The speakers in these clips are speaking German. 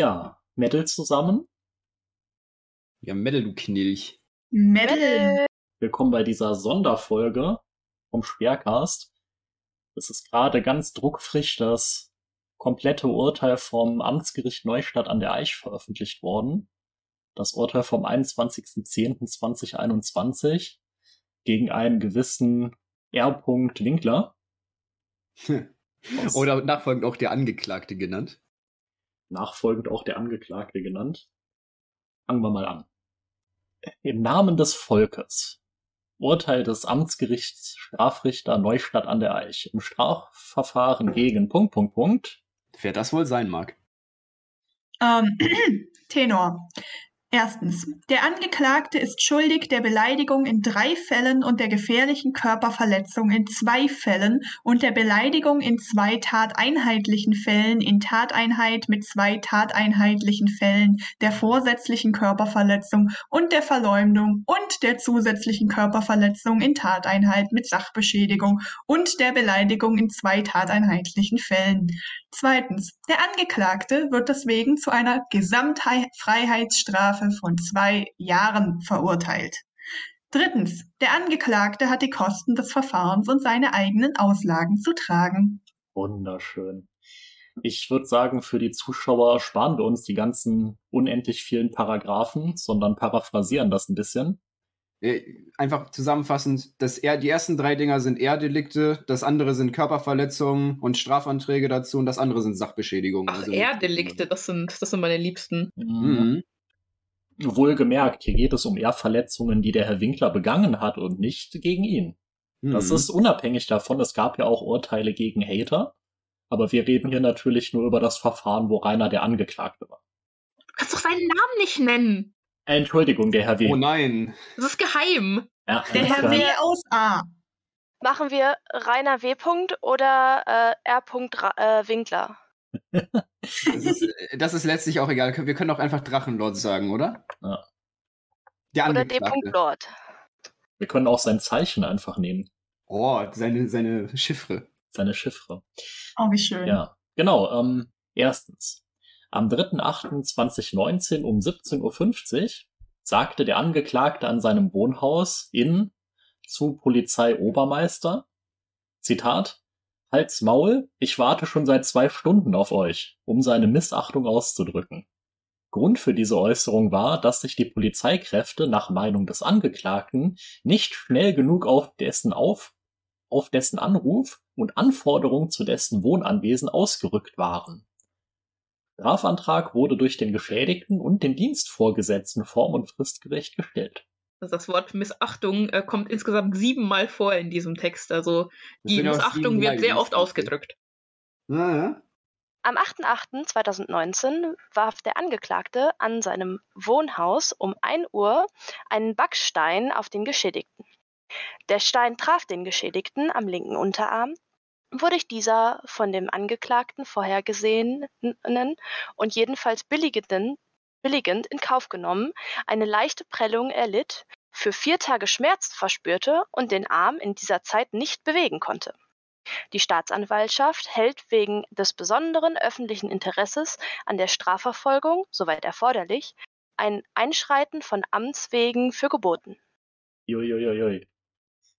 Ja, Metal zusammen. Ja, Metal, du Knilch. Metal. Willkommen bei dieser Sonderfolge vom Sperrcast. Es ist gerade ganz druckfrisch das komplette Urteil vom Amtsgericht Neustadt an der Eich veröffentlicht worden. Das Urteil vom 21.10.2021 gegen einen gewissen R. Winkler. Oder nachfolgend auch der Angeklagte genannt. Nachfolgend auch der Angeklagte genannt. Fangen wir mal an. Im Namen des Volkes. Urteil des Amtsgerichts Strafrichter Neustadt an der Eich im Strafverfahren gegen Punkt, Punkt, Punkt. Wer das wohl sein mag. Ähm, Tenor. Erstens. Der Angeklagte ist schuldig der Beleidigung in drei Fällen und der gefährlichen Körperverletzung in zwei Fällen und der Beleidigung in zwei tateinheitlichen Fällen in Tateinheit mit zwei tateinheitlichen Fällen, der vorsätzlichen Körperverletzung und der Verleumdung und der zusätzlichen Körperverletzung in Tateinheit mit Sachbeschädigung und der Beleidigung in zwei tateinheitlichen Fällen. Zweitens. Der Angeklagte wird deswegen zu einer Gesamtfreiheitsstrafe von zwei Jahren verurteilt. Drittens. Der Angeklagte hat die Kosten des Verfahrens und seine eigenen Auslagen zu tragen. Wunderschön. Ich würde sagen, für die Zuschauer sparen wir uns die ganzen unendlich vielen Paragraphen, sondern paraphrasieren das ein bisschen. Äh, einfach zusammenfassend, das er, die ersten drei Dinger sind Erdelikte, das andere sind Körperverletzungen und Strafanträge dazu und das andere sind Sachbeschädigungen. Ach, also, Erdelikte, das sind, das sind meine Liebsten. Mhm. Wohlgemerkt, hier geht es um Ehrverletzungen, die der Herr Winkler begangen hat und nicht gegen ihn. Mhm. Das ist unabhängig davon, es gab ja auch Urteile gegen Hater, aber wir reden hier natürlich nur über das Verfahren, wo Rainer der Angeklagte war. Du kannst doch seinen Namen nicht nennen. Entschuldigung, der Herr W. Oh nein. Das ist geheim. Ja, der Herr W. aus A. Machen wir Rainer W. oder äh, R. Äh, Winkler? Das, ist, äh, das, ist, letztlich auch egal. Wir können auch einfach Drachenlord sagen, oder? Ja. Der oder D. Lord. Wir können auch sein Zeichen einfach nehmen. Oh, seine, seine Chiffre. Seine Chiffre. Oh, wie schön. Ja, genau. Ähm, erstens. Am 3.8.2019 um 17.50 Uhr sagte der Angeklagte an seinem Wohnhaus in zu Polizeiobermeister, Zitat, Halt's Maul, ich warte schon seit zwei Stunden auf euch, um seine Missachtung auszudrücken. Grund für diese Äußerung war, dass sich die Polizeikräfte nach Meinung des Angeklagten nicht schnell genug auf dessen auf, auf dessen Anruf und Anforderung zu dessen Wohnanwesen ausgerückt waren. Strafantrag wurde durch den Geschädigten und den Dienstvorgesetzten form- und fristgerecht gestellt. Also das Wort Missachtung äh, kommt insgesamt siebenmal vor in diesem Text. Also die Missachtung wird sehr oft ausgedrückt. Ja, ja. Am 8.8.2019 warf der Angeklagte an seinem Wohnhaus um 1 Uhr einen Backstein auf den Geschädigten. Der Stein traf den Geschädigten am linken Unterarm wodurch dieser von dem Angeklagten vorhergesehenen und jedenfalls billigenden, billigend in Kauf genommen, eine leichte Prellung erlitt, für vier Tage Schmerz verspürte und den Arm in dieser Zeit nicht bewegen konnte. Die Staatsanwaltschaft hält wegen des besonderen öffentlichen Interesses an der Strafverfolgung, soweit erforderlich, ein Einschreiten von Amts wegen für geboten. Uiuiui.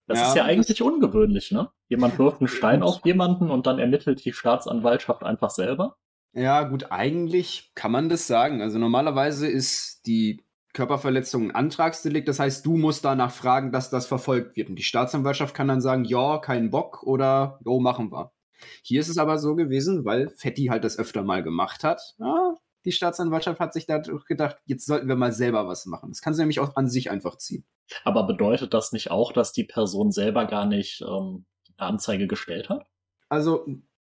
Das ja, ist ja eigentlich ungewöhnlich, ne? Jemand wirft einen Stein auf jemanden und dann ermittelt die Staatsanwaltschaft einfach selber? Ja, gut, eigentlich kann man das sagen. Also normalerweise ist die Körperverletzung ein Antragsdelikt. Das heißt, du musst danach fragen, dass das verfolgt wird. Und die Staatsanwaltschaft kann dann sagen, ja, kein Bock oder jo, machen wir. Hier ist es aber so gewesen, weil Fetti halt das öfter mal gemacht hat. Ja, die Staatsanwaltschaft hat sich da gedacht, jetzt sollten wir mal selber was machen. Das kann sie nämlich auch an sich einfach ziehen. Aber bedeutet das nicht auch, dass die Person selber gar nicht ähm, Anzeige gestellt hat? Also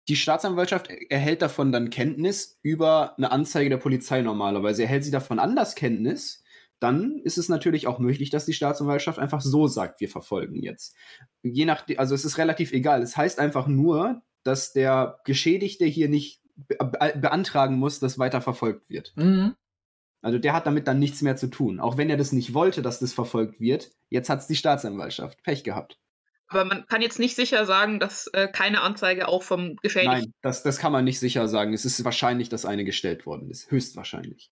die Staatsanwaltschaft erhält davon dann Kenntnis über eine Anzeige der Polizei normalerweise. Erhält sie davon anders Kenntnis, dann ist es natürlich auch möglich, dass die Staatsanwaltschaft einfach so sagt, wir verfolgen jetzt. Je nach, also es ist relativ egal. Es heißt einfach nur, dass der Geschädigte hier nicht be beantragen muss, dass weiter verfolgt wird. Mhm. Also der hat damit dann nichts mehr zu tun. Auch wenn er das nicht wollte, dass das verfolgt wird, jetzt hat es die Staatsanwaltschaft. Pech gehabt. Aber man kann jetzt nicht sicher sagen, dass äh, keine Anzeige auch vom Geschädigten. Nein, das, das kann man nicht sicher sagen. Es ist wahrscheinlich, dass eine gestellt worden ist. Höchstwahrscheinlich.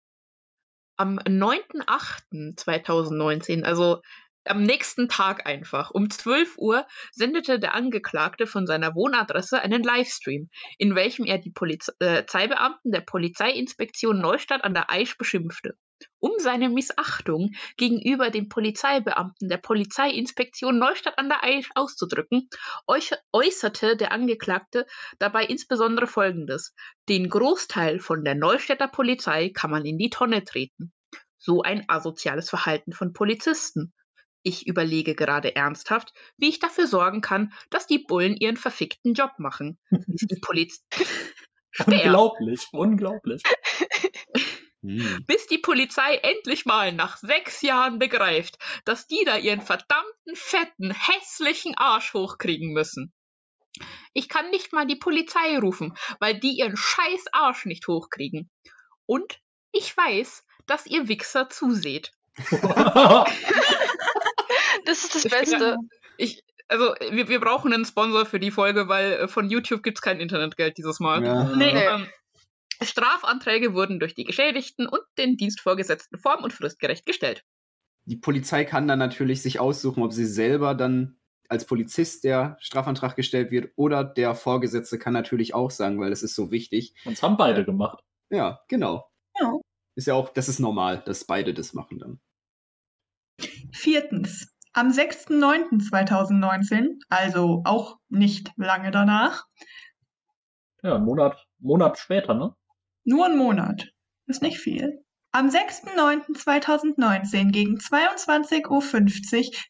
Am 9.8.2019, also am nächsten Tag einfach, um 12 Uhr, sendete der Angeklagte von seiner Wohnadresse einen Livestream, in welchem er die Polizeibeamten der Polizeiinspektion Neustadt an der Aisch beschimpfte. Um seine Missachtung gegenüber den Polizeibeamten der Polizeiinspektion Neustadt an der Aisch auszudrücken, äußerte der Angeklagte dabei insbesondere Folgendes. Den Großteil von der Neustädter Polizei kann man in die Tonne treten. So ein asoziales Verhalten von Polizisten. Ich überlege gerade ernsthaft, wie ich dafür sorgen kann, dass die Bullen ihren verfickten Job machen. Die Poliz unglaublich, unglaublich. Hm. Bis die Polizei endlich mal nach sechs Jahren begreift, dass die da ihren verdammten, fetten, hässlichen Arsch hochkriegen müssen. Ich kann nicht mal die Polizei rufen, weil die ihren scheiß Arsch nicht hochkriegen. Und ich weiß, dass ihr Wichser zuseht. das ist das Beste. Ich, also, wir, wir brauchen einen Sponsor für die Folge, weil äh, von YouTube gibt es kein Internetgeld dieses Mal. Ja. Nee. Ähm, Strafanträge wurden durch die Geschädigten und den Dienstvorgesetzten form- und fristgerecht gestellt. Die Polizei kann dann natürlich sich aussuchen, ob sie selber dann als Polizist der Strafantrag gestellt wird oder der Vorgesetzte kann natürlich auch sagen, weil es ist so wichtig. Und es haben beide gemacht. Ja, genau. Ja. Ist ja auch, das ist normal, dass beide das machen dann. Viertens. Am 6.9.2019, also auch nicht lange danach. Ja, einen Monat, Monat später, ne? Nur ein Monat. Ist nicht viel. Am 6.9.2019 gegen 22.50 Uhr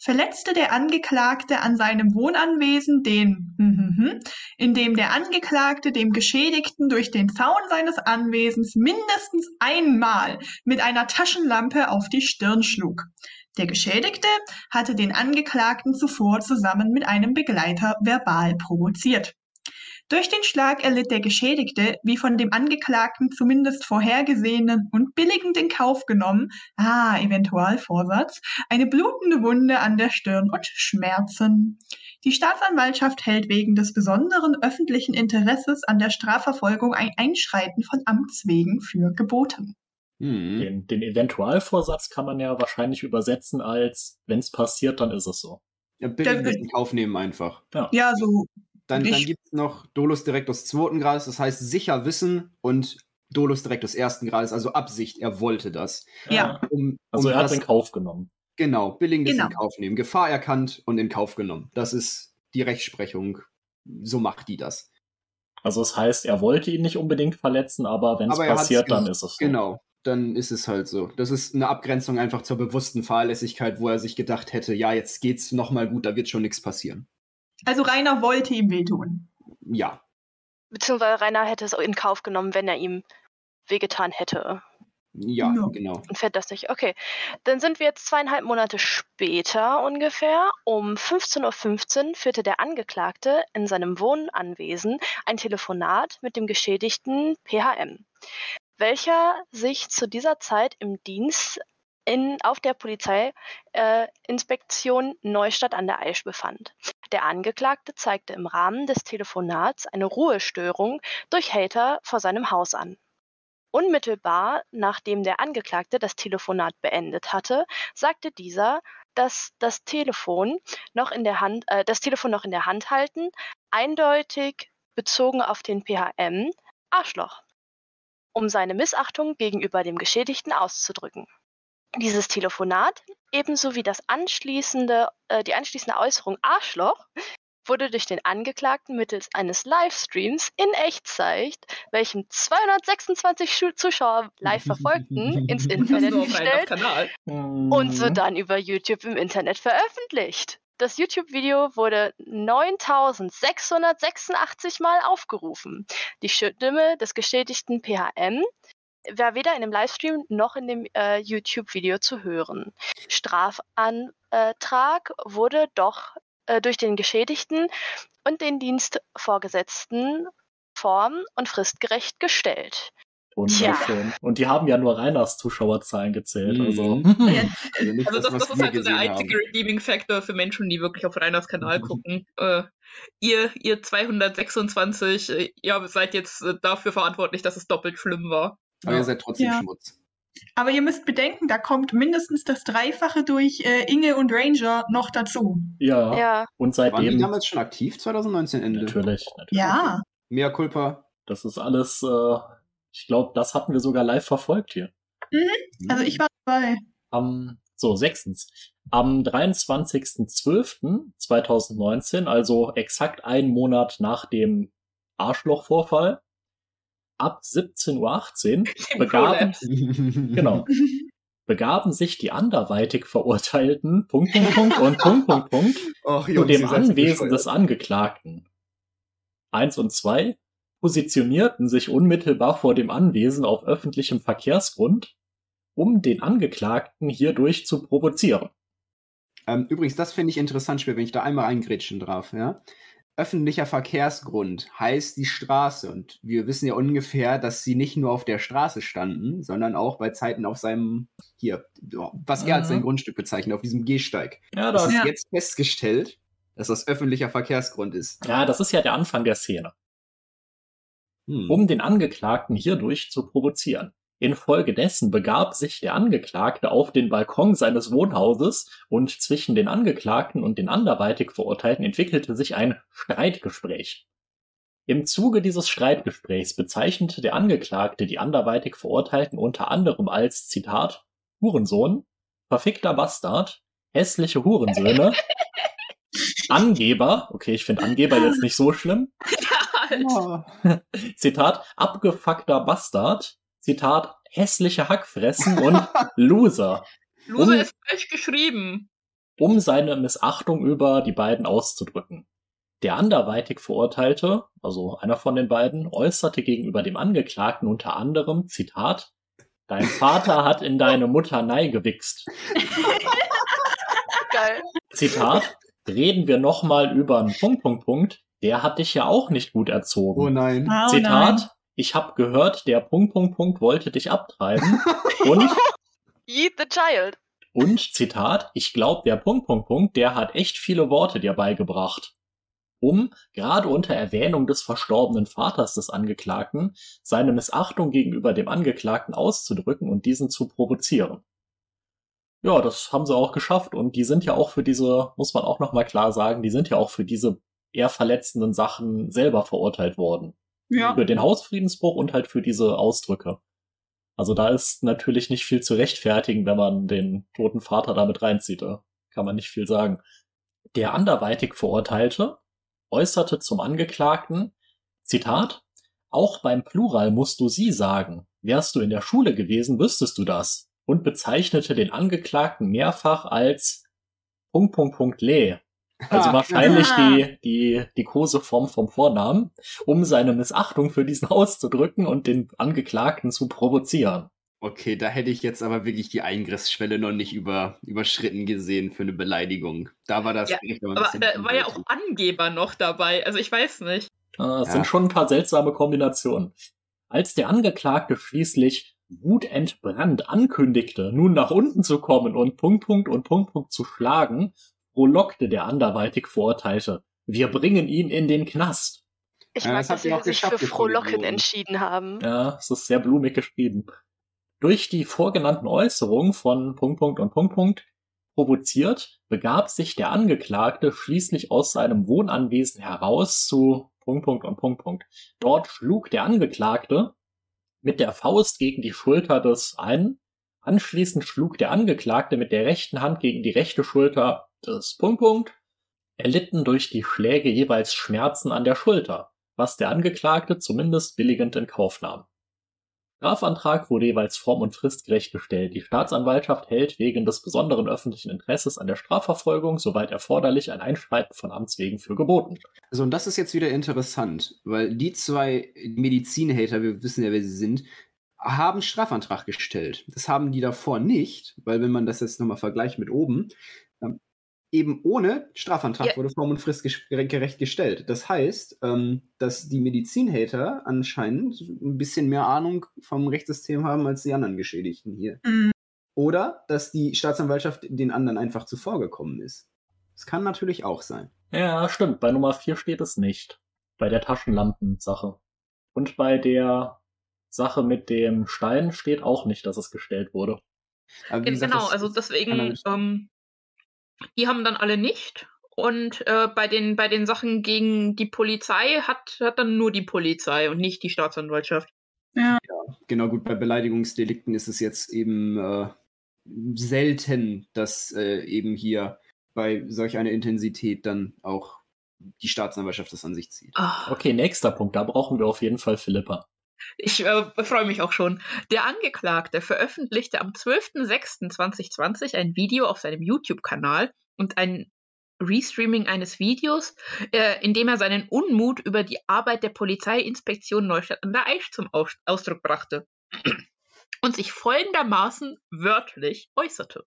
verletzte der Angeklagte an seinem Wohnanwesen den, hm, hm, hm, indem der Angeklagte dem Geschädigten durch den Zaun seines Anwesens mindestens einmal mit einer Taschenlampe auf die Stirn schlug. Der Geschädigte hatte den Angeklagten zuvor zusammen mit einem Begleiter verbal provoziert. Durch den Schlag erlitt der Geschädigte, wie von dem Angeklagten zumindest vorhergesehenen und billigend in Kauf genommen, ah, Eventualvorsatz, eine blutende Wunde an der Stirn und Schmerzen. Die Staatsanwaltschaft hält wegen des besonderen öffentlichen Interesses an der Strafverfolgung ein Einschreiten von Amts wegen für geboten. Mhm. Den, den Eventualvorsatz kann man ja wahrscheinlich übersetzen als, wenn es passiert, dann ist es so. Ja, billig in Kauf nehmen einfach. Ja, ja so dann, dann gibt es noch Dolus Directus zweiten Grades, das heißt sicher wissen und Dolus Directus ersten Grades, also Absicht, er wollte das. Ja. Um, also um er hat es in Kauf genommen. Genau, billigendes genau. in Kauf nehmen. Gefahr erkannt und in Kauf genommen. Das ist die Rechtsprechung. So macht die das. Also das heißt, er wollte ihn nicht unbedingt verletzen, aber wenn es passiert, dann ist es so. Genau, dann ist es halt so. Das ist eine Abgrenzung einfach zur bewussten Fahrlässigkeit, wo er sich gedacht hätte, ja, jetzt geht's nochmal gut, da wird schon nichts passieren. Also Rainer wollte ihm wehtun. Ja. Beziehungsweise Rainer hätte es in Kauf genommen, wenn er ihm wehgetan hätte. Ja, ja, genau. Und fährt das nicht. Okay. Dann sind wir jetzt zweieinhalb Monate später ungefähr. Um 15.15 Uhr führte der Angeklagte in seinem Wohnanwesen ein Telefonat mit dem Geschädigten PHM, welcher sich zu dieser Zeit im Dienst in, auf der Polizeiinspektion äh, Neustadt an der Aisch befand. Der Angeklagte zeigte im Rahmen des Telefonats eine Ruhestörung durch Hater vor seinem Haus an. Unmittelbar nachdem der Angeklagte das Telefonat beendet hatte, sagte dieser, dass das Telefon noch in der Hand, äh, das Telefon noch in der Hand halten, eindeutig bezogen auf den PHM Arschloch, um seine Missachtung gegenüber dem Geschädigten auszudrücken. Dieses Telefonat, ebenso wie das anschließende, äh, die anschließende Äußerung Arschloch, wurde durch den Angeklagten mittels eines Livestreams in Echtzeit, welchem 226 Zuschauer live verfolgten, ins Internet gestellt und so dann über YouTube im Internet veröffentlicht. Das YouTube-Video wurde 9686 Mal aufgerufen. Die Stimme des geschädigten PHM war weder in dem Livestream noch in dem äh, YouTube-Video zu hören. Strafantrag wurde doch äh, durch den Geschädigten und den Dienstvorgesetzten form- und fristgerecht gestellt. Wunderschön. Und die haben ja nur Reiners Zuschauerzahlen gezählt. Mhm. Also. Ja, Also, nicht Also das, was das ist halt so der einzige haben. Redeeming Factor für Menschen, die wirklich auf Reiners Kanal Mhm. gucken. Äh, ihr, ihr 226, äh, ja, seid jetzt äh, dafür verantwortlich, dass es doppelt schlimm war. Aber ihr seid trotzdem Ja. Schmutz. Aber ihr müsst bedenken, da kommt mindestens das Dreifache durch äh, Inge und Ranger noch dazu. Ja. Ja, Und Waren die seitdem. damals schon aktiv, 2019 Ende? Natürlich, natürlich. Ja. Mea culpa. Das ist alles, äh, ich glaube, das hatten wir sogar live verfolgt hier. Also ich war dabei. Am, so, sechstens. Am 23.12.2019, also exakt einen Monat nach dem Arschlochvorfall, ab 17.18 Uhr begaben, genau, begaben sich die anderweitig Verurteilten, Punkt, Punkt, Punkt und Punkt, Punkt, Punkt, Och, zu Jungs, dem seid so Anwesen des. Angeklagten. Eins und zwei positionierten sich unmittelbar vor dem Anwesen auf öffentlichem Verkehrsgrund, um den Angeklagten hierdurch zu provozieren. Ähm, übrigens, das finde ich interessant, wenn ich da einmal eingrätschen darf. Ja? Öffentlicher Verkehrsgrund heißt die Straße. Und wir wissen ja ungefähr, dass sie nicht nur auf der Straße standen, sondern auch bei Zeiten auf seinem, hier, was er als Mhm. sein Grundstück bezeichnet, auf diesem Gehsteig. Ja, Das das, ist Ja. jetzt festgestellt, dass das öffentlicher Verkehrsgrund ist. ja, das ist ja der Anfang der Szene. Hm. um den Angeklagten hierdurch zu provozieren. Infolgedessen begab sich der Angeklagte auf den Balkon seines Wohnhauses und zwischen den Angeklagten und den anderweitig Verurteilten entwickelte sich ein Streitgespräch. Im Zuge dieses Streitgesprächs bezeichnete der Angeklagte die anderweitig Verurteilten unter anderem als Zitat Hurensohn, verfickter Bastard, hässliche Hurensöhne, Angeber, okay, ich finde Angeber jetzt nicht so schlimm, halt. Zitat, abgefuckter Bastard, Zitat, hässliche Hackfressen und Loser, Loser Um- ist falsch geschrieben. um seine Missachtung über die beiden auszudrücken. Der anderweitig Verurteilte, also einer von den beiden, äußerte gegenüber dem Angeklagten unter anderem, Zitat, Dein Vater hat in deine Mutter Nei gewichst. geil. Zitat, reden wir nochmal über einen Punkt, Punkt, Punkt, der hat dich ja auch nicht gut erzogen. Oh nein. Oh, Zitat, nein. Ich hab gehört, der Punkt, Punkt, Punkt wollte dich abtreiben. und, Eat the child. und, Zitat, ich glaub, der Punkt, Punkt, Punkt, der hat echt viele Worte dir beigebracht. Um, gerade unter Erwähnung des verstorbenen Vaters des Angeklagten, seine Missachtung gegenüber dem Angeklagten auszudrücken und diesen zu provozieren. Ja, das haben sie auch geschafft und die sind ja auch für diese, muss man auch nochmal klar sagen, die sind ja auch für diese eher verletzenden Sachen selber verurteilt worden. Ja. für den Hausfriedensbruch und halt für diese Ausdrücke. Also da ist natürlich nicht viel zu rechtfertigen, wenn man den toten Vater damit reinzieht. Da kann man nicht viel sagen. Der anderweitig Verurteilte äußerte zum Angeklagten, Zitat, auch beim Plural musst du sie sagen. Wärst du in der Schule gewesen, wüsstest du das. Und bezeichnete den Angeklagten mehrfach als Punkt, Punkt, Punkt, le. Also Ah. wahrscheinlich Ah. die, die, die Koseform vom Vornamen, um seine Missachtung für diesen auszudrücken und den Angeklagten zu provozieren. Okay, da hätte ich jetzt aber wirklich die Eingriffsschwelle noch nicht über, überschritten gesehen für eine Beleidigung. Da war das Ja, aber da war ja auch. Angeber noch dabei. Also ich weiß nicht. Äh, es Ja. sind schon ein paar seltsame Kombinationen. Als der Angeklagte schließlich wutentbrannt ankündigte, nun nach unten zu kommen und Punkt, Punkt und Punkt, Punkt zu schlagen, frohlockte der anderweitig Verurteilte. Wir bringen ihn in den Knast. Ich Ja, mag, dass sie sich für Frohlocken entschieden haben. Ja, es ist sehr blumig geschrieben. Durch die vorgenannten Äußerungen von Punkt, Punkt und Punkt, Punkt provoziert, begab sich der Angeklagte schließlich aus seinem Wohnanwesen heraus zu Punkt, Punkt und Punkt, Punkt. Dort schlug der Angeklagte mit der Faust gegen die Schulter des einen, anschließend schlug der Angeklagte mit der rechten Hand gegen die rechte Schulter des Punkt, Punkt, erlitten durch die Schläge jeweils Schmerzen an der Schulter, was der Angeklagte zumindest billigend in Kauf nahm. Strafantrag wurde jeweils form- und fristgerecht gestellt. Die Staatsanwaltschaft hält wegen des besonderen öffentlichen Interesses an der Strafverfolgung, soweit erforderlich, ein Einschreiten von Amts wegen für geboten. So, und das ist jetzt wieder interessant, weil die zwei Medizinhater, wir wissen ja, wer sie sind, haben Strafantrag gestellt. Das haben die davor nicht, weil wenn man das jetzt nochmal vergleicht mit oben, eben ohne Strafantrag Ja. wurde form- und fristgerecht gestellt. Das heißt, ähm, dass die Medizinhater anscheinend ein bisschen mehr Ahnung vom Rechtssystem haben als die anderen Geschädigten hier. Mm, Oder dass die Staatsanwaltschaft den anderen einfach zuvorgekommen ist. Das kann natürlich auch sein. Ja, stimmt. Bei Nummer 4 steht es nicht. Bei der Taschenlampensache. Und bei der Sache mit dem Stein steht auch nicht, dass es gestellt wurde. Genau, das- also deswegen, ähm, die haben dann alle nicht. Und äh, bei, den, bei den Sachen gegen die Polizei hat, hat dann nur die Polizei und nicht die Staatsanwaltschaft. Genau, gut, bei Beleidigungsdelikten ist es jetzt eben äh, selten, dass äh, eben hier bei solch einer Intensität dann auch die Staatsanwaltschaft das an sich zieht. Ah, Okay, nächster Punkt. Da brauchen wir auf jeden Fall Philippa. Ich äh, freue mich auch schon. Der Angeklagte veröffentlichte am 12.06.2020 ein Video auf seinem YouTube-Kanal und ein Restreaming eines Videos, äh, in dem er seinen Unmut über die Arbeit der Polizeiinspektion Neustadt an der Aisch zum Aus Ausdruck brachte und sich folgendermaßen wörtlich äußerte.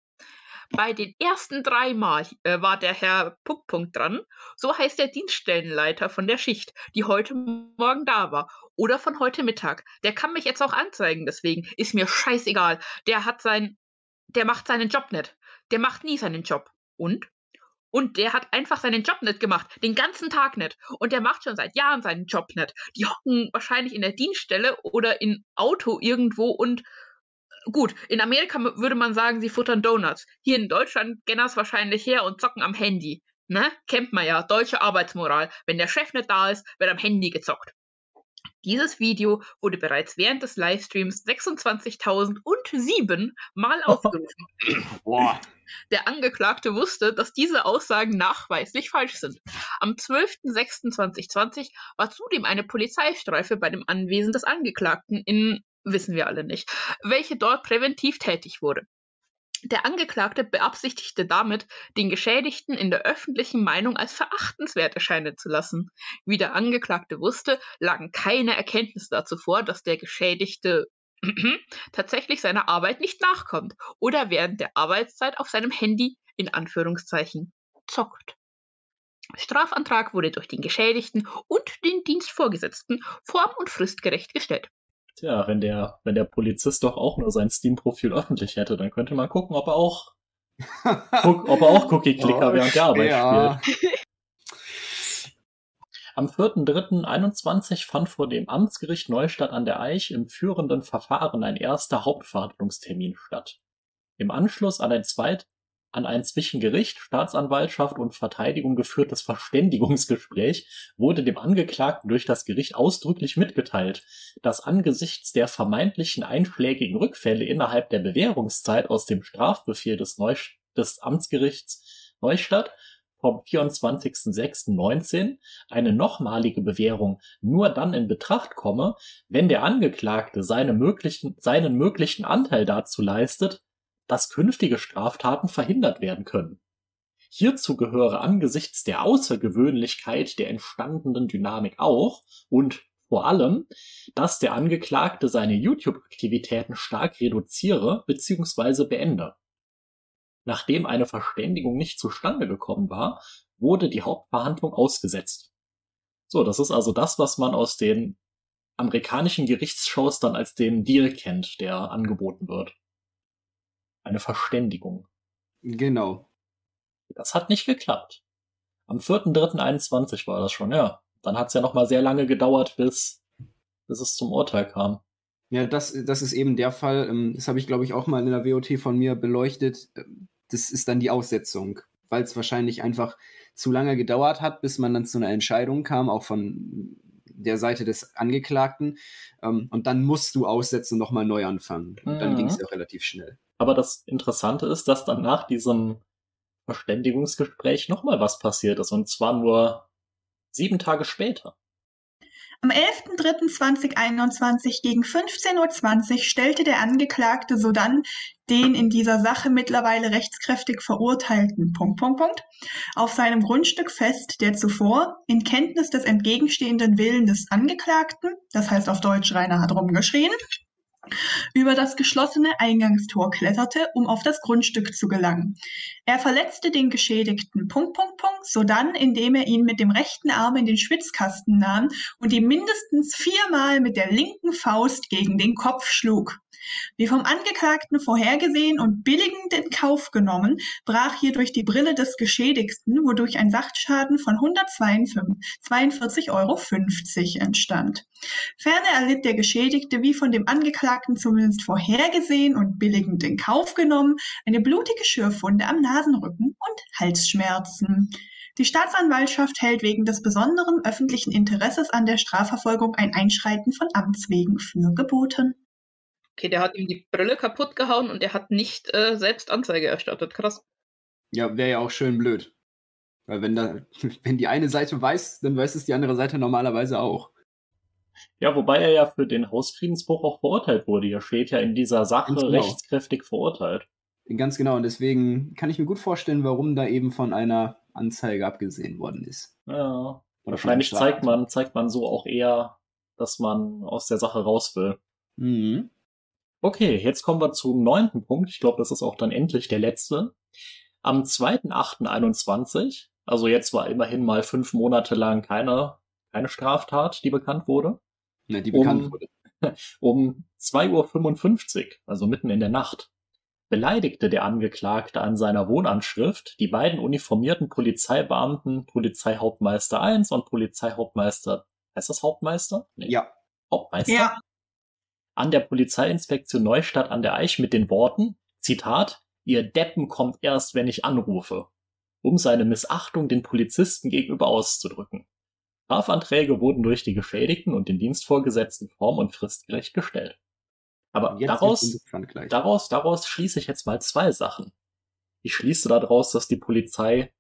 Bei den ersten drei Mal äh, war der Herr Punkt dran, so heißt der Dienststellenleiter von der Schicht, die heute Morgen da war oder von heute Mittag. Der kann mich jetzt auch anzeigen, deswegen ist mir scheißegal. Der hat sein, der macht seinen Job nicht. Der macht nie seinen Job. Und? Und der hat einfach seinen Job nicht gemacht. Den ganzen Tag nicht. Und der macht schon seit Jahren seinen Job nicht. Die hocken wahrscheinlich in der Dienststelle oder im Auto irgendwo und gut, in Amerika würde man sagen, sie futtern Donuts. Hier in Deutschland gehen das wahrscheinlich her und zocken am Handy. Ne? Kennt man ja, deutsche Arbeitsmoral. Wenn der Chef nicht da ist, wird am Handy gezockt. Dieses Video wurde bereits während des Livestreams 26.007 Mal aufgerufen. Boah. Der Angeklagte wusste, dass diese Aussagen nachweislich falsch sind. Am 12.06.2020 war zudem eine Polizeistreife bei dem Anwesen des Angeklagten in, wissen wir alle nicht, welche dort präventiv tätig wurde. Der Angeklagte beabsichtigte damit, den Geschädigten in der öffentlichen Meinung als verachtenswert erscheinen zu lassen. Wie der Angeklagte wusste, lagen keine Erkenntnisse dazu vor, dass der Geschädigte tatsächlich seiner Arbeit nicht nachkommt oder während der Arbeitszeit auf seinem Handy in Anführungszeichen zockt. Strafantrag wurde durch den Geschädigten und den Dienstvorgesetzten form- und fristgerecht gestellt. Tja, wenn der, wenn der Polizist doch auch nur sein Steam-Profil öffentlich hätte, dann könnte man gucken, ob er auch, ob er auch Cookie-Clicker Oh, während der Arbeit schwer. spielt. Am 4.3.21 fand vor dem Amtsgericht Neustadt an der Eich im führenden Verfahren ein erster Hauptverhandlungstermin statt. Im Anschluss an ein zweit an ein zwischen Gericht, Staatsanwaltschaft und Verteidigung geführtes Verständigungsgespräch wurde dem Angeklagten durch das Gericht ausdrücklich mitgeteilt, dass angesichts der vermeintlichen einschlägigen Rückfälle innerhalb der Bewährungszeit aus dem Strafbefehl des, Neusch des Amtsgerichts Neustadt vom 24.06.19 eine nochmalige Bewährung nur dann in Betracht komme, wenn der Angeklagte seine möglichen, seinen möglichen Anteil dazu leistet, dass künftige Straftaten verhindert werden können. Hierzu gehöre angesichts der Außergewöhnlichkeit der entstandenen Dynamik auch und vor allem, dass der Angeklagte seine YouTube-Aktivitäten stark reduziere bzw. beende. Nachdem eine Verständigung nicht zustande gekommen war, wurde die Hauptverhandlung ausgesetzt. So, das ist also das, was man aus den amerikanischen Gerichtsshows dann als den Deal kennt, der angeboten wird. Eine Verständigung. Genau. Das hat nicht geklappt. Am 4.3.21 war das schon, ja. Dann hat es ja noch mal sehr lange gedauert, bis, bis es zum Urteil kam. Ja, das, das ist eben der Fall. ähm, Das habe ich, glaube ich, auch mal in der WOT von mir beleuchtet. Ähm, Das ist dann die Aussetzung, weil es wahrscheinlich einfach zu lange gedauert hat, bis man dann zu einer Entscheidung kam, auch von der Seite des Angeklagten. Ähm, Und dann musst du aussetzen und nochmal neu anfangen. Und dann Mhm. ging es ja relativ schnell. Aber das Interessante ist, dass dann nach diesem Verständigungsgespräch noch mal was passiert ist. Und zwar nur sieben Tage später. Am 11.03.2021 gegen 15.20 Uhr stellte der Angeklagte sodann den in dieser Sache mittlerweile rechtskräftig verurteilten Punkt, Punkt, Punkt, auf seinem Grundstück fest, der zuvor in Kenntnis des entgegenstehenden Willen des Angeklagten, das heißt auf Deutsch Rainer hat rumgeschrien, über das geschlossene Eingangstor kletterte, um auf das Grundstück zu gelangen. Er verletzte den Geschädigten Punkt, Punkt, Punkt, sodann, indem er ihn mit dem rechten Arm in den Schwitzkasten nahm und ihm mindestens viermal mit der linken Faust gegen den Kopf schlug. Wie vom Angeklagten vorhergesehen und billigend in Kauf genommen, brach hierdurch die Brille des Geschädigten, wodurch ein Sachschaden von 142,50 Euro entstand. Ferner erlitt der Geschädigte, wie von dem Angeklagten zumindest vorhergesehen und billigend in Kauf genommen, eine blutige Schürfwunde am Nasenrücken und Halsschmerzen. Die Staatsanwaltschaft hält wegen des besonderen öffentlichen Interesses an der Strafverfolgung ein Einschreiten von Amts wegen für geboten. Okay, der hat ihm die Brille kaputt gehauen und er hat nicht äh, selbst Anzeige erstattet. Krass. Ja, wäre ja auch schön blöd. Weil wenn, da, wenn die eine Seite weiß, dann weiß es die andere Seite normalerweise auch. Ja, wobei er ja für den Hausfriedensbruch auch verurteilt wurde. Er steht ja in dieser Sache genau. rechtskräftig verurteilt. Ganz genau, und deswegen kann ich mir gut vorstellen, warum da eben von einer Anzeige abgesehen worden ist. Ja. Wahrscheinlich zeigt man, zeigt man so auch eher, dass man aus der Sache raus will. Mhm. Okay, jetzt kommen wir zum neunten Punkt. Ich glaube, das ist auch dann endlich der letzte. Am 2.8.21, also jetzt war immerhin mal fünf Monate lang keine, keine Straftat, die bekannt wurde. Ne, die bekannt um, wurde. Um 2.55 Uhr, also mitten in der Nacht, beleidigte der Angeklagte an seiner Wohnanschrift die beiden uniformierten Polizeibeamten Polizeihauptmeister 1 und Polizeihauptmeister, heißt das Hauptmeister? Nee. Ja. Hauptmeister? Ja. An der Polizeiinspektion Neustadt an der Eich mit den Worten, Zitat, Ihr Deppen kommt erst, wenn ich anrufe, um seine Missachtung den Polizisten gegenüber auszudrücken. Strafanträge wurden durch die Geschädigten und den Dienstvorgesetzten form- und fristgerecht gestellt. Aber daraus, daraus, daraus schließe ich jetzt mal zwei Sachen. Ich schließe daraus, dass die Polizei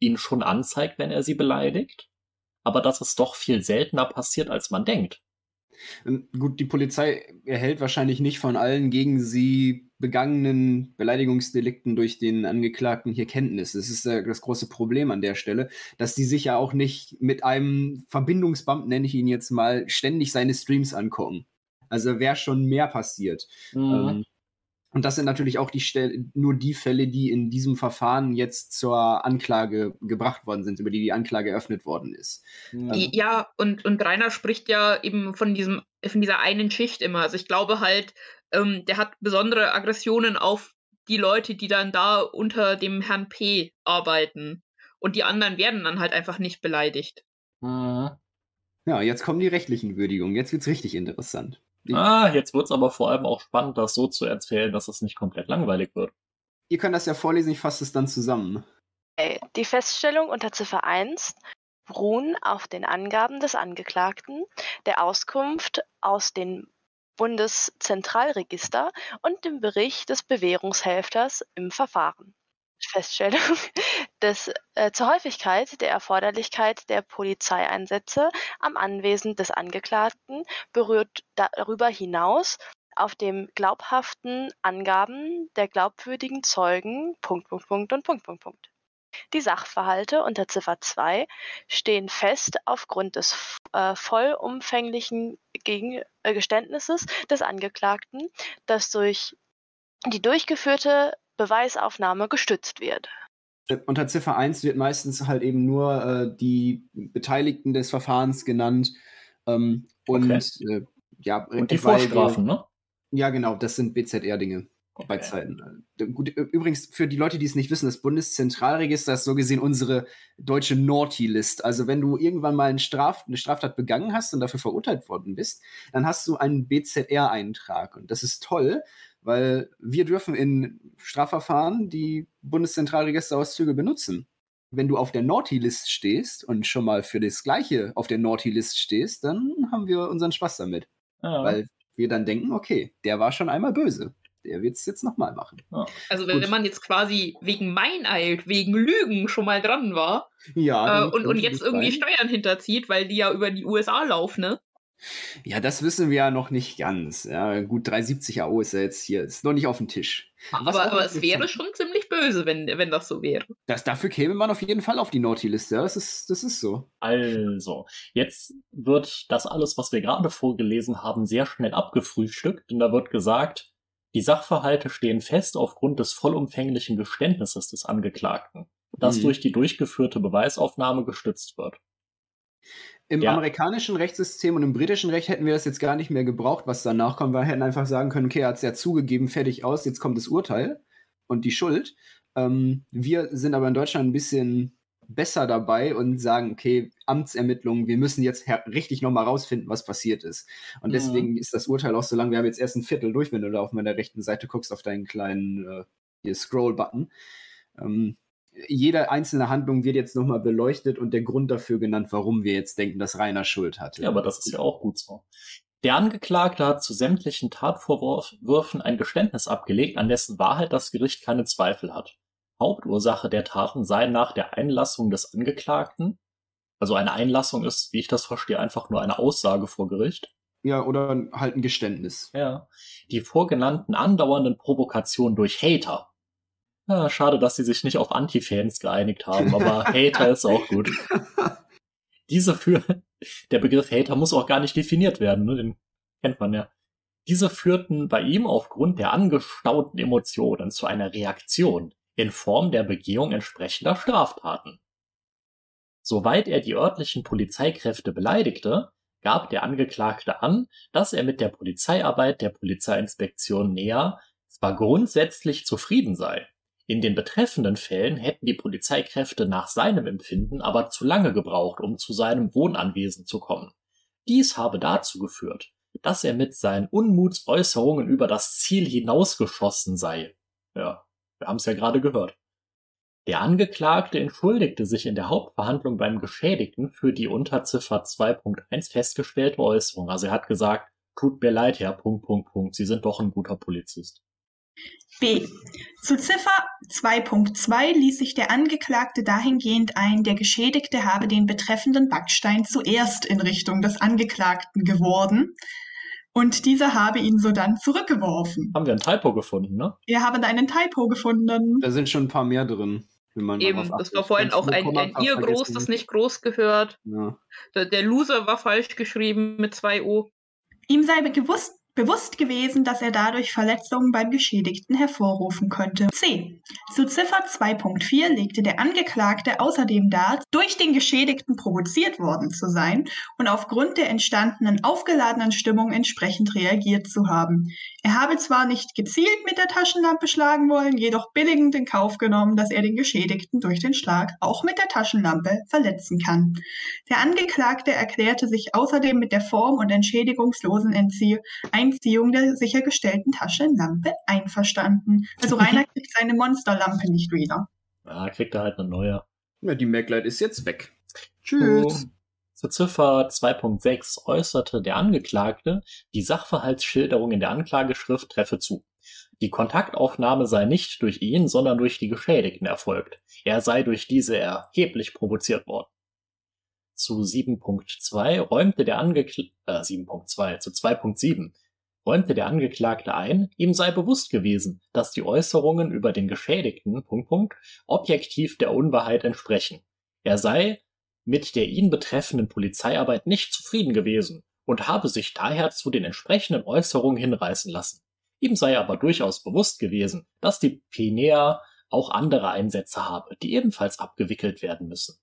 ihn schon anzeigt, wenn er sie beleidigt, aber dass es doch viel seltener passiert, als man denkt. Ähm, gut, die Polizei erhält wahrscheinlich nicht von allen gegen sie begangenen Beleidigungsdelikten durch den Angeklagten hier Kenntnis. Das ist äh, das große Problem an der Stelle, dass die sich ja auch nicht mit einem Verbindungsband, nenne ich ihn jetzt mal, ständig seine Streams angucken. Also wäre schon mehr passiert. Mhm. Ähm, und das sind natürlich auch die Stell nur die Fälle, die in diesem Verfahren jetzt zur Anklage gebracht worden sind, über die die Anklage eröffnet worden ist. Mhm. Ja, und, und Rainer spricht ja eben von, diesem, von dieser einen Schicht immer. Also ich glaube halt, ähm, der hat besondere Aggressionen auf die Leute, die dann da unter dem Herrn P arbeiten. Und die anderen werden dann halt einfach nicht beleidigt. Mhm. Ja, jetzt kommen die rechtlichen Würdigungen. Jetzt wird's richtig interessant. Ah, jetzt wird's aber vor allem auch spannend, das so zu erzählen, dass es nicht komplett langweilig wird. Ihr könnt das ja vorlesen, ich fasse es dann zusammen. Die Feststellung unter Ziffer 1 beruhen auf den Angaben des Angeklagten, der Auskunft aus dem Bundeszentralregister und dem Bericht des Bewährungshelfers im Verfahren. Feststellung des, äh, zur Häufigkeit der Erforderlichkeit der Polizeieinsätze am Anwesen des Angeklagten berührt darüber hinaus auf dem glaubhaften Angaben der glaubwürdigen Zeugen Punkt, Punkt, Punkt und Punkt, Punkt, Punkt. Die Sachverhalte unter Ziffer 2 stehen fest aufgrund des äh, vollumfänglichen Gegen äh, Geständnisses des Angeklagten, das durch die durchgeführte Beweisaufnahme gestützt wird. Unter Ziffer 1 wird meistens halt eben nur äh, die Beteiligten des Verfahrens genannt. Ähm, und okay. äh, ja, und die Vorstrafen, ne? Ja, genau, das sind BZR-Dinge okay. bei Zeiten. Äh, gut, übrigens, für die Leute, die es nicht wissen, das Bundeszentralregister ist so gesehen unsere deutsche Naughty-List. Also wenn du irgendwann mal eine, Straf eine Straftat begangen hast und dafür verurteilt worden bist, dann hast du einen BZR-Eintrag. Und das ist toll, weil wir dürfen in Strafverfahren die Bundeszentralregisterauszüge benutzen. Wenn du auf der Naughty-List stehst und schon mal für das Gleiche auf der Naughty-List stehst, dann haben wir unseren Spaß damit. Ja. Weil wir dann denken, okay, der war schon einmal böse. Der wird es jetzt nochmal machen. Ja. Also wenn Gut. man jetzt quasi wegen Meineid, wegen Lügen schon mal dran war ja, äh, und, und jetzt irgendwie rein. Steuern hinterzieht, weil die ja über die USA laufen, ne? Ja, das wissen wir ja noch nicht ganz. Ja, gut, 370 AO ist ja jetzt hier, ist noch nicht auf dem Tisch. Aber, aber es wäre schon ziemlich böse, wenn, wenn das so wäre. Das, dafür käme man auf jeden Fall auf die Naughty-Liste. Ja, das ist, das ist so. Also, jetzt wird das alles, was wir gerade vorgelesen haben, sehr schnell abgefrühstückt, denn da wird gesagt, die Sachverhalte stehen fest aufgrund des vollumfänglichen Geständnisses des Angeklagten, das mhm. durch die durchgeführte Beweisaufnahme gestützt wird. Im ja. amerikanischen Rechtssystem und im britischen Recht hätten wir das jetzt gar nicht mehr gebraucht, was danach kommt. Wir hätten einfach sagen können, okay, er hat es ja zugegeben, fertig aus, jetzt kommt das Urteil und die Schuld. Ähm, wir sind aber in Deutschland ein bisschen besser dabei und sagen, okay, Amtsermittlungen, wir müssen jetzt richtig nochmal rausfinden, was passiert ist. Und deswegen mhm. ist das Urteil auch so lang. Wir haben jetzt erst ein Viertel durch, wenn du da auf meiner rechten Seite guckst, auf deinen kleinen äh, Scroll-Button. Ähm, jede einzelne Handlung wird jetzt nochmal beleuchtet und der Grund dafür genannt, warum wir jetzt denken, dass Rainer Schuld hatte. Ja, aber das ist ja auch gut so. Der Angeklagte hat zu sämtlichen Tatvorwürfen ein Geständnis abgelegt, an dessen Wahrheit das Gericht keine Zweifel hat. Hauptursache der Taten sei nach der Einlassung des Angeklagten, also eine Einlassung ist, wie ich das verstehe, einfach nur eine Aussage vor Gericht. Ja, oder halt ein Geständnis. Ja. Die vorgenannten andauernden Provokationen durch Hater, ja, schade, dass sie sich nicht auf Anti-Fans geeinigt haben, aber Hater ist auch gut. Diese für, der Begriff Hater muss auch gar nicht definiert werden, ne? den kennt man ja. Diese führten bei ihm aufgrund der angestauten Emotionen zu einer Reaktion in Form der Begehung entsprechender Straftaten. Soweit er die örtlichen Polizeikräfte beleidigte, gab der Angeklagte an, dass er mit der Polizeiarbeit der Polizeiinspektion näher zwar grundsätzlich zufrieden sei, in den betreffenden Fällen hätten die Polizeikräfte nach seinem Empfinden aber zu lange gebraucht, um zu seinem Wohnanwesen zu kommen. Dies habe dazu geführt, dass er mit seinen Unmutsäußerungen über das Ziel hinausgeschossen sei. Ja, wir haben es ja gerade gehört. Der Angeklagte entschuldigte sich in der Hauptverhandlung beim Geschädigten für die unter Ziffer 2.1 festgestellte Äußerung. Also er hat gesagt, tut mir leid, Herr Punkt, Punkt, Punkt, Sie sind doch ein guter Polizist. B. Zu Ziffer 2.2 ließ sich der Angeklagte dahingehend ein, der Geschädigte habe den betreffenden Backstein zuerst in Richtung des Angeklagten geworfen und dieser habe ihn sodann zurückgeworfen. Haben wir ein Typo gefunden, ne? Wir haben einen Typo gefunden. Da sind schon ein paar mehr drin. Eben, das war vorhin auch ein, ein ihr groß, das nicht groß gehört. Ja. Der, der Loser war falsch geschrieben mit zwei O. Ihm sei gewusst, bewusst gewesen, dass er dadurch Verletzungen beim Geschädigten hervorrufen könnte. C. Zu Ziffer 2.4 legte der Angeklagte außerdem dar, durch den Geschädigten provoziert worden zu sein und aufgrund der entstandenen aufgeladenen Stimmung entsprechend reagiert zu haben. Er habe zwar nicht gezielt mit der Taschenlampe schlagen wollen, jedoch billigend in Kauf genommen, dass er den Geschädigten durch den Schlag auch mit der Taschenlampe verletzen kann. Der Angeklagte erklärte sich außerdem mit der form- und entschädigungslosen Entziehung Einziehung der sichergestellten Taschenlampe einverstanden. Also Rainer kriegt seine Monsterlampe nicht wieder. Ja, kriegt er halt eine neue. Ja, die Maglite ist jetzt weg. Tschüss. Oh. Zur Ziffer 2.6 äußerte der Angeklagte, die Sachverhaltsschilderung in der Anklageschrift treffe zu. Die Kontaktaufnahme sei nicht durch ihn, sondern durch die Geschädigten erfolgt. Er sei durch diese erheblich provoziert worden. Zu 7.2 räumte der Angeklagte, äh, 7.2, zu 2.7 räumte der Angeklagte ein, ihm sei bewusst gewesen, dass die Äußerungen über den Geschädigten objektiv der Unwahrheit entsprechen. Er sei mit der ihn betreffenden Polizeiarbeit nicht zufrieden gewesen und habe sich daher zu den entsprechenden Äußerungen hinreißen lassen. Ihm sei aber durchaus bewusst gewesen, dass die Pinea auch andere Einsätze habe, die ebenfalls abgewickelt werden müssen.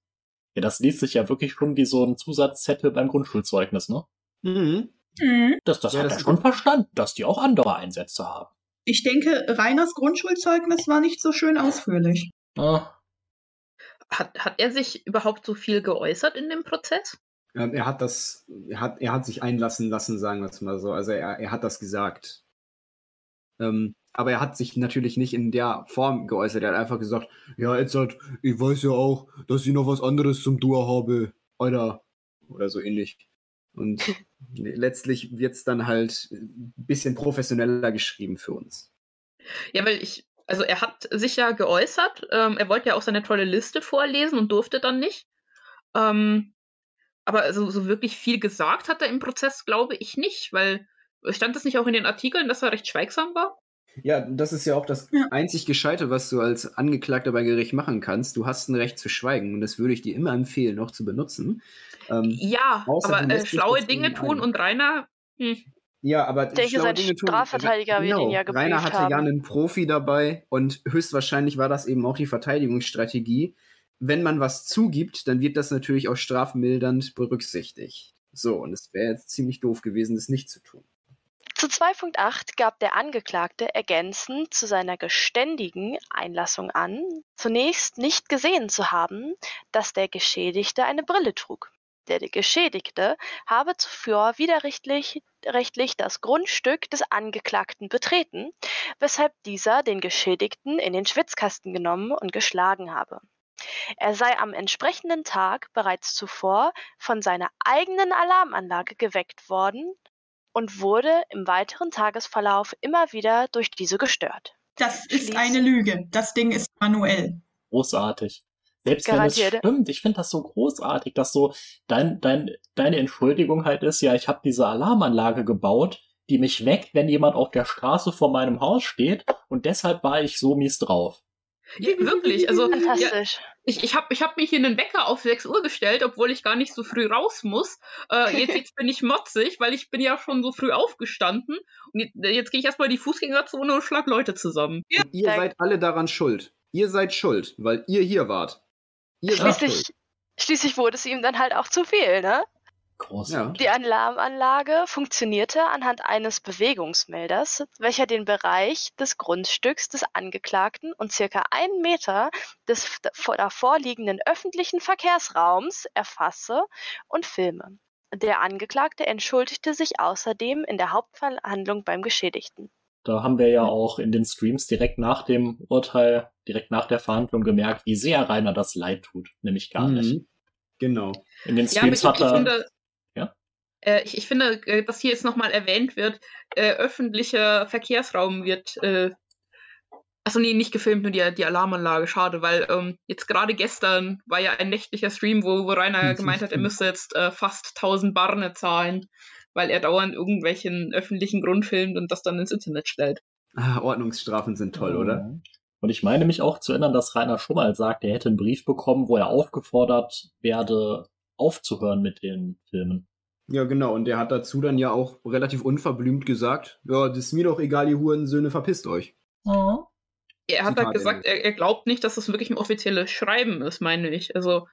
Ja, das liest sich ja wirklich schon wie so ein Zusatzzettel beim Grundschulzeugnis, ne? Mhm. Mhm. Das, das ja, hat das er schon verstanden, dass die auch andere Einsätze haben. Ich denke, Reiners Grundschulzeugnis war nicht so schön ausführlich. Ah. Hat, hat er sich überhaupt so viel geäußert in dem Prozess? Ja, er hat das, er hat, er hat sich einlassen lassen, sagen wir es mal so. Also er, er hat das gesagt. Ähm, aber er hat sich natürlich nicht in der Form geäußert. Er hat einfach gesagt, ja, jetzt halt, ich weiß ja auch, dass ich noch was anderes zum Dur habe. Oder, oder so ähnlich. Und letztlich wird es dann halt ein bisschen professioneller geschrieben für uns. Ja, weil ich, also er hat sich ja geäußert, ähm, er wollte ja auch seine tolle Liste vorlesen und durfte dann nicht. Ähm, Aber also, so wirklich viel gesagt hat er im Prozess, glaube ich nicht, weil stand das nicht auch in den Artikeln, dass er recht schweigsam war? Ja, das ist ja auch das Ja. einzig Gescheite, was du als Angeklagter bei Gericht machen kannst. Du hast ein Recht zu schweigen und das würde ich dir immer empfehlen, noch zu benutzen. Ähm, Ja, aber äh, schlaue Dinge tun ein. und Rainer, hm, ja, aber Ich denke, sein Dinge tun- Strafverteidiger wird ihn ja genau, Rainer hatte ja haben. einen Profi dabei und höchstwahrscheinlich war das eben auch die Verteidigungsstrategie. Wenn man was zugibt, dann wird das natürlich auch strafmildernd berücksichtigt. So, und es wäre jetzt ziemlich doof gewesen, das nicht zu tun. Zu 2.8 gab der Angeklagte ergänzend zu seiner geständigen Einlassung an, zunächst nicht gesehen zu haben, dass der Geschädigte eine Brille trug. Der Geschädigte habe zuvor widerrechtlich rechtlich das Grundstück des Angeklagten betreten, weshalb dieser den Geschädigten in den Schwitzkasten genommen und geschlagen habe. Er sei am entsprechenden Tag bereits zuvor von seiner eigenen Alarmanlage geweckt worden und wurde im weiteren Tagesverlauf immer wieder durch diese gestört. Das ist eine Lüge. Das Ding ist manuell. Großartig. Selbst wenn Garantiert. es stimmt, ich finde das so großartig, dass so dein, dein, deine Entschuldigung halt ist, ja, ich habe diese Alarmanlage gebaut, die mich weckt, wenn jemand auf der Straße vor meinem Haus steht und deshalb war ich so mies drauf. ja, wirklich, also ja, Fantastisch. ich, ich habe ich hab mich hier einen Wecker auf 6 Uhr gestellt, obwohl ich gar nicht so früh raus muss. Äh, jetzt, jetzt bin ich motzig, weil ich bin ja schon so früh aufgestanden. Und jetzt, jetzt gehe ich erstmal in die Fußgängerzone und schlag Leute zusammen. Und ihr seid alle daran schuld. Ihr seid schuld, weil ihr hier wart. Ihr Schließlich, schließlich wurde es ihm dann halt auch zu viel, ne? Großartig. Die Alarmanlage funktionierte anhand eines Bewegungsmelders, welcher den Bereich des Grundstücks des Angeklagten und circa einen Meter des f- vor- davor liegenden öffentlichen Verkehrsraums erfasse und filme. Der Angeklagte entschuldigte sich außerdem in der Hauptverhandlung beim Geschädigten. Da haben wir ja auch in den Streams direkt nach dem Urteil, direkt nach der Verhandlung gemerkt, wie sehr Rainer das leid tut. Nämlich gar nicht. Mhm. Genau. In den Ja, Streams ich hat er. finde, Ja? äh, ich, ich finde, äh, dass hier jetzt nochmal erwähnt wird, äh, öffentlicher Verkehrsraum wird, äh, achso, nee, nicht gefilmt, nur die, die Alarmanlage, schade, weil ähm, jetzt gerade gestern war ja ein nächtlicher Stream, wo, wo Rainer gemeint hat, er müsste jetzt äh, fast 1000 Barne zahlen, weil er dauernd irgendwelchen öffentlichen Grund filmt und das dann ins Internet stellt. Ah, Ordnungsstrafen sind toll, oder? Mhm. Und ich meine mich auch zu erinnern, dass Rainer schon mal sagt, er hätte einen Brief bekommen, wo er aufgefordert werde, aufzuhören mit den Filmen. Ja, genau. Und der hat dazu dann ja auch relativ unverblümt gesagt, ja, das ist mir doch egal, ihr Hurensöhne, verpisst euch. Er hat Zitat halt gesagt, er, er glaubt nicht, dass das wirklich ein offizielles Schreiben ist, meine ich. Also,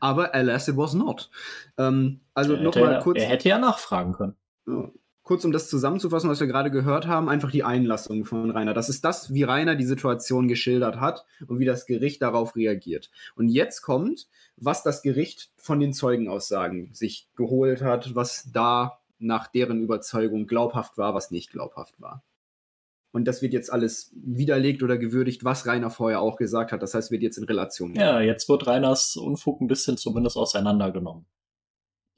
Aber alas, it was not. Ähm, also nochmal ja- kurz, er hätte ja nachfragen können. ja, kurz, um das zusammenzufassen, was wir gerade gehört haben, einfach die Einlassung von Rainer. Das ist das, wie Rainer die Situation geschildert hat und wie das Gericht darauf reagiert. Und jetzt kommt, was das Gericht von den Zeugenaussagen sich geholt hat, was da nach deren Überzeugung glaubhaft war, was nicht glaubhaft war. Und das wird jetzt alles widerlegt oder gewürdigt, was Rainer vorher auch gesagt hat. Das heißt, wird jetzt in Relation Ja, jetzt wird Rainers Unfug ein bisschen zumindest auseinandergenommen.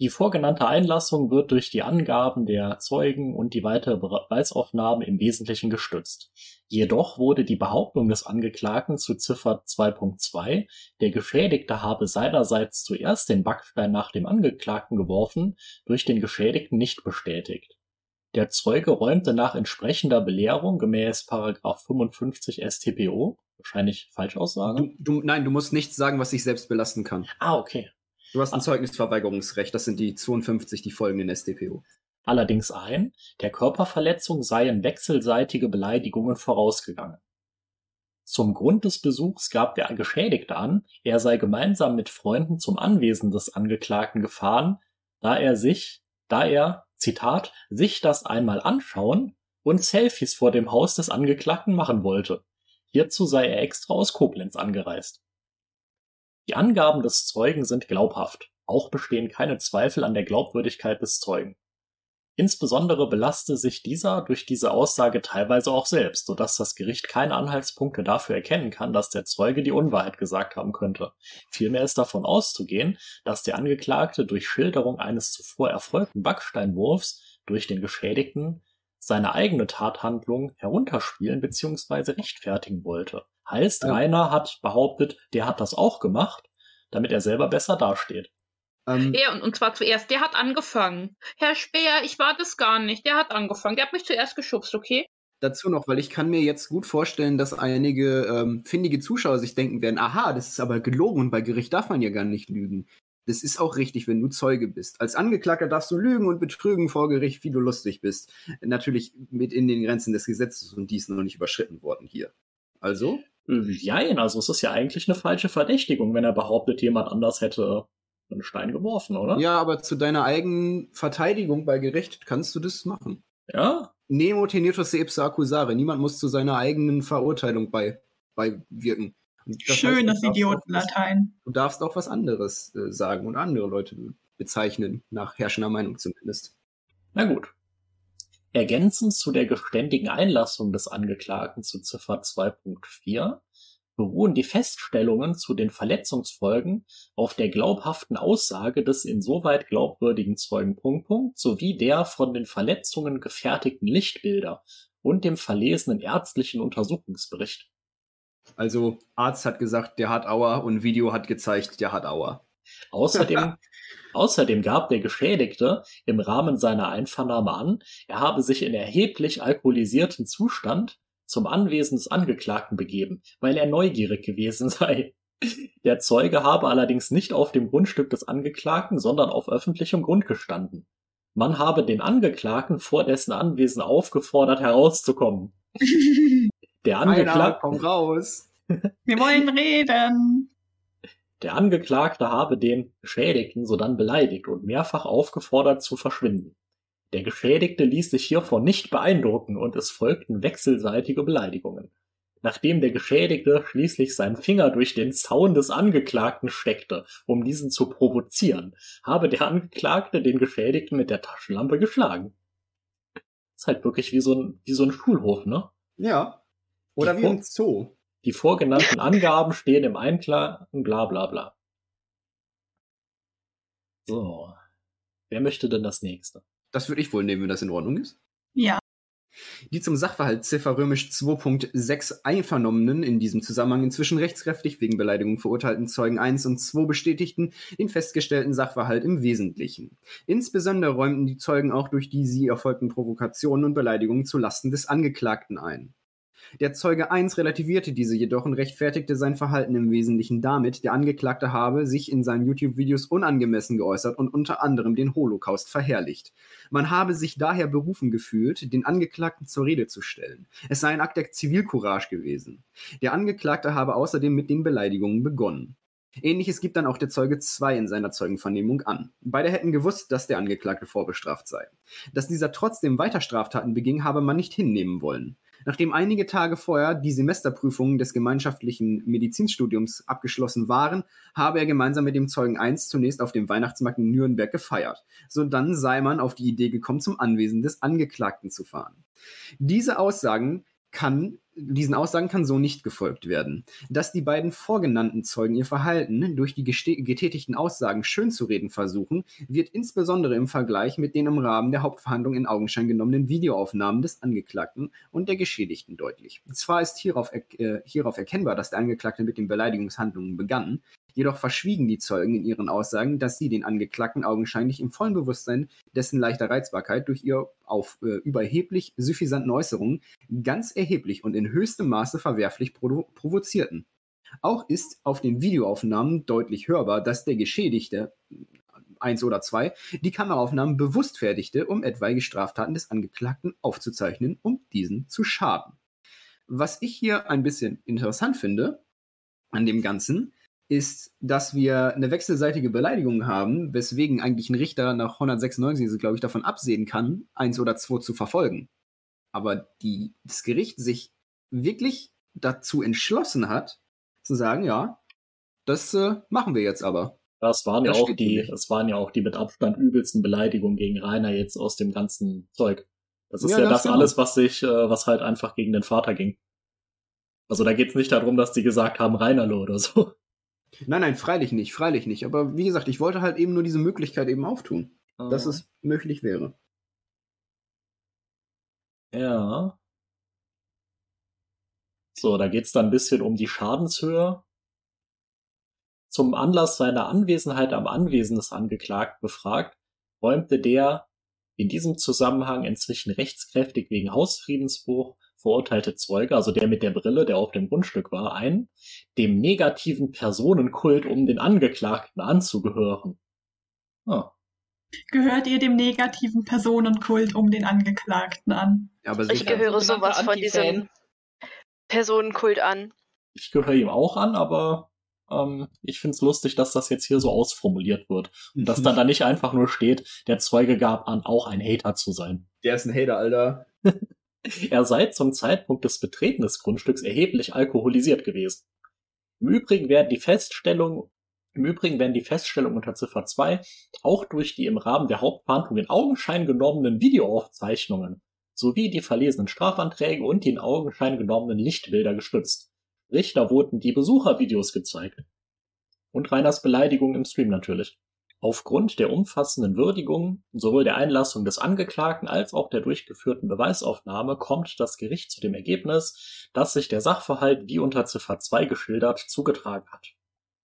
Die vorgenannte Einlassung wird durch die Angaben der Zeugen und die weitere Beweisaufnahme im Wesentlichen gestützt. Jedoch wurde die Behauptung des Angeklagten zu Ziffer 2.2, der Geschädigte habe seinerseits zuerst den Backstein nach dem Angeklagten geworfen, durch den Geschädigten nicht bestätigt. Der Zeuge räumte nach entsprechender Belehrung gemäß Paragraph 55 StPO, wahrscheinlich Falschaussage. Du, du, nein, du musst nichts sagen, was sich selbst belasten kann. Ah, okay. Du hast ein Ah. Zeugnisverweigerungsrecht. Das sind die 52, die folgenden StPO. allerdings ein, der Körperverletzung seien wechselseitige Beleidigungen vorausgegangen. Zum Grund des Besuchs gab der Geschädigte an, er sei gemeinsam mit Freunden zum Anwesen des Angeklagten gefahren, da er sich, da er, Zitat, sich das einmal anschauen und Selfies vor dem Haus des Angeklagten machen wollte. Hierzu sei er extra aus Koblenz angereist. Die Angaben des Zeugen sind glaubhaft. Auch bestehen keine Zweifel an der Glaubwürdigkeit des Zeugen. Insbesondere belaste sich dieser durch diese Aussage teilweise auch selbst, sodass das Gericht keine Anhaltspunkte dafür erkennen kann, dass der Zeuge die Unwahrheit gesagt haben könnte. Vielmehr ist davon auszugehen, dass der Angeklagte durch Schilderung eines zuvor erfolgten Backsteinwurfs durch den Geschädigten seine eigene Tathandlung herunterspielen bzw. rechtfertigen wollte. Heißt, Ja. Rainer hat behauptet, der hat das auch gemacht, damit er selber besser dasteht. Ähm, Ja, und, und zwar zuerst, der hat angefangen. Herr Speer, ich war das gar nicht. Der hat angefangen. Der hat mich zuerst geschubst, okay? dazu noch, weil ich kann mir jetzt gut vorstellen, dass einige ähm, findige Zuschauer sich denken werden, aha, das ist aber gelogen und bei Gericht darf man ja gar nicht lügen. Das ist auch richtig, wenn du Zeuge bist. Als Angeklagter darfst du lügen und betrügen vor Gericht, wie du lustig bist. Natürlich mit in den Grenzen des Gesetzes und die ist noch nicht überschritten worden hier. Also, Jein, also es ist ja eigentlich eine falsche Verdächtigung, wenn er behauptet, jemand anders hätte einen Stein geworfen, oder? ja, aber zu deiner eigenen Verteidigung bei Gericht kannst du das machen. Ja? Nemo tenetus se ipsa accusare. Niemand muss zu seiner eigenen Verurteilung bei, beiwirken. Das heißt, darfst auch was- Idiotenlatein. Du darfst auch was anderes äh, sagen und andere Leute bezeichnen, nach herrschender Meinung zumindest. Na gut. Ergänzend zu der geständigen Einlassung des Angeklagten zu Ziffer 2.4 beruhen die Feststellungen zu den Verletzungsfolgen auf der glaubhaften Aussage des insoweit glaubwürdigen Zeugen Punkt, Punkt, sowie der von den Verletzungen gefertigten Lichtbilder und dem verlesenen ärztlichen Untersuchungsbericht. Also, Arzt hat gesagt, der hat Aua und Video hat gezeigt, der hat Aua. Außerdem, außerdem gab der Geschädigte im Rahmen seiner Einvernahme an, er habe sich in erheblich alkoholisierten Zustand zum Anwesen des Angeklagten begeben, weil er neugierig gewesen sei. Der Zeuge habe allerdings nicht auf dem Grundstück des Angeklagten, sondern auf öffentlichem Grund gestanden. Man habe den Angeklagten vor dessen Anwesen aufgefordert, herauszukommen. Der Angeklagte, komm raus. Wir wollen reden. Der Angeklagte habe den Geschädigten sodann beleidigt und mehrfach aufgefordert zu verschwinden. Der Geschädigte ließ sich hiervon nicht beeindrucken und es folgten wechselseitige Beleidigungen. Nachdem der Geschädigte schließlich seinen Finger durch den Zaun des Angeklagten steckte, um diesen zu provozieren, habe der Angeklagte den Geschädigten mit der Taschenlampe geschlagen. Ist halt wirklich wie so ein, wie so ein Schulhof, ne? Ja. Oder Die wie im Zoo. Die vorgenannten Angaben stehen im Einklang, bla bla bla. So. Wer möchte denn das nächste? Das würde ich wohl nehmen, wenn das in Ordnung ist. Ja. Die zum Sachverhalt Ziffer römisch 2.6 Einvernommenen in diesem Zusammenhang inzwischen rechtskräftig wegen Beleidigung verurteilten Zeugen 1 und 2 bestätigten den festgestellten Sachverhalt im Wesentlichen. Insbesondere räumten die Zeugen auch durch die sie erfolgten Provokationen und Beleidigungen zu Lasten des Angeklagten ein. Der Zeuge 1 relativierte diese jedoch und rechtfertigte sein Verhalten im Wesentlichen damit, der Angeklagte habe sich in seinen YouTube-Videos unangemessen geäußert und unter anderem den Holocaust verherrlicht. Man habe sich daher berufen gefühlt, den Angeklagten zur Rede zu stellen. Es sei ein Akt der Zivilcourage gewesen. Der Angeklagte habe außerdem mit den Beleidigungen begonnen. Ähnliches gibt dann auch der Zeuge 2 in seiner Zeugenvernehmung an. Beide hätten gewusst, dass der Angeklagte vorbestraft sei. Dass dieser trotzdem weiter Straftaten beging, habe man nicht hinnehmen wollen. Nachdem einige Tage vorher die Semesterprüfungen des gemeinschaftlichen Medizinstudiums abgeschlossen waren, habe er gemeinsam mit dem Zeugen 1 zunächst auf dem Weihnachtsmarkt in Nürnberg gefeiert. Sodann sei man auf die Idee gekommen, zum Anwesen des Angeklagten zu fahren. Diese Aussagen kann, diesen Aussagen kann so nicht gefolgt werden. Dass die beiden vorgenannten Zeugen ihr Verhalten durch die getätigten Aussagen schön zu reden versuchen, wird insbesondere im Vergleich mit den im Rahmen der Hauptverhandlung in Augenschein genommenen Videoaufnahmen des Angeklagten und der Geschädigten deutlich. Zwar ist hierauf, er, äh, hierauf erkennbar, dass der Angeklagte mit den Beleidigungshandlungen begann, jedoch verschwiegen die Zeugen in ihren Aussagen, dass sie den Angeklagten augenscheinlich im vollen Bewusstsein dessen leichter Reizbarkeit durch ihr auf äh, überheblich suffisanten Äußerungen ganz erheblich und in höchstem Maße verwerflich provo provozierten. Auch ist auf den Videoaufnahmen deutlich hörbar, dass der Geschädigte, eins oder zwei, die Kameraaufnahmen bewusst fertigte, um etwaige Straftaten des Angeklagten aufzuzeichnen, um diesen zu schaden. Was ich hier ein bisschen interessant finde an dem Ganzen, ist, dass wir eine wechselseitige Beleidigung haben, weswegen eigentlich ein Richter nach 196, glaube ich, davon absehen kann, eins oder zwei zu verfolgen. Aber die, das Gericht sich wirklich dazu entschlossen hat, zu sagen, ja, das äh, machen wir jetzt aber. Das waren ja Das auch steht die, nämlich. das waren ja auch die mit Abstand übelsten Beleidigungen gegen Rainer jetzt aus dem ganzen Zeug. Das ist Ja, ja, das genau. alles, was sich, äh, was halt einfach gegen den Vater ging. Also da geht's nicht darum, dass die gesagt haben Reinerle oder so. Nein, nein, freilich nicht, freilich nicht. Aber wie gesagt, ich wollte halt eben nur diese Möglichkeit eben auftun, dass Äh, es möglich wäre. Ja. So, da geht's dann ein bisschen um die Schadenshöhe. zum Anlass seiner Anwesenheit am Anwesen des Angeklagten befragt, räumte der in diesem Zusammenhang inzwischen rechtskräftig wegen Hausfriedensbruch verurteilte Zeuge, also der mit der Brille, der auf dem Grundstück war, ein, dem negativen Personenkult um den Angeklagten anzugehören. Ah. Gehört ihr dem negativen Personenkult um den Angeklagten an? Ja, aber Ich gehöre sogenannter sowas von Anti-Fan. diesem Personenkult an. Ich gehöre ihm auch an, aber ähm, ich find's lustig, dass das jetzt hier so ausformuliert wird. Und dass dann da nicht einfach nur steht, der Zeuge gab an, auch ein Hater zu sein. Der ist ein Hater, Alter. Er sei zum Zeitpunkt des Betreten des Grundstücks erheblich alkoholisiert gewesen. Im Übrigen werden die Feststellungen im Übrigen werden die Feststellungen unter Ziffer 2 auch durch die im Rahmen der Hauptverhandlung in Augenschein genommenen Videoaufzeichnungen sowie die verlesenen Strafanträge und die in Augenschein genommenen Lichtbilder gestützt. Da wurden die Besuchervideos gezeigt. Und Reiners Beleidigung im Stream natürlich. Aufgrund der umfassenden Würdigung sowohl der Einlassung des Angeklagten als auch der durchgeführten Beweisaufnahme kommt das Gericht zu dem Ergebnis, dass sich der Sachverhalt wie unter Ziffer 2 geschildert zugetragen hat.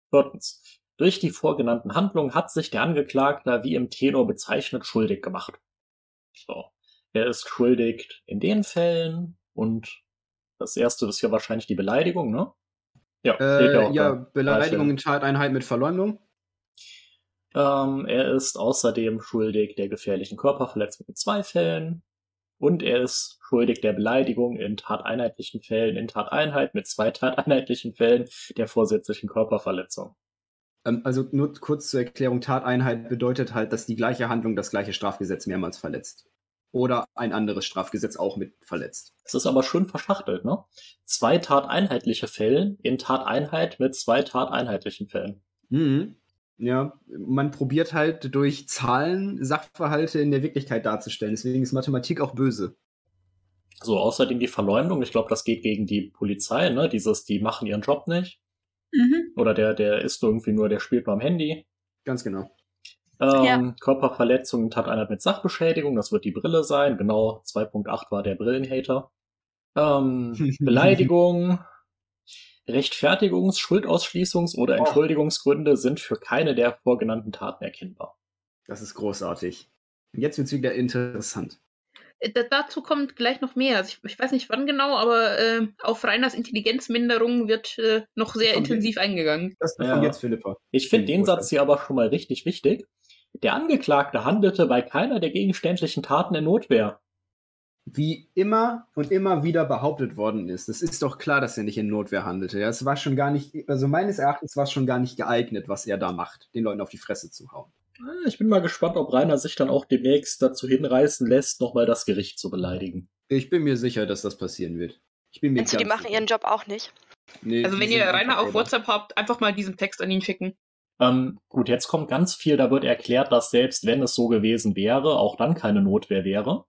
Viertens. Durch die vorgenannten Handlungen hat sich der Angeklagte, wie im Tenor bezeichnet, schuldig gemacht. So. Er ist schuldig in den Fällen und das erste ist ja wahrscheinlich die Beleidigung, ne? Ja, Äh, ja. Beleidigung in Tateinheit mit Verleumdung. Ähm, er ist außerdem schuldig der gefährlichen Körperverletzung in zwei Fällen. Und er ist schuldig der Beleidigung in tateinheitlichen Fällen, in Tateinheit mit zwei tateinheitlichen Fällen der vorsätzlichen Körperverletzung. Ähm, also nur kurz zur Erklärung, Tateinheit bedeutet halt, dass die gleiche Handlung das gleiche Strafgesetz mehrmals verletzt. Oder ein anderes Strafgesetz auch mit verletzt. Es ist aber schön verschachtelt, ne? Zwei tateinheitliche Fällen in Tateinheit mit zwei tateinheitlichen Fällen. Mhm. Ja, man probiert halt durch Zahlen Sachverhalte in der Wirklichkeit darzustellen. Deswegen ist Mathematik auch böse. So, außerdem die Verleumdung. Ich glaube, das geht gegen die Polizei, ne? Dieses, die machen ihren Job nicht. Mhm. Oder der, der ist irgendwie nur, der spielt nur am Handy. Ganz genau. Ähm, Ja. Körperverletzung hat einer mit Sachbeschädigung, das wird die Brille sein. Genau, 2.8 war der Brillenhater. Ähm, Beleidigung, Rechtfertigungs-, Schuldausschließungs- oder Oh. Entschuldigungsgründe sind für keine der vorgenannten Taten erkennbar. Das ist großartig. Jetzt wird's wieder interessant. Äh, Da, dazu kommt gleich noch mehr. Also ich, ich weiß nicht wann genau, aber äh, auf Reiners Intelligenzminderung wird äh, noch sehr Von intensiv eingegangen. Das Ja. kommt jetzt Philippa. Ich finde den. Satz hier aber schon mal richtig wichtig. Der Angeklagte handelte bei keiner der gegenständlichen Taten in Notwehr. Wie immer und immer wieder behauptet worden ist, es ist doch klar, dass er nicht in Notwehr handelte. Es war schon gar nicht, also meines Erachtens war es schon gar nicht geeignet, was er da macht, den Leuten auf die Fresse zu hauen. Ich bin mal gespannt, ob Rainer sich dann auch demnächst dazu hinreißen lässt, nochmal das Gericht zu beleidigen. Ich bin mir sicher, dass das passieren wird. Ich bin mir du, die machen sicher. ihren Job auch nicht? Nee, Also wenn ihr Rainer auf. WhatsApp habt, einfach mal diesen Text an ihn schicken. Ähm, gut, jetzt kommt ganz viel, da wird erklärt, dass selbst wenn es so gewesen wäre, auch dann keine Notwehr wäre.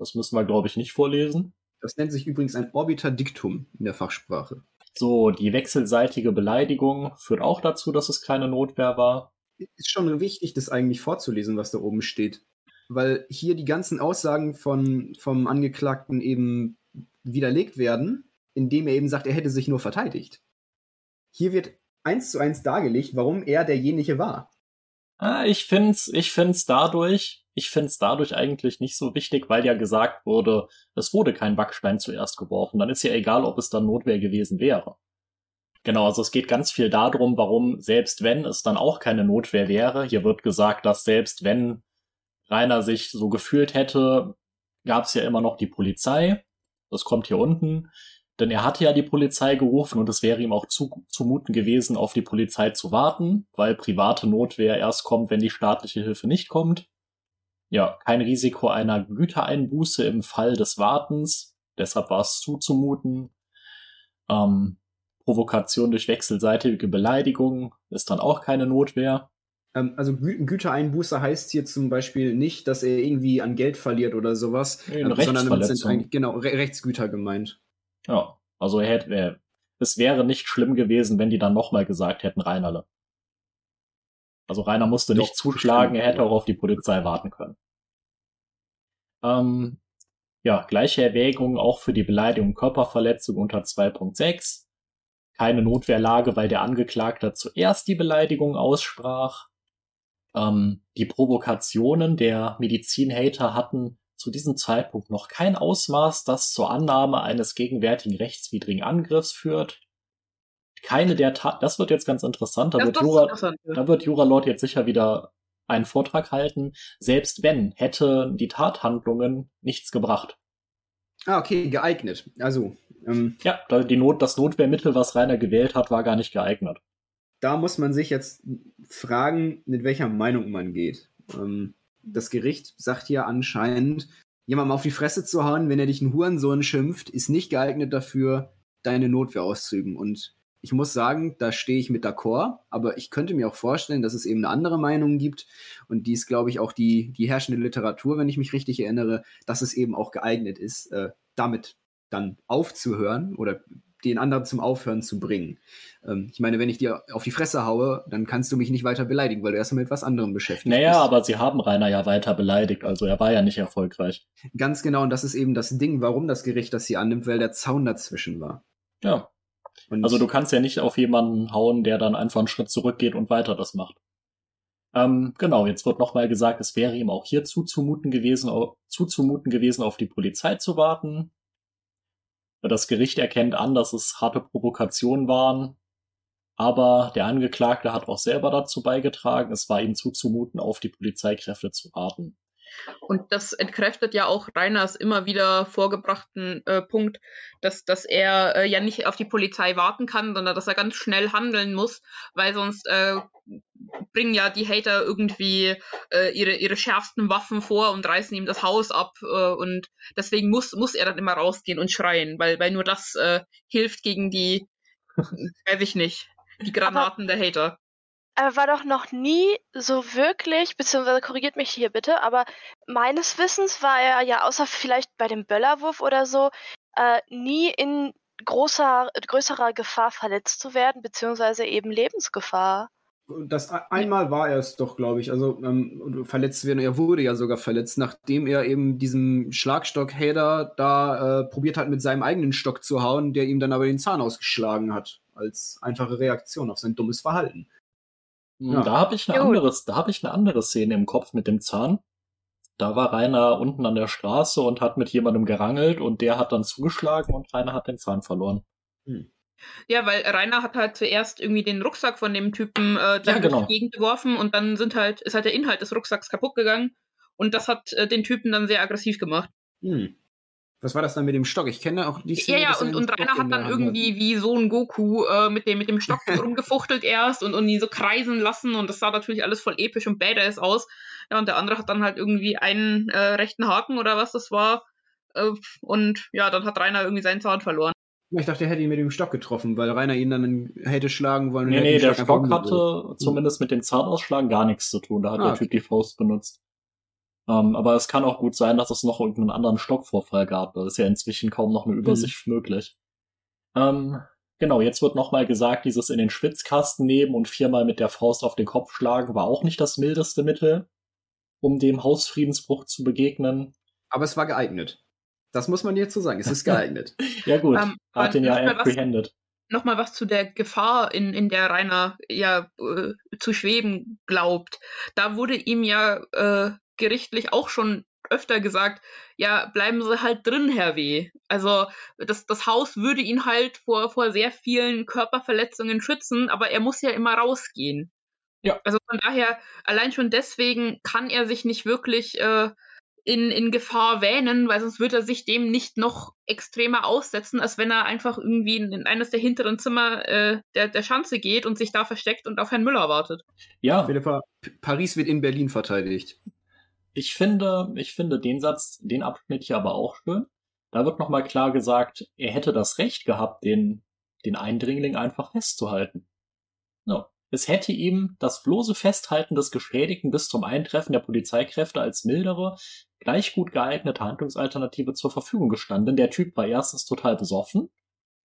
Das müssen wir, glaube ich, nicht vorlesen. Das nennt sich übrigens ein Orbiterdiktum in der Fachsprache. So, die wechselseitige Beleidigung führt auch dazu, dass es keine Notwehr war. Ist schon wichtig, das eigentlich vorzulesen, was da oben steht. Weil hier die ganzen Aussagen von, vom Angeklagten eben widerlegt werden, indem er eben sagt, er hätte sich nur verteidigt. Hier wird eins zu eins dargelegt, warum er derjenige war. Ah, ich find's, ich find's dadurch, ich find's dadurch eigentlich nicht so wichtig, weil ja gesagt wurde, es wurde kein Backstein zuerst geworfen. Dann ist ja egal, ob es dann Notwehr gewesen wäre. Genau, also es geht ganz viel darum, warum selbst wenn es dann auch keine Notwehr wäre, hier wird gesagt, dass selbst wenn Rainer sich so gefühlt hätte, gab's ja immer noch die Polizei. Das kommt hier unten. Denn er hatte ja die Polizei gerufen und es wäre ihm auch zu, zumuten gewesen, auf die Polizei zu warten, weil private Notwehr erst kommt, wenn die staatliche Hilfe nicht kommt. Ja, kein Risiko einer Gütereinbuße im Fall des Wartens, deshalb war es zuzumuten. Ähm, Provokation durch wechselseitige Beleidigung ist dann auch keine Notwehr. Ähm, also Gü Gütereinbuße heißt hier zum Beispiel nicht, dass er irgendwie an Geld verliert oder sowas, ähm, sondern damit sind genau, Re Rechtsgüter gemeint. Ja, also er hätte, äh, es wäre nicht schlimm gewesen, wenn die dann nochmal gesagt hätten, Reinerle. Also Rainer musste Doch, nicht zuschlagen, er hätte auch auf die Polizei warten können. Ähm, ja, gleiche Erwägung auch für die Beleidigung Körperverletzung unter 2.6. keine Notwehrlage, weil der Angeklagte zuerst die Beleidigung aussprach. Ähm, die Provokationen der Medizinhater hatten zu diesem Zeitpunkt noch kein Ausmaß, das zur Annahme eines gegenwärtigen rechtswidrigen Angriffs führt. Keine der Tat, das wird jetzt ganz interessant, da Das wird, Jura, da wird Jura Lord jetzt sicher wieder einen Vortrag halten. Selbst wenn, hätte die Tathandlungen nichts gebracht. Ah, okay, geeignet. Also, ähm, Ja, die Not, das Notwehrmittel, was Rainer gewählt hat, war gar nicht geeignet. da muss man sich jetzt fragen, mit welcher Meinung man geht. Ähm, das Gericht sagt hier anscheinend, jemandem auf die Fresse zu hauen, wenn er dich einen Hurensohn schimpft, ist nicht geeignet dafür, deine Notwehr auszuüben. Und ich muss sagen, da stehe ich mit d'accord, aber ich könnte mir auch vorstellen, dass es eben eine andere Meinung gibt. Und die ist, glaube ich, auch die, die herrschende Literatur, wenn ich mich richtig erinnere, dass es eben auch geeignet ist, äh, damit dann aufzuhören oder den anderen zum Aufhören zu bringen. Ähm, ich meine, wenn ich dir auf die Fresse haue, dann kannst du mich nicht weiter beleidigen, weil du erstmal mit etwas anderem beschäftigt Naja, bist. aber sie haben Rainer ja weiter beleidigt, also er war ja nicht erfolgreich. Ganz genau, und das ist eben das Ding, warum das Gericht das hier annimmt, weil der Zaun dazwischen war. Ja, Und also du kannst ja nicht auf jemanden hauen, der dann einfach einen Schritt zurückgeht und weiter das macht. Ähm, genau, jetzt wird nochmal gesagt, es wäre ihm auch hier zuzumuten gewesen, zuzumuten gewesen, auf die Polizei zu warten. Das Gericht erkennt an, dass es harte Provokationen waren, aber der Angeklagte hat auch selber dazu beigetragen, es war ihm zuzumuten, auf die Polizeikräfte zu warten. Und das entkräftet ja auch Reiners immer wieder vorgebrachten äh, Punkt, dass, dass er äh, ja nicht auf die Polizei warten kann, sondern dass er ganz schnell handeln muss, weil sonst äh, bringen ja die Hater irgendwie äh, ihre, ihre schärfsten Waffen vor und reißen ihm das Haus ab. Äh, und deswegen muss, muss er dann immer rausgehen und schreien, weil, weil nur das äh, hilft gegen die, weiß ich nicht, die Granaten der Hater. Er war doch noch nie so wirklich, beziehungsweise korrigiert mich hier bitte, aber meines Wissens war er ja außer vielleicht bei dem Böllerwurf oder so äh, nie in großer, größerer Gefahr verletzt zu werden, beziehungsweise eben Lebensgefahr. Das einmal war er es doch, glaube ich. Also ähm, verletzt werden. Er wurde ja sogar verletzt, nachdem er eben diesem Schlagstock-Hader da äh, probiert hat, mit seinem eigenen Stock zu hauen, der ihm dann aber den Zahn ausgeschlagen hat. Als einfache Reaktion auf sein dummes Verhalten. Ja. Da habe ich eine andere, da habe ich eine andere Szene im Kopf mit dem Zahn. Da war Rainer unten an der Straße und hat mit jemandem gerangelt und der hat dann zugeschlagen und Rainer hat den Zahn verloren. Ja, weil Rainer hat halt zuerst irgendwie den Rucksack von dem Typen äh, Ja, genau. durch die Gegend geworfen und dann sind halt, ist halt der Inhalt des Rucksacks kaputt gegangen und das hat äh, den Typen dann sehr aggressiv gemacht. Hm. Was war das dann mit dem Stock? Ich kenne auch die Ja, Szene, ja, er und, und Rainer in hat dann irgendwie wie so ein Goku äh, mit, dem, mit dem Stock rumgefuchtelt erst und, und ihn so kreisen lassen und das sah natürlich alles voll episch und badass aus. Ja, und der andere hat dann halt irgendwie einen äh, rechten Haken oder was das war. Äh, und ja, dann hat Rainer irgendwie seinen Zahn verloren. Ich dachte, er hätte ihn mit dem Stock getroffen, weil Rainer ihn dann hätte schlagen wollen. und Nee, nee, der Stock hatte zumindest mit dem Zahnausschlagen gar nichts zu tun. Da hat Ah, der okay. Typ die Faust benutzt. Ähm, aber es kann auch gut sein, dass es noch irgendeinen anderen Stockvorfall gab. Da ist ja inzwischen kaum noch eine Übersicht möglich. Ähm, genau, jetzt wird nochmal gesagt, dieses in den Schwitzkasten nehmen und viermal mit der Faust auf den Kopf schlagen war auch nicht das mildeste Mittel, um dem Hausfriedensbruch zu begegnen. Aber es war geeignet. Das muss man jetzt so sagen. Es ist geeignet. Ja gut, Ähm, hat ihn ja noch mal was- apprehended. nochmal was zu der Gefahr, in, in der Rainer ja äh, zu schweben glaubt. Da wurde ihm ja äh, gerichtlich auch schon öfter gesagt, ja, bleiben Sie halt drin, Herr W. Also das, das Haus würde ihn halt vor, vor sehr vielen Körperverletzungen schützen, aber er muss ja immer rausgehen. Ja. Also von daher, allein schon deswegen kann er sich nicht wirklich äh, in, in Gefahr wähnen, weil sonst würde er sich dem nicht noch extremer aussetzen, als wenn er einfach irgendwie in, in eines der hinteren Zimmer äh, der, der Schanze geht und sich da versteckt und auf Herrn Müller wartet. Ja, Philippa, Paris wird in Berlin verteidigt. Ich finde, ich finde den Satz, den Abschnitt hier aber auch schön. Da wird nochmal klar gesagt, er hätte das Recht gehabt, den, den Eindringling einfach festzuhalten. No. Es hätte ihm das bloße Festhalten des Geschädigten bis zum Eintreffen der Polizeikräfte als mildere, gleich gut geeignete Handlungsalternative zur Verfügung gestanden. Der Typ war erstens total besoffen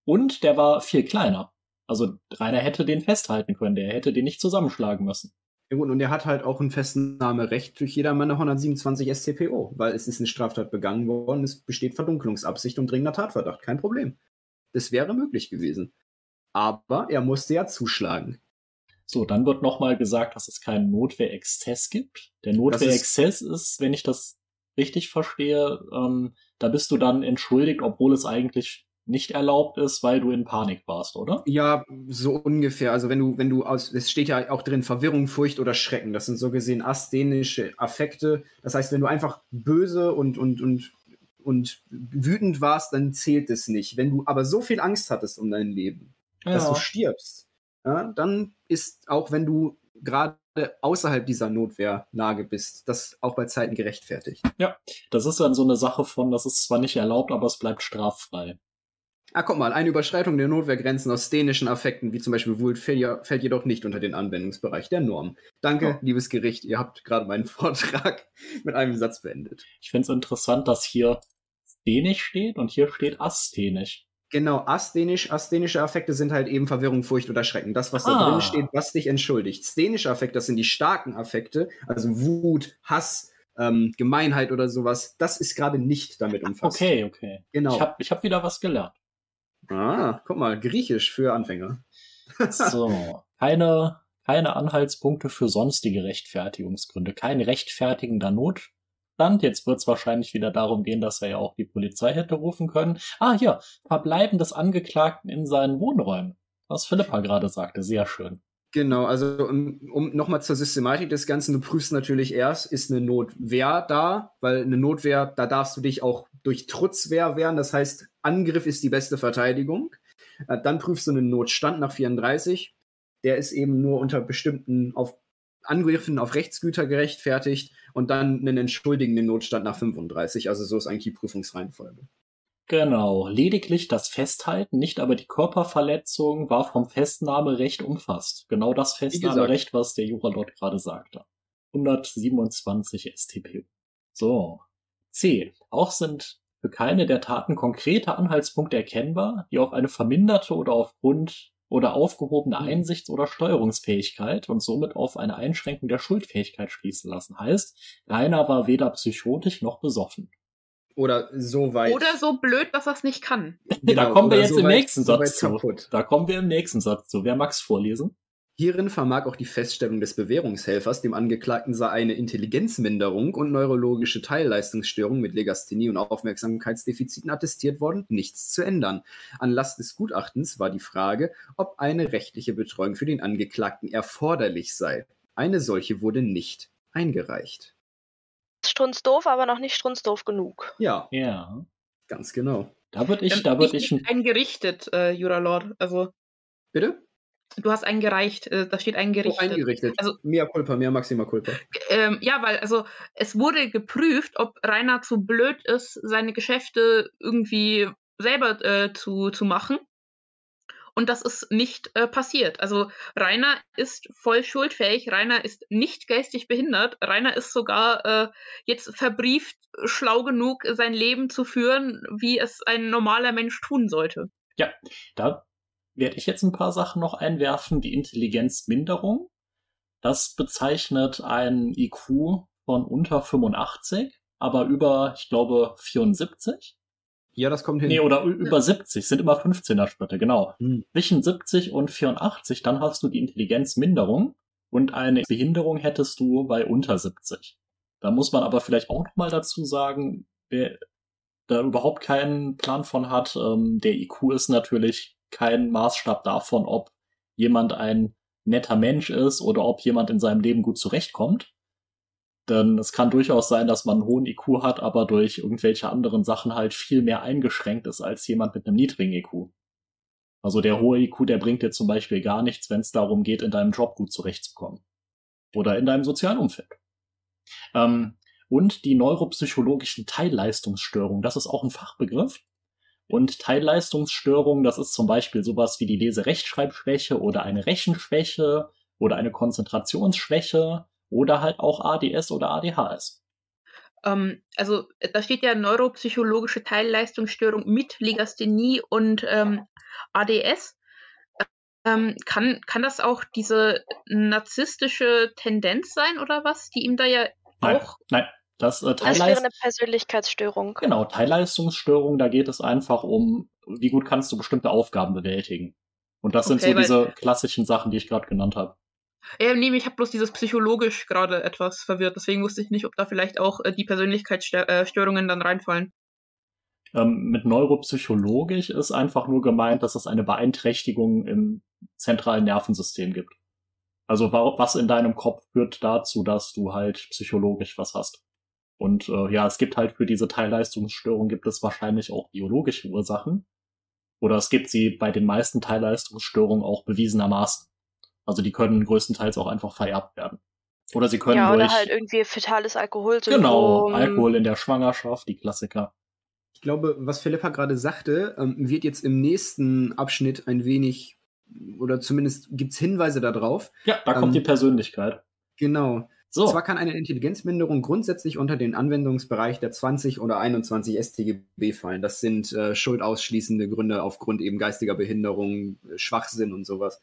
und der war viel kleiner. Also Rainer hätte den festhalten können, der hätte den nicht zusammenschlagen müssen. Ja gut, und er hat halt auch ein Festnahmerecht durch jedermann eine 127 StPO, weil es ist eine Straftat begangen worden, es besteht Verdunkelungsabsicht und dringender Tatverdacht, kein Problem. Das wäre möglich gewesen. aber er musste ja zuschlagen. So, dann wird nochmal gesagt, dass es keinen Notwehrexzess gibt. Der Notwehrexzess ist, ist, wenn ich das richtig verstehe, ähm, da bist du dann entschuldigt, obwohl es eigentlich nicht erlaubt ist, weil du in Panik warst, oder? Ja, so ungefähr. Also wenn du, wenn du aus, es steht ja auch drin, Verwirrung, Furcht oder Schrecken. Das sind so gesehen asthenische Affekte. Das heißt, wenn du einfach böse und, und, und, und wütend warst, dann zählt es nicht. Wenn du aber so viel Angst hattest um dein Leben, ja. dass du stirbst, ja, dann ist, auch wenn du gerade außerhalb dieser Notwehrlage bist, das auch bei Zeiten gerechtfertigt. Ja, das ist dann so eine Sache von, das ist zwar nicht erlaubt, aber es bleibt straffrei. Ah, guck mal, eine Überschreitung der Notwehrgrenzen aus dänischen Affekten, wie zum Beispiel Wut, fällt, fällt, jedoch nicht unter den Anwendungsbereich der Norm. Danke, oh. liebes Gericht, ihr habt gerade meinen Vortrag mit einem Satz beendet. Ich finde es interessant, dass hier Dänisch steht und hier steht Asthenisch. Genau, asthenisch, asthenische Affekte sind halt eben Verwirrung, Furcht oder Schrecken. Das, was ah. da drin steht, was dich entschuldigt. Sthenische Affekte, das sind die starken Affekte, also Wut, Hass, ähm, Gemeinheit oder sowas. Das ist gerade nicht damit umfasst. Okay, okay. Genau. Ich habe ich hab wieder was gelernt. Ah, guck mal, Griechisch für Anfänger. so, keine, keine Anhaltspunkte für sonstige Rechtfertigungsgründe, kein rechtfertigender Notstand. Jetzt wird es wahrscheinlich wieder darum gehen, dass er ja auch die Polizei hätte rufen können. Ah, hier, Verbleiben des Angeklagten in seinen Wohnräumen. Was Philippa gerade sagte, sehr schön. Genau, also um, um nochmal zur Systematik des Ganzen, du prüfst natürlich erst, ist eine Notwehr da, weil eine Notwehr, da darfst du dich auch durch Trutzwehr wehren, das heißt, Angriff ist die beste Verteidigung. Äh, dann prüfst du einen Notstand nach 34, der ist eben nur unter bestimmten auf Angriffen auf Rechtsgüter gerechtfertigt und dann einen entschuldigenden Notstand nach 35, also so ist eigentlich die Prüfungsreihenfolge. Genau, lediglich das Festhalten, nicht aber die Körperverletzung war vom Festnahmerecht umfasst. Genau das Festnahmerecht, was der Jura dort gerade sagte. 127 StPO. So. C. Auch sind für keine der Taten konkrete Anhaltspunkte erkennbar, die auf eine verminderte oder aufgrund oder aufgehobene mhm. Einsichts- oder Steuerungsfähigkeit und somit auf eine Einschränkung der Schuldfähigkeit schließen lassen. Heißt, Rainer war weder psychotisch noch besoffen. Oder so weit. Oder so blöd, dass er es nicht kann. Genau, da kommen wir jetzt so im weit, nächsten Satz so zu. Da kommen wir im nächsten Satz zu. Wer mag's vorlesen? Hierin vermag auch die Feststellung des Bewährungshelfers, dem Angeklagten sei eine Intelligenzminderung und neurologische Teilleistungsstörung mit Legasthenie und Aufmerksamkeitsdefiziten attestiert worden, nichts zu ändern. Anlass des Gutachtens war die Frage, ob eine rechtliche Betreuung für den Angeklagten erforderlich sei. Eine solche wurde nicht eingereicht strunzdoof, aber noch nicht strunzdoof genug. Ja. Ja. Ganz genau. Da würde ich, ähm, da würde ich. Eingerichtet, äh, Jura Lord. Also. Bitte? Du hast eingereicht, äh, da steht eingerichtet. Oh, eingerichtet. Also, mehr Culpa, mehr Maxima Culpa. Ähm, ja, weil, also, es wurde geprüft, ob Rainer zu blöd ist, seine Geschäfte irgendwie selber äh, zu, zu machen. Und das ist nicht äh, passiert. Also Rainer ist voll schuldfähig, Rainer ist nicht geistig behindert, Rainer ist sogar äh, jetzt verbrieft, schlau genug, sein Leben zu führen, wie es ein normaler Mensch tun sollte. Ja, da werde ich jetzt ein paar Sachen noch einwerfen. Die Intelligenzminderung, das bezeichnet ein IQ von unter 85, aber über, ich glaube, 74. Ja, das kommt hin. Nee, oder über 70, sind immer 15er Schritte, genau. Hm. Zwischen 70 und 84, dann hast du die Intelligenzminderung und eine Behinderung hättest du bei unter 70. Da muss man aber vielleicht auch noch mal dazu sagen, wer da überhaupt keinen Plan von hat, ähm, der IQ ist natürlich kein Maßstab davon, ob jemand ein netter Mensch ist oder ob jemand in seinem Leben gut zurechtkommt. Denn es kann durchaus sein, dass man einen hohen IQ hat, aber durch irgendwelche anderen Sachen halt viel mehr eingeschränkt ist als jemand mit einem niedrigen IQ. Also der hohe IQ, der bringt dir zum Beispiel gar nichts, wenn es darum geht, in deinem Job gut zurechtzukommen. Oder in deinem sozialen Umfeld. Ähm, und die neuropsychologischen Teilleistungsstörungen, das ist auch ein Fachbegriff. Und Teilleistungsstörungen, das ist zum Beispiel sowas wie die Leserechtschreibschwäche oder eine Rechenschwäche oder eine Konzentrationsschwäche oder halt auch ADS oder ADHS. Ähm, also da steht ja neuropsychologische Teilleistungsstörung mit Legasthenie und ähm, ADS. Ähm, kann, kann das auch diese narzisstische Tendenz sein oder was, die ihm da ja nein, auch. Nein, das, äh, das wäre eine Persönlichkeitsstörung. Genau, Teilleistungsstörung, da geht es einfach um, wie gut kannst du bestimmte Aufgaben bewältigen. Und das sind Okay, so weil- diese klassischen Sachen, die ich gerade genannt habe. Äh, nee, ich habe bloß dieses psychologisch gerade etwas verwirrt. Deswegen wusste ich nicht, ob da vielleicht auch äh, die Persönlichkeitsstörungen dann reinfallen. Ähm, mit neuropsychologisch ist einfach nur gemeint, dass es eine Beeinträchtigung im zentralen Nervensystem gibt. Also wa- was in deinem Kopf führt dazu, dass du halt psychologisch was hast. Und äh, ja, es gibt halt für diese Teilleistungsstörung gibt es wahrscheinlich auch biologische Ursachen. Oder es gibt sie bei den meisten Teilleistungsstörungen auch bewiesenermaßen. Also die können größtenteils auch einfach vererbt werden. Oder sie können ja, durch oder halt irgendwie fetales Alkoholsyndrom. genau Alkohol in der Schwangerschaft, die Klassiker. Ich glaube, was Philippa gerade sagte, ähm, wird jetzt im nächsten Abschnitt ein wenig, oder zumindest gibt es Hinweise darauf. Ja, da kommt Ähm, die Persönlichkeit. Genau. So. Zwar kann eine Intelligenzminderung grundsätzlich unter den Anwendungsbereich der 20 oder 21 StGB fallen. Das sind äh, schuldausschließende Gründe aufgrund eben geistiger Behinderung, äh, Schwachsinn und sowas.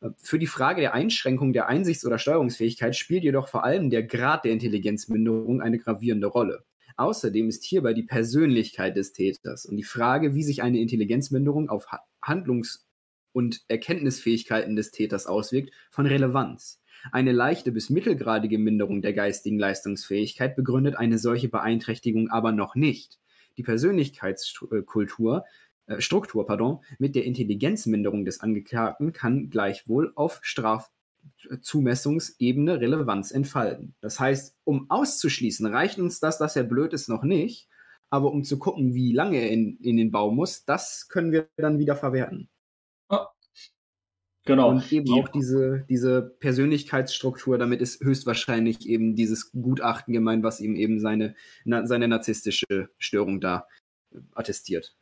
Äh, Für die Frage der Einschränkung der Einsichts- oder Steuerungsfähigkeit spielt jedoch vor allem der Grad der Intelligenzminderung eine gravierende Rolle. Außerdem ist hierbei die Persönlichkeit des Täters und die Frage, wie sich eine Intelligenzminderung auf Ha- Handlungs- und Erkenntnisfähigkeiten des Täters auswirkt, von Relevanz. Eine leichte bis mittelgradige Minderung der geistigen Leistungsfähigkeit begründet eine solche Beeinträchtigung aber noch nicht. Die Persönlichkeitskultur, äh, Struktur, pardon, mit der Intelligenzminderung des Angeklagten kann gleichwohl auf Strafzumessungsebene Relevanz entfalten. Das heißt, um auszuschließen, reicht uns das, dass er blöd ist, noch nicht. Aber um zu gucken, wie lange er in, in den Bau muss, das können wir dann wieder verwerten. Genau. Und eben die, auch diese, diese Persönlichkeitsstruktur, damit ist höchstwahrscheinlich eben dieses Gutachten gemeint, was ihm eben seine, na, seine narzisstische Störung da attestiert.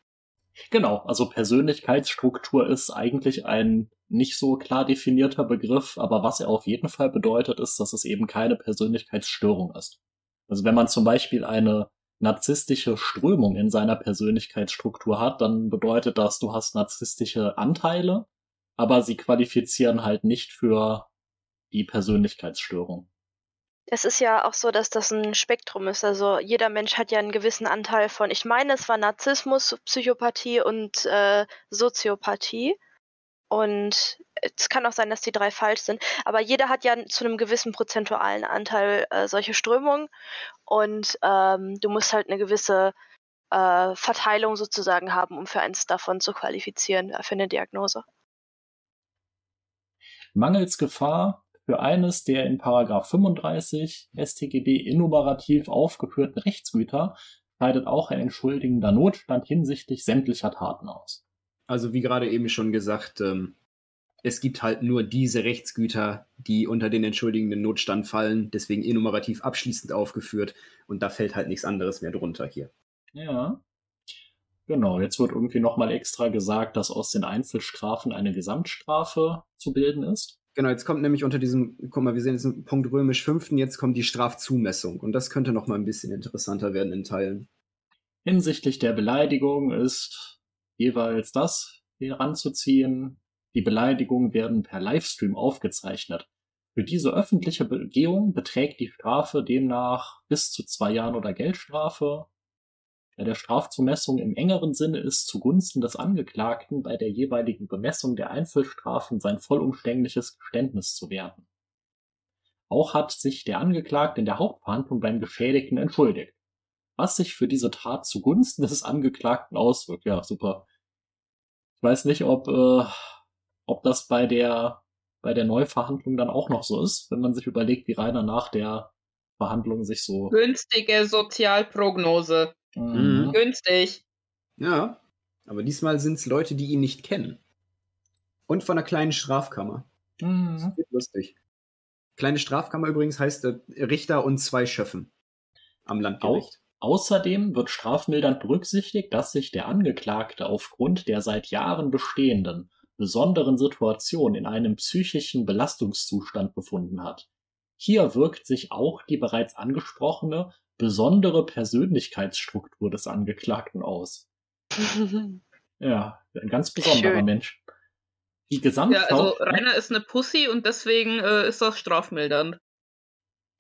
genau, also Persönlichkeitsstruktur ist eigentlich ein nicht so klar definierter Begriff, aber was er auf jeden Fall bedeutet, ist, dass es eben keine Persönlichkeitsstörung ist. Also wenn man zum Beispiel eine narzisstische Strömung in seiner Persönlichkeitsstruktur hat, dann bedeutet das, du hast narzisstische Anteile, aber sie qualifizieren halt nicht für die Persönlichkeitsstörung. Es ist ja auch so, dass das ein Spektrum ist. Also jeder Mensch hat ja einen gewissen Anteil von, ich meine, es war Narzissmus, Psychopathie und äh, Soziopathie. Und es kann auch sein, dass die drei falsch sind. Aber jeder hat ja zu einem gewissen prozentualen Anteil äh, solche Strömungen. Und ähm, du musst halt eine gewisse äh, Verteilung sozusagen haben, um für eins davon zu qualifizieren, für eine Diagnose. Mangels Gefahr für eines der in Paragraph 35 StGB enumerativ aufgeführten Rechtsgüter scheidet auch ein entschuldigender Notstand hinsichtlich sämtlicher Taten aus. Also wie gerade eben schon gesagt, ähm, es gibt halt nur diese Rechtsgüter, die unter den entschuldigenden Notstand fallen, deswegen enumerativ abschließend aufgeführt und da fällt halt nichts anderes mehr drunter hier. Ja. Genau, jetzt wird irgendwie nochmal extra gesagt, dass aus den Einzelstrafen eine Gesamtstrafe zu bilden ist. Genau, jetzt kommt nämlich unter diesem, guck mal, wir sehen jetzt einen Punkt römisch 5. jetzt kommt die Strafzumessung und das könnte noch mal ein bisschen interessanter werden in Teilen. Hinsichtlich der Beleidigung ist jeweils das heranzuziehen. Die Beleidigungen werden per Livestream aufgezeichnet. Für diese öffentliche Begehung beträgt die Strafe demnach bis zu zwei Jahren oder Geldstrafe. Bei der Strafzumessung im engeren Sinne ist zugunsten des Angeklagten bei der jeweiligen Bemessung der Einzelstrafen sein vollumstängliches Geständnis zu werten. Auch hat sich der Angeklagte in der Hauptverhandlung beim Geschädigten entschuldigt was sich für diese Tat zugunsten des Angeklagten auswirkt. Ja, super. Ich weiß nicht, ob, äh, ob das bei der, bei der Neuverhandlung dann auch noch so ist, wenn man sich überlegt, wie Rainer nach der Verhandlung sich so. Günstige Sozialprognose. Mhm. Günstig. Ja, aber diesmal sind es Leute, die ihn nicht kennen. Und von einer kleinen Strafkammer. Das Mhm. wird lustig. Kleine Strafkammer übrigens heißt äh, Richter und zwei Schöffen am Landgericht. Außerdem wird strafmildernd berücksichtigt, dass sich der Angeklagte aufgrund der seit Jahren bestehenden besonderen Situation in einem psychischen Belastungszustand befunden hat. Hier wirkt sich auch die bereits angesprochene besondere Persönlichkeitsstruktur des Angeklagten aus. Ja, ein ganz besonderer Schön. Mensch. Die Ja, also Rainer ist eine Pussy und deswegen äh, ist das strafmildernd.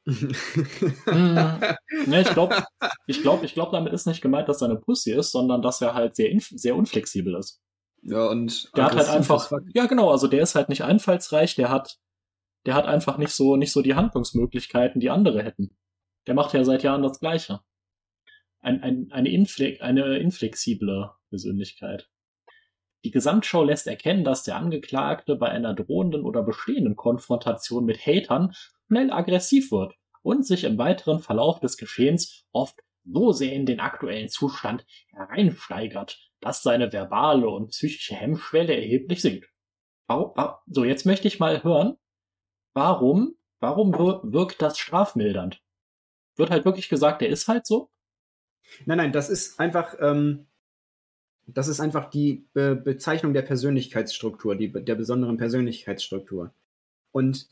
Mhm. Ne, ich glaube, ich glaub, ich glaub, damit ist nicht gemeint, dass er eine Pussy ist, sondern dass er halt sehr, sehr unflexibel ist. Ja, und Der hat halt einfach, ja genau, also der ist halt nicht einfallsreich, der hat, der hat einfach nicht so, nicht so die Handlungsmöglichkeiten, die andere hätten. Der macht ja seit Jahren das Gleiche. Ein, ein, eine, infle eine inflexible Persönlichkeit. Die Gesamtschau lässt erkennen, dass der Angeklagte bei einer drohenden oder bestehenden Konfrontation mit Hatern schnell aggressiv wird und sich im weiteren Verlauf des Geschehens oft so sehr in den aktuellen Zustand hereinsteigert, dass seine verbale und psychische Hemmschwelle erheblich sinkt. Warum, wa- so, jetzt möchte ich mal hören, warum, warum wir- wirkt das strafmildernd? Wird halt wirklich gesagt, der ist halt so? Nein, nein, das ist einfach, ähm, das ist einfach die Be Bezeichnung der Persönlichkeitsstruktur, die, der besonderen Persönlichkeitsstruktur. Und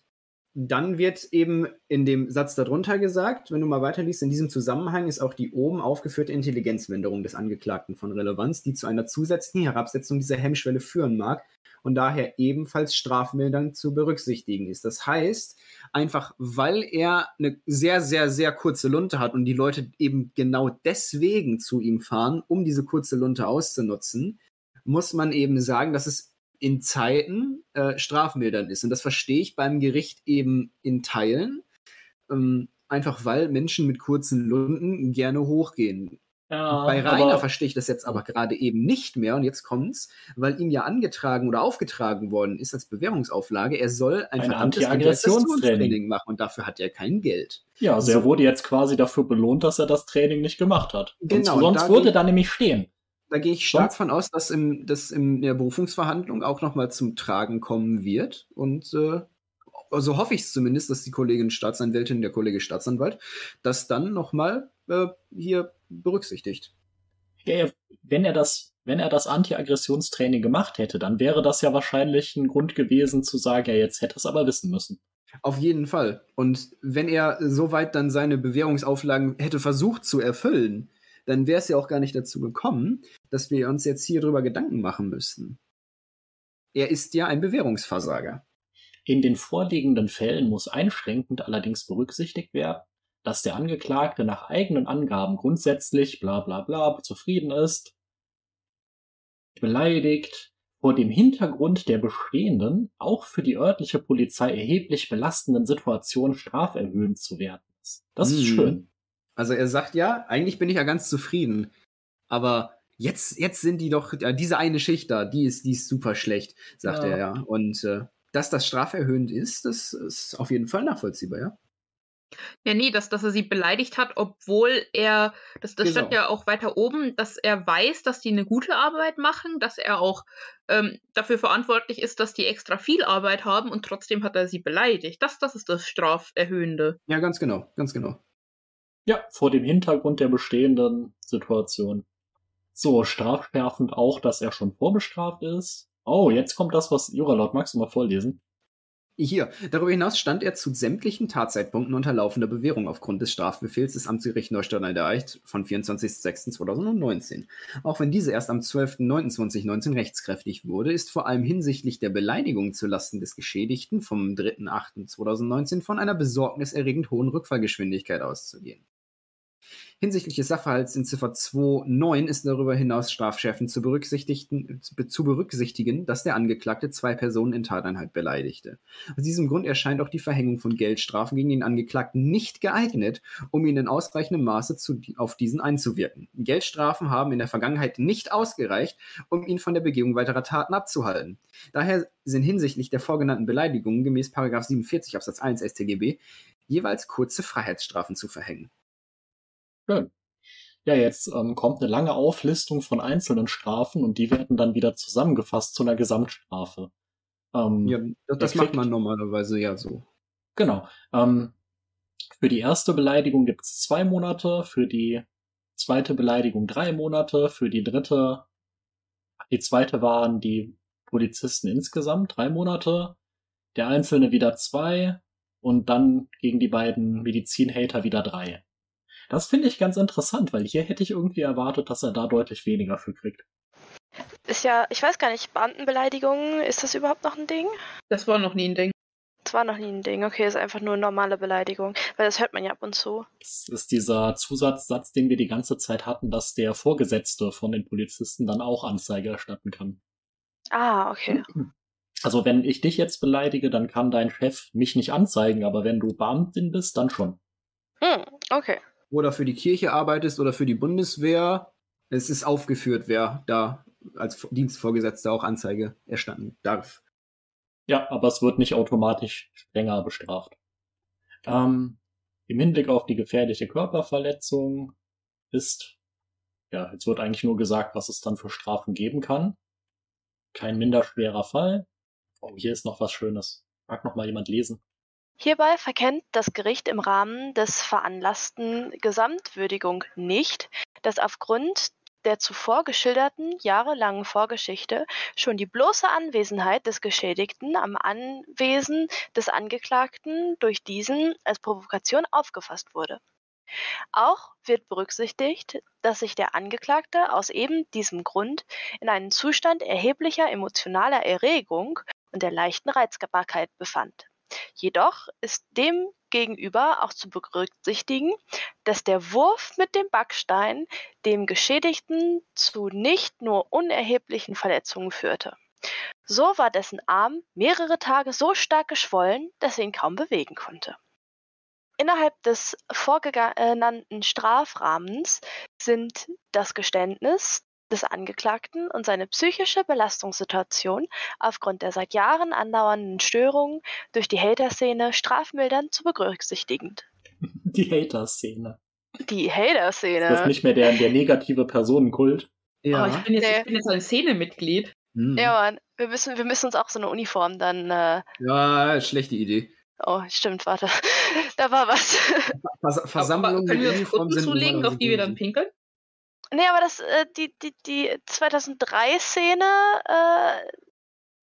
dann wird eben in dem Satz darunter gesagt, wenn du mal weiterliest, in diesem Zusammenhang ist auch die oben aufgeführte Intelligenzminderung des Angeklagten von Relevanz, die zu einer zusätzlichen Herabsetzung dieser Hemmschwelle führen mag und daher ebenfalls strafmildernd zu berücksichtigen ist. Das heißt, einfach weil er eine sehr, sehr, sehr kurze Lunte hat und die Leute eben genau deswegen zu ihm fahren, um diese kurze Lunte auszunutzen, muss man eben sagen, dass es in Zeiten äh, strafmildernd ist. Und das verstehe ich beim Gericht eben in Teilen, ähm, einfach weil Menschen mit kurzen Lunden gerne hochgehen. Ja, Bei Rainer verstehe ich das jetzt aber gerade eben nicht mehr und jetzt kommt's, weil ihm ja angetragen oder aufgetragen worden ist als Bewährungsauflage, er soll ein, Ein verdammtes Anti-Aggressionstraining. Anti-Aggressionstraining machen und dafür hat er kein Geld. Ja, also er So. wurde jetzt quasi dafür belohnt, dass er das Training nicht gemacht hat. Genau, Sonst, würde geht- da nämlich stehen. Da gehe ich stark von aus, dass im, das in der Berufungsverhandlung auch nochmal zum Tragen kommen wird. Und äh, also hoffe ich zumindest, dass die Kollegin Staatsanwältin, der Kollege Staatsanwalt, das dann nochmal äh, hier berücksichtigt. Ja, ja, wenn er das, wenn er das Anti-Aggressionstraining gemacht hätte, dann wäre das ja wahrscheinlich ein Grund gewesen zu sagen, ja, jetzt hätte es aber wissen müssen. Auf jeden Fall. Und wenn er soweit dann seine Bewährungsauflagen hätte versucht zu erfüllen, dann wäre es ja auch gar nicht dazu gekommen, dass wir uns jetzt hier drüber Gedanken machen müssten. Er ist ja ein Bewährungsversager. In den vorliegenden Fällen muss einschränkend allerdings berücksichtigt werden, dass der Angeklagte nach eigenen Angaben grundsätzlich bla bla bla zufrieden ist, beleidigt, vor dem Hintergrund der bestehenden, auch für die örtliche Polizei erheblich belastenden Situation straferhöhend zu werden ist. Das ist Mhm. schön. Also er sagt ja, eigentlich bin ich ja ganz zufrieden, aber jetzt, jetzt sind die doch, ja, diese eine Schicht da, die ist, die ist super schlecht, sagt Ja. er ja. Und äh, dass das straferhöhend ist, das ist auf jeden Fall nachvollziehbar, ja. Ja, nee, dass, dass er sie beleidigt hat, obwohl er, das, das stand Genau. ja auch weiter oben, dass er weiß, dass die eine gute Arbeit machen, dass er auch ähm, dafür verantwortlich ist, dass die extra viel Arbeit haben und trotzdem hat er sie beleidigt. Das, das ist das Straferhöhende. Ja, ganz genau, ganz genau. Ja, vor dem Hintergrund der bestehenden Situation. So, strafschärfend auch, dass er schon vorbestraft ist. Oh, jetzt kommt das, was Juralot, magst du mal vorlesen? Hier, darüber hinaus stand er zu sämtlichen Tatzeitpunkten unter laufender Bewährung aufgrund des Strafbefehls des Amtsgerichts Neustadt an der Eicht von 24.06.2019. Auch wenn diese erst am 12.09.2019 rechtskräftig wurde, ist vor allem hinsichtlich der Beleidigung zulasten des Geschädigten vom 3.08.2019 von einer besorgniserregend hohen Rückfallgeschwindigkeit auszugehen. Hinsichtlich des Sachverhalts in Ziffer 2.9 ist darüber hinaus strafschärfend zu berücksichtigen, zu berücksichtigen, dass der Angeklagte zwei Personen in Tateinheit beleidigte. Aus diesem Grund erscheint auch die Verhängung von Geldstrafen gegen den Angeklagten nicht geeignet, um ihn in ausreichendem Maße zu, auf diesen einzuwirken. Geldstrafen haben in der Vergangenheit nicht ausgereicht, um ihn von der Begehung weiterer Taten abzuhalten. Daher sind hinsichtlich der vorgenannten Beleidigungen gemäß 47 Absatz 1 StGB jeweils kurze Freiheitsstrafen zu verhängen. Schön. Ja, jetzt ähm, kommt eine lange Auflistung von einzelnen Strafen und die werden dann wieder zusammengefasst zu einer Gesamtstrafe. Ähm, Ja, das, das macht man normalerweise ja so. Genau. Ähm, für die erste Beleidigung gibt es zwei Monate, für die zweite Beleidigung drei Monate, für die dritte, die zweite waren die Polizisten insgesamt drei Monate, der einzelne wieder zwei und dann gegen die beiden Medizinhater wieder drei. Das finde ich ganz interessant, weil hier hätte ich irgendwie erwartet, dass er da deutlich weniger für kriegt. Ist ja, ich weiß gar nicht, Beamtenbeleidigungen, ist das überhaupt noch ein Ding? Das war noch nie ein Ding. Das war noch nie ein Ding. Okay, ist einfach nur normale Beleidigung. Weil das hört man ja ab und zu. Das ist dieser Zusatzsatz, den wir die ganze Zeit hatten, dass der Vorgesetzte von den Polizisten dann auch Anzeige erstatten kann. Ah, okay. Also wenn ich dich jetzt beleidige, dann kann dein Chef mich nicht anzeigen, aber wenn du Beamtin bist, dann schon. Hm, okay. Oder für die Kirche arbeitest oder für die Bundeswehr. Es ist aufgeführt, wer da als Dienstvorgesetzter auch Anzeige erstatten darf. Ja, aber es wird nicht automatisch strenger bestraft. Ähm, Im Hinblick auf die gefährliche Körperverletzung ist, ja, jetzt wird eigentlich nur gesagt, was es dann für Strafen geben kann. Kein minder schwerer Fall. Oh, hier ist noch was Schönes. Mag noch mal jemand lesen? Hierbei verkennt das Gericht im Rahmen des veranlassten Gesamtwürdigung nicht, dass aufgrund der zuvor geschilderten jahrelangen Vorgeschichte schon die bloße Anwesenheit des Geschädigten am Anwesen des Angeklagten durch diesen als Provokation aufgefasst wurde. Auch wird berücksichtigt, dass sich der Angeklagte aus eben diesem Grund in einem Zustand erheblicher emotionaler Erregung und der leichten Reizbarkeit befand. Jedoch ist demgegenüber auch zu berücksichtigen, dass der Wurf mit dem Backstein dem Geschädigten zu nicht nur unerheblichen Verletzungen führte. So war dessen Arm mehrere Tage so stark geschwollen, dass er ihn kaum bewegen konnte. Innerhalb des vorgenannten Strafrahmens sind das Geständnis des Angeklagten und seine psychische Belastungssituation aufgrund der seit Jahren andauernden Störungen durch die Hater-Szene strafmildernd zu berücksichtigen. Die Hater-Szene. Die Das ist Hater-Szene. nicht mehr der, der negative Personenkult. Oh, ich, bin jetzt, Nee. ich bin jetzt ein Szenemitglied. Hm. Ja, Mann, wir müssen, wir müssen uns auch so eine Uniform dann. Äh, ja, schlechte Idee. oh, stimmt, warte. Da war was. Vers Versammlungen Aber können wir uns sind zulegen, auf die wir dann pinkeln? Nee, aber das, äh, die, die, die 2003-Szene, äh,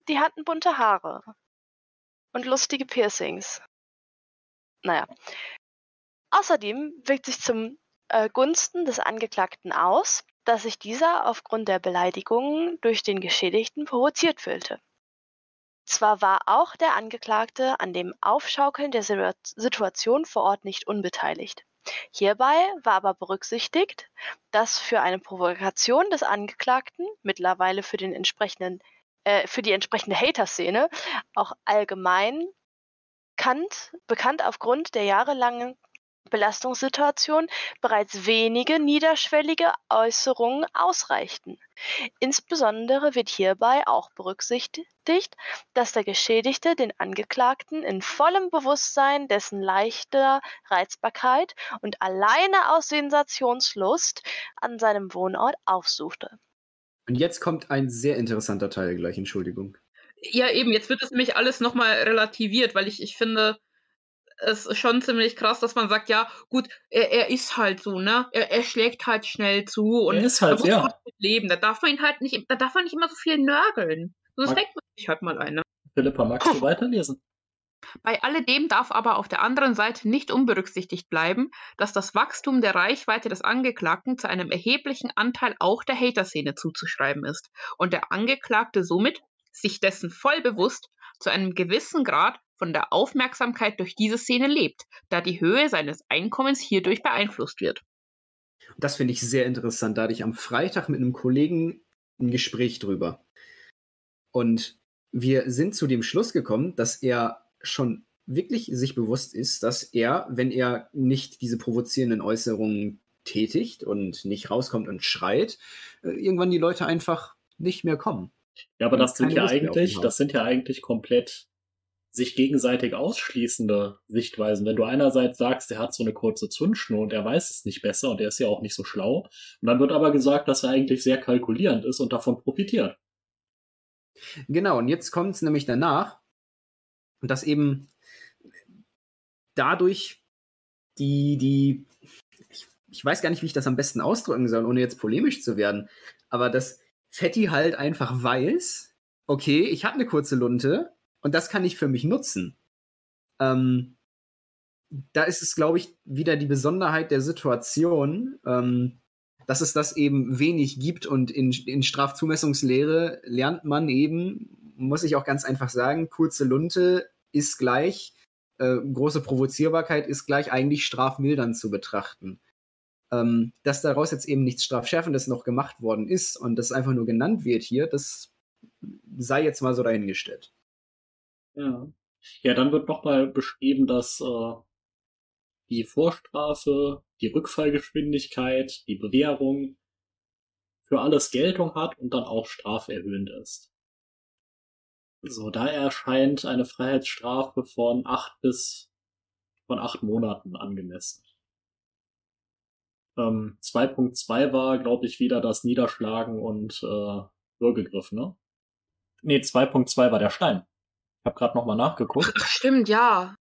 die hatten bunte Haare. Und lustige Piercings. Naja. Außerdem wirkt sich zum äh, Gunsten des Angeklagten aus, dass sich dieser aufgrund der Beleidigungen durch den Geschädigten provoziert fühlte. Zwar war auch der Angeklagte an dem Aufschaukeln der Situa- Situation vor Ort nicht unbeteiligt. Hierbei war aber berücksichtigt, dass für eine Provokation des Angeklagten, mittlerweile für, den entsprechenden, äh, für die entsprechende Hater-Szene, auch allgemein kannt, bekannt aufgrund der jahrelangen Belastungssituation bereits wenige niederschwellige Äußerungen ausreichten. Insbesondere wird hierbei auch berücksichtigt, dass der Geschädigte den Angeklagten in vollem Bewusstsein dessen leichter Reizbarkeit und alleine aus Sensationslust an seinem Wohnort aufsuchte. Und jetzt kommt ein sehr interessanter Teil gleich, Entschuldigung. Ja, eben, jetzt wird es nämlich alles nochmal relativiert, weil ich, ich finde, es ist schon ziemlich krass, dass man sagt, ja, gut, er, er ist halt so, ne? Er, er schlägt halt schnell zu und Er ist halt, muss ja. leben. Da darf man ihn halt nicht, da darf man nicht immer so viel nörgeln. Sonst denkt man sich halt mal eine. Philippa, magst du weiterlesen? Bei alledem darf aber auf der anderen Seite nicht unberücksichtigt bleiben, dass das Wachstum der Reichweite des Angeklagten zu einem erheblichen Anteil auch der Hater-Szene zuzuschreiben ist und der Angeklagte somit, sich dessen voll bewusst, zu einem gewissen Grad von der Aufmerksamkeit durch diese Szene lebt, da die Höhe seines Einkommens hierdurch beeinflusst wird. Das finde ich sehr interessant. Da hatte ich am Freitag mit einem Kollegen ein Gespräch drüber. Und wir sind zu dem Schluss gekommen, dass er schon wirklich sich bewusst ist, dass er, wenn er nicht diese provozierenden Äußerungen tätigt und nicht rauskommt und schreit, äh, irgendwann die Leute einfach nicht mehr kommen. Ja, aber das sind ja Lust eigentlich, das sind ja eigentlich komplett sich gegenseitig ausschließende Sichtweisen. Wenn du einerseits sagst, er hat so eine kurze Zündschnur und er weiß es nicht besser und er ist ja auch nicht so schlau, und dann wird aber gesagt, dass er eigentlich sehr kalkulierend ist und davon profitiert. Genau, und jetzt kommt es nämlich danach, dass eben dadurch die, die, ich, ich weiß gar nicht, wie ich das am besten ausdrücken soll, ohne jetzt polemisch zu werden, aber dass Fetti halt einfach weiß, okay, ich habe eine kurze Lunte und das kann ich für mich nutzen. Ähm, da ist es, glaube ich, wieder die Besonderheit der Situation, ähm, dass es das eben wenig gibt und in, in Strafzumessungslehre lernt man eben, muss ich auch ganz einfach sagen, kurze Lunte ist gleich, äh, große Provozierbarkeit ist gleich eigentlich strafmildernd zu betrachten. Ähm, dass daraus jetzt eben nichts Strafschärfendes noch gemacht worden ist und das einfach nur genannt wird hier, das sei jetzt mal so dahingestellt. Ja. Ja, dann wird nochmal beschrieben, dass äh, die Vorstrafe, die Rückfallgeschwindigkeit, die Bewährung für alles Geltung hat und dann auch straferhöhend ist. So, da erscheint eine Freiheitsstrafe von acht bis von acht Monaten angemessen. Ähm, 2.2 war, glaube ich, wieder das Niederschlagen und äh, Würgegriff, ne? Nee, 2.2 war der Stein. Ich habe gerade nochmal nachgeguckt. Ach, stimmt, ja.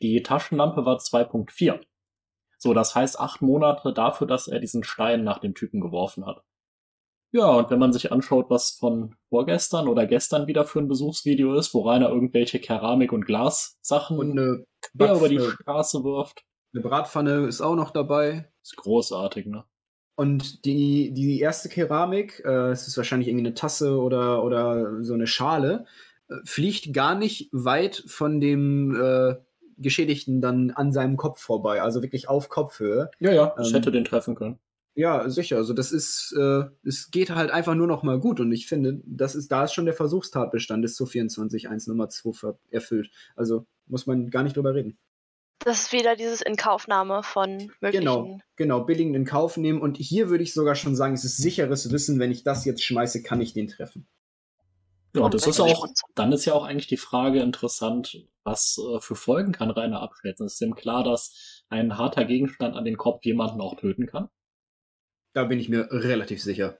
Die Taschenlampe war 2.4. So, das heißt acht Monate dafür, dass er diesen Stein nach dem Typen geworfen hat. Ja, und wenn man sich anschaut, was von vorgestern oder gestern wieder für ein Besuchsvideo ist, wo Rainer irgendwelche Keramik- und Glassachen Und eine, quer über die Bratpfanne- Straße wirft, eine Bratpfanne ist auch noch dabei. ist großartig, ne? Und die, die erste Keramik, äh, es ist wahrscheinlich irgendwie eine Tasse oder, oder so eine Schale, fliegt gar nicht weit von dem äh, Geschädigten dann an seinem Kopf vorbei, also wirklich auf Kopfhöhe. Ja, ja, das Ähm, hätte den treffen können. Ja, sicher. Also das ist, äh, es geht halt einfach nur noch mal gut. Und ich finde, das ist, da ist schon der Versuchstatbestand des zu 24.1 Nummer 2 ver- erfüllt. Also muss man gar nicht drüber reden. Das ist wieder dieses Inkaufnahme von möglichen. Genau, genau, billigen in Kauf nehmen. Und hier würde ich sogar schon sagen, es ist sicheres Wissen, wenn ich das jetzt schmeiße, kann ich den treffen. Ja, Und das ist auch, dann ist ja auch eigentlich die Frage interessant, was äh, für Folgen kann Rainer abschätzen. Es ist ihm klar, dass ein harter Gegenstand an den Kopf jemanden auch töten kann. Da bin ich mir relativ sicher.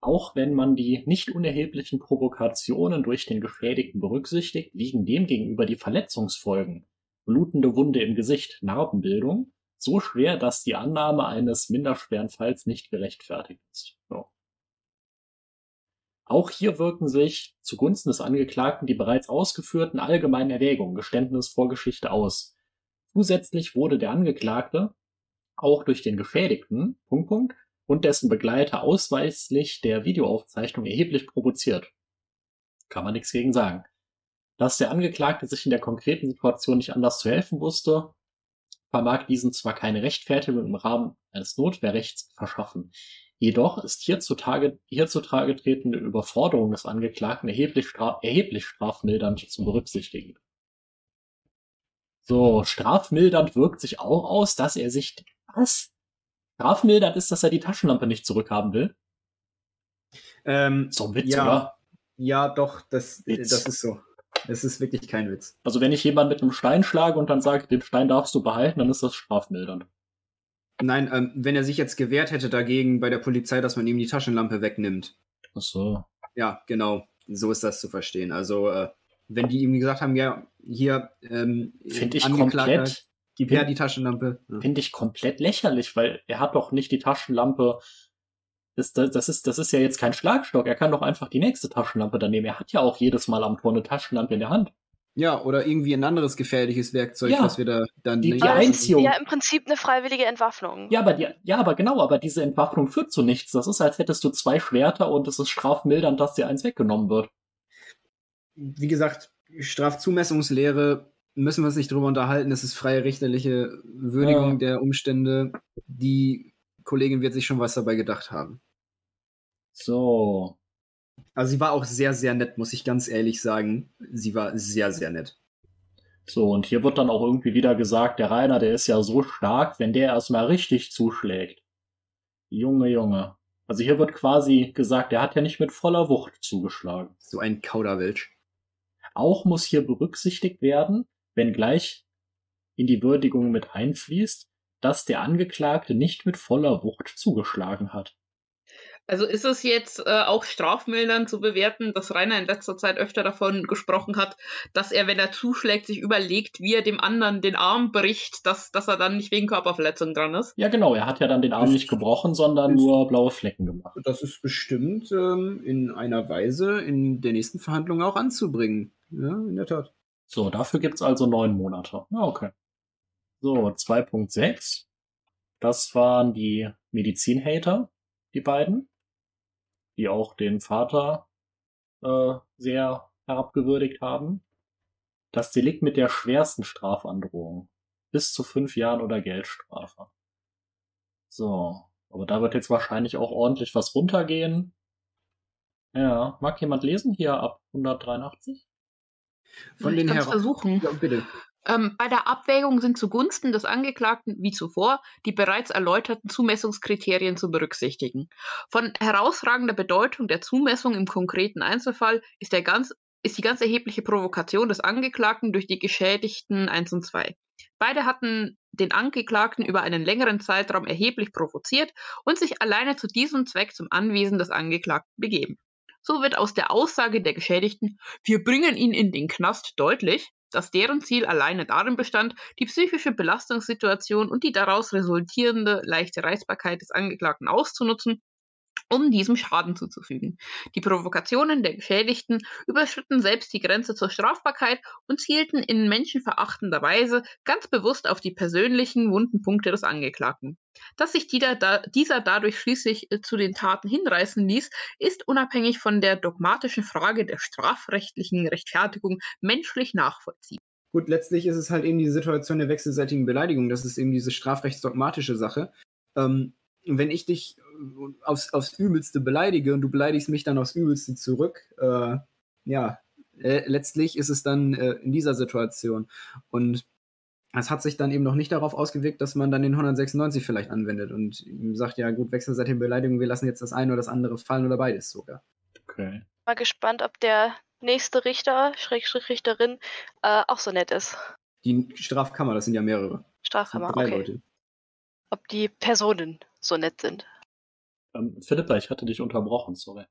Auch wenn man die nicht unerheblichen Provokationen durch den Geschädigten berücksichtigt, liegen demgegenüber die Verletzungsfolgen, blutende Wunde im Gesicht, Narbenbildung, so schwer, dass die Annahme eines minderschweren Falls nicht gerechtfertigt ist. Ja. Auch hier wirken sich zugunsten des Angeklagten die bereits ausgeführten allgemeinen Erwägungen Geständnis Vorgeschichte aus. Zusätzlich wurde der Angeklagte auch durch den Geschädigten Punkt, Punkt, und dessen Begleiter ausweislich der Videoaufzeichnung erheblich provoziert. Kann man nichts gegen sagen. Dass der Angeklagte sich in der konkreten Situation nicht anders zu helfen wusste, vermag diesen zwar keine Rechtfertigung im Rahmen eines Notwehrrechts verschaffen. Jedoch ist hierzutage, hierzutage tretende Überforderung des Angeklagten erheblich, stra erheblich strafmildernd zu berücksichtigen. So, strafmildernd wirkt sich auch aus, dass er sich, was? Strafmildernd ist, dass er die Taschenlampe nicht zurückhaben will? Ähm, So ein Witz, ja, oder? ja, doch, das, Witz. das ist so. Es ist wirklich kein Witz. Also wenn ich jemanden mit einem Stein schlage und dann sage, den Stein darfst du behalten, dann ist das strafmildernd. Nein, ähm, wenn er sich jetzt gewehrt hätte dagegen bei der Polizei, dass man ihm die Taschenlampe wegnimmt. Ach so. Ja, genau. So ist das zu verstehen. Also, äh, wenn die ihm gesagt haben, ja, hier, ähm, Finde ich komplett, gib her die Taschenlampe. Ja. finde ich komplett lächerlich, weil er hat doch nicht die Taschenlampe. Das, das, das, ist, das ist ja jetzt kein Schlagstock. Er kann doch einfach die nächste Taschenlampe dann nehmen. Er hat ja auch jedes Mal am Tor eine Taschenlampe in der Hand. Ja, oder irgendwie ein anderes gefährliches Werkzeug, Ja. was wir da dann Die- nicht die Einziehung. ja im Prinzip eine freiwillige Entwaffnung. Ja, aber die, ja, aber genau, aber diese Entwaffnung führt zu nichts. Das ist, als hättest du zwei Schwerter und es ist strafmildernd, dass dir eins weggenommen wird. Wie gesagt, Strafzumessungslehre müssen wir uns nicht drüber unterhalten. Es ist freie richterliche Würdigung Ja. der Umstände. Die Kollegin wird sich schon was dabei gedacht haben. So. Also sie war auch sehr, sehr nett, muss ich ganz ehrlich sagen. Sie war sehr, sehr nett. So, und hier wird dann auch irgendwie wieder gesagt, der Rainer, der ist ja so stark, wenn der erstmal richtig zuschlägt. Junge, Junge. Also hier wird quasi gesagt, er hat ja nicht mit voller Wucht zugeschlagen. So ein Kauderwelsch. Auch muss hier berücksichtigt werden, wenngleich in die Würdigung mit einfließt, dass der Angeklagte nicht mit voller Wucht zugeschlagen hat. Also ist es jetzt äh, auch strafmildernd zu bewerten, dass Rainer in letzter Zeit öfter davon gesprochen hat, dass er, wenn er zuschlägt, sich überlegt, wie er dem anderen den Arm bricht, dass, dass er dann nicht wegen Körperverletzung dran ist? Ja, genau, er hat ja dann den Arm nicht gebrochen, sondern nur blaue Flecken gemacht. Das ist bestimmt ähm, in einer Weise in der nächsten Verhandlung auch anzubringen. Ja, in der Tat. So, dafür gibt's also neun Monate. Ja, okay. So, 2.6. Das waren die Medizinhater, die beiden, die auch den Vater äh, sehr herabgewürdigt haben. Das Delikt mit der schwersten Strafandrohung. Bis zu fünf Jahren oder Geldstrafe. So, aber da wird jetzt wahrscheinlich auch ordentlich was runtergehen. Ja, mag jemand lesen hier ab 183? Von ich den Herren. versuchen. Ja, bitte. Ähm, bei der Abwägung sind zugunsten des Angeklagten wie zuvor die bereits erläuterten Zumessungskriterien zu berücksichtigen. Von herausragender Bedeutung der Zumessung im konkreten Einzelfall ist, der ganz, ist die ganz erhebliche Provokation des Angeklagten durch die Geschädigten 1 und 2. Beide hatten den Angeklagten über einen längeren Zeitraum erheblich provoziert und sich alleine zu diesem Zweck zum Anwesen des Angeklagten begeben. So wird aus der Aussage der Geschädigten, wir bringen ihn in den Knast deutlich, dass deren Ziel alleine darin bestand, die psychische Belastungssituation und die daraus resultierende leichte Reizbarkeit des Angeklagten auszunutzen, um diesem Schaden zuzufügen. Die Provokationen der Geschädigten überschritten selbst die Grenze zur Strafbarkeit und zielten in menschenverachtender Weise ganz bewusst auf die persönlichen wunden Punkte des Angeklagten. Dass sich dieser, da, dieser dadurch schließlich äh, zu den Taten hinreißen ließ, ist unabhängig von der dogmatischen Frage der strafrechtlichen Rechtfertigung menschlich nachvollziehbar. Gut, letztlich ist es halt eben die Situation der wechselseitigen Beleidigung. Das ist eben diese strafrechtsdogmatische Sache. Ähm, wenn ich dich äh, aufs, aufs Übelste beleidige und du beleidigst mich dann aufs Übelste zurück, äh, ja, äh, letztlich ist es dann äh, in dieser Situation. Und es hat sich dann eben noch nicht darauf ausgewirkt, dass man dann den 196 vielleicht anwendet und ihm sagt, ja gut, wechselseitige Beleidigung, wir lassen jetzt das eine oder das andere fallen oder beides sogar. Okay. Mal gespannt, ob der nächste Richter, Schrägstrich Richterin, äh, auch so nett ist. Die Strafkammer, das sind ja mehrere. Strafkammer, drei okay. Leute. Ob die Personen so nett sind. Ähm, Philippa, ich hatte dich unterbrochen, sorry.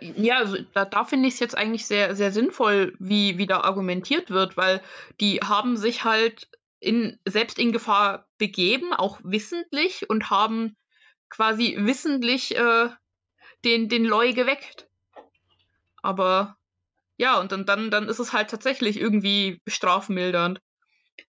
Ja, da, da finde ich es jetzt eigentlich sehr, sehr sinnvoll, wie, wie da argumentiert wird, weil die haben sich halt in, selbst in Gefahr begeben, auch wissentlich, und haben quasi wissentlich äh, den, den Loi geweckt. Aber ja, und dann, dann, dann ist es halt tatsächlich irgendwie strafmildernd.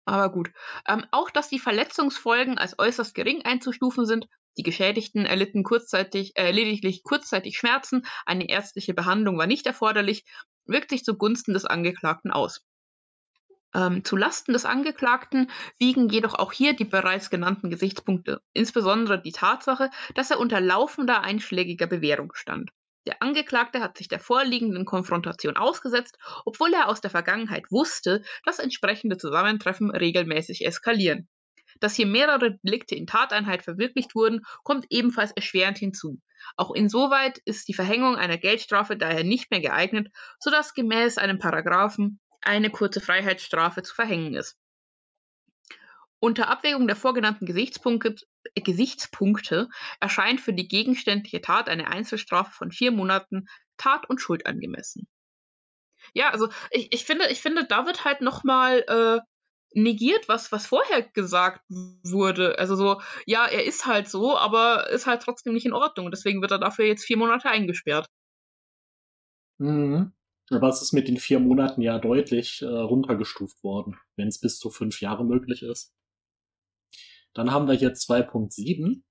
Aber gut. Ähm, auch, dass die Verletzungsfolgen als äußerst gering einzustufen sind. Die Geschädigten erlitten kurzzeitig, äh, lediglich kurzzeitig Schmerzen, eine ärztliche Behandlung war nicht erforderlich, wirkt sich zugunsten des Angeklagten aus. Ähm, zu Lasten des Angeklagten wiegen jedoch auch hier die bereits genannten Gesichtspunkte, insbesondere die Tatsache, dass er unter laufender einschlägiger Bewährung stand. Der Angeklagte hat sich der vorliegenden Konfrontation ausgesetzt, obwohl er aus der Vergangenheit wusste, dass entsprechende Zusammentreffen regelmäßig eskalieren. Dass hier mehrere Delikte in Tateinheit verwirklicht wurden, kommt ebenfalls erschwerend hinzu. Auch insoweit ist die Verhängung einer Geldstrafe daher nicht mehr geeignet, sodass gemäß einem Paragraphen eine kurze Freiheitsstrafe zu verhängen ist. Unter Abwägung der vorgenannten Gesichtspunkte, äh, Gesichtspunkte erscheint für die gegenständliche Tat eine Einzelstrafe von vier Monaten Tat und Schuld angemessen. Ja, also ich, ich finde, ich finde, da wird halt nochmal äh, negiert, was, was vorher gesagt wurde. Also so, ja, er ist halt so, aber ist halt trotzdem nicht in Ordnung. Deswegen wird er dafür jetzt vier Monate eingesperrt. Mhm. Aber es ist mit den vier Monaten ja deutlich äh, runtergestuft worden, wenn es bis zu fünf Jahre möglich ist. Dann haben wir hier 2.7.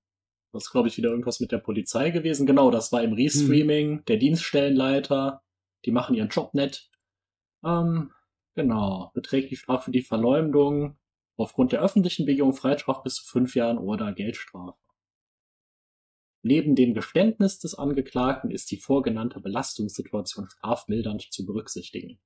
Das ist, glaube ich, wieder irgendwas mit der Polizei gewesen. Genau, das war im Restreaming, der Dienststellenleiter. Die machen ihren Job nett. Ähm, genau. Beträgt die Strafe für die Verleumdung aufgrund der öffentlichen Begehung Freistrafe bis zu fünf Jahren oder Geldstrafe. Neben dem Geständnis des Angeklagten ist die vorgenannte Belastungssituation strafmildernd zu berücksichtigen.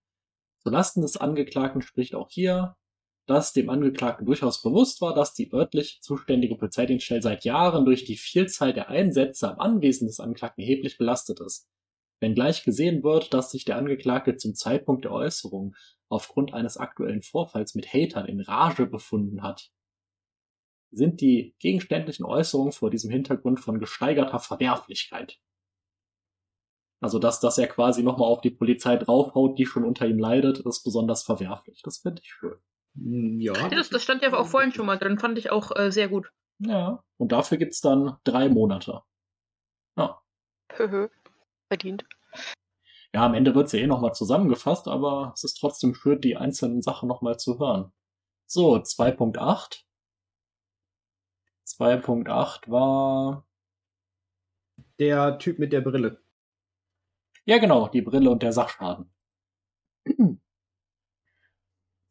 Zulasten des Angeklagten spricht auch hier, dass dem Angeklagten durchaus bewusst war, dass die örtlich zuständige Polizeidienststelle seit Jahren durch die Vielzahl der Einsätze am Anwesen des Angeklagten erheblich belastet ist. Wenngleich gesehen wird, dass sich der Angeklagte zum Zeitpunkt der Äußerung aufgrund eines aktuellen Vorfalls mit Hatern in Rage befunden hat, sind die gegenständlichen Äußerungen vor diesem Hintergrund von gesteigerter Verwerflichkeit. Also, dass, dass er quasi nochmal auf die Polizei draufhaut, die schon unter ihm leidet, ist besonders verwerflich. Das finde ich schön. Hm, Ja. Das, das stand ja auch vorhin schon mal drin, fand ich auch äh, sehr gut. Ja. Und dafür gibt's dann drei Monate. Ja. Höhö. Verdient. Ja, am Ende wird's ja eh nochmal zusammengefasst, aber es ist trotzdem schön, die einzelnen Sachen nochmal zu hören. So, 2.8. 2.8 war, Der Typ mit der Brille. ja genau, die Brille und der Sachschaden.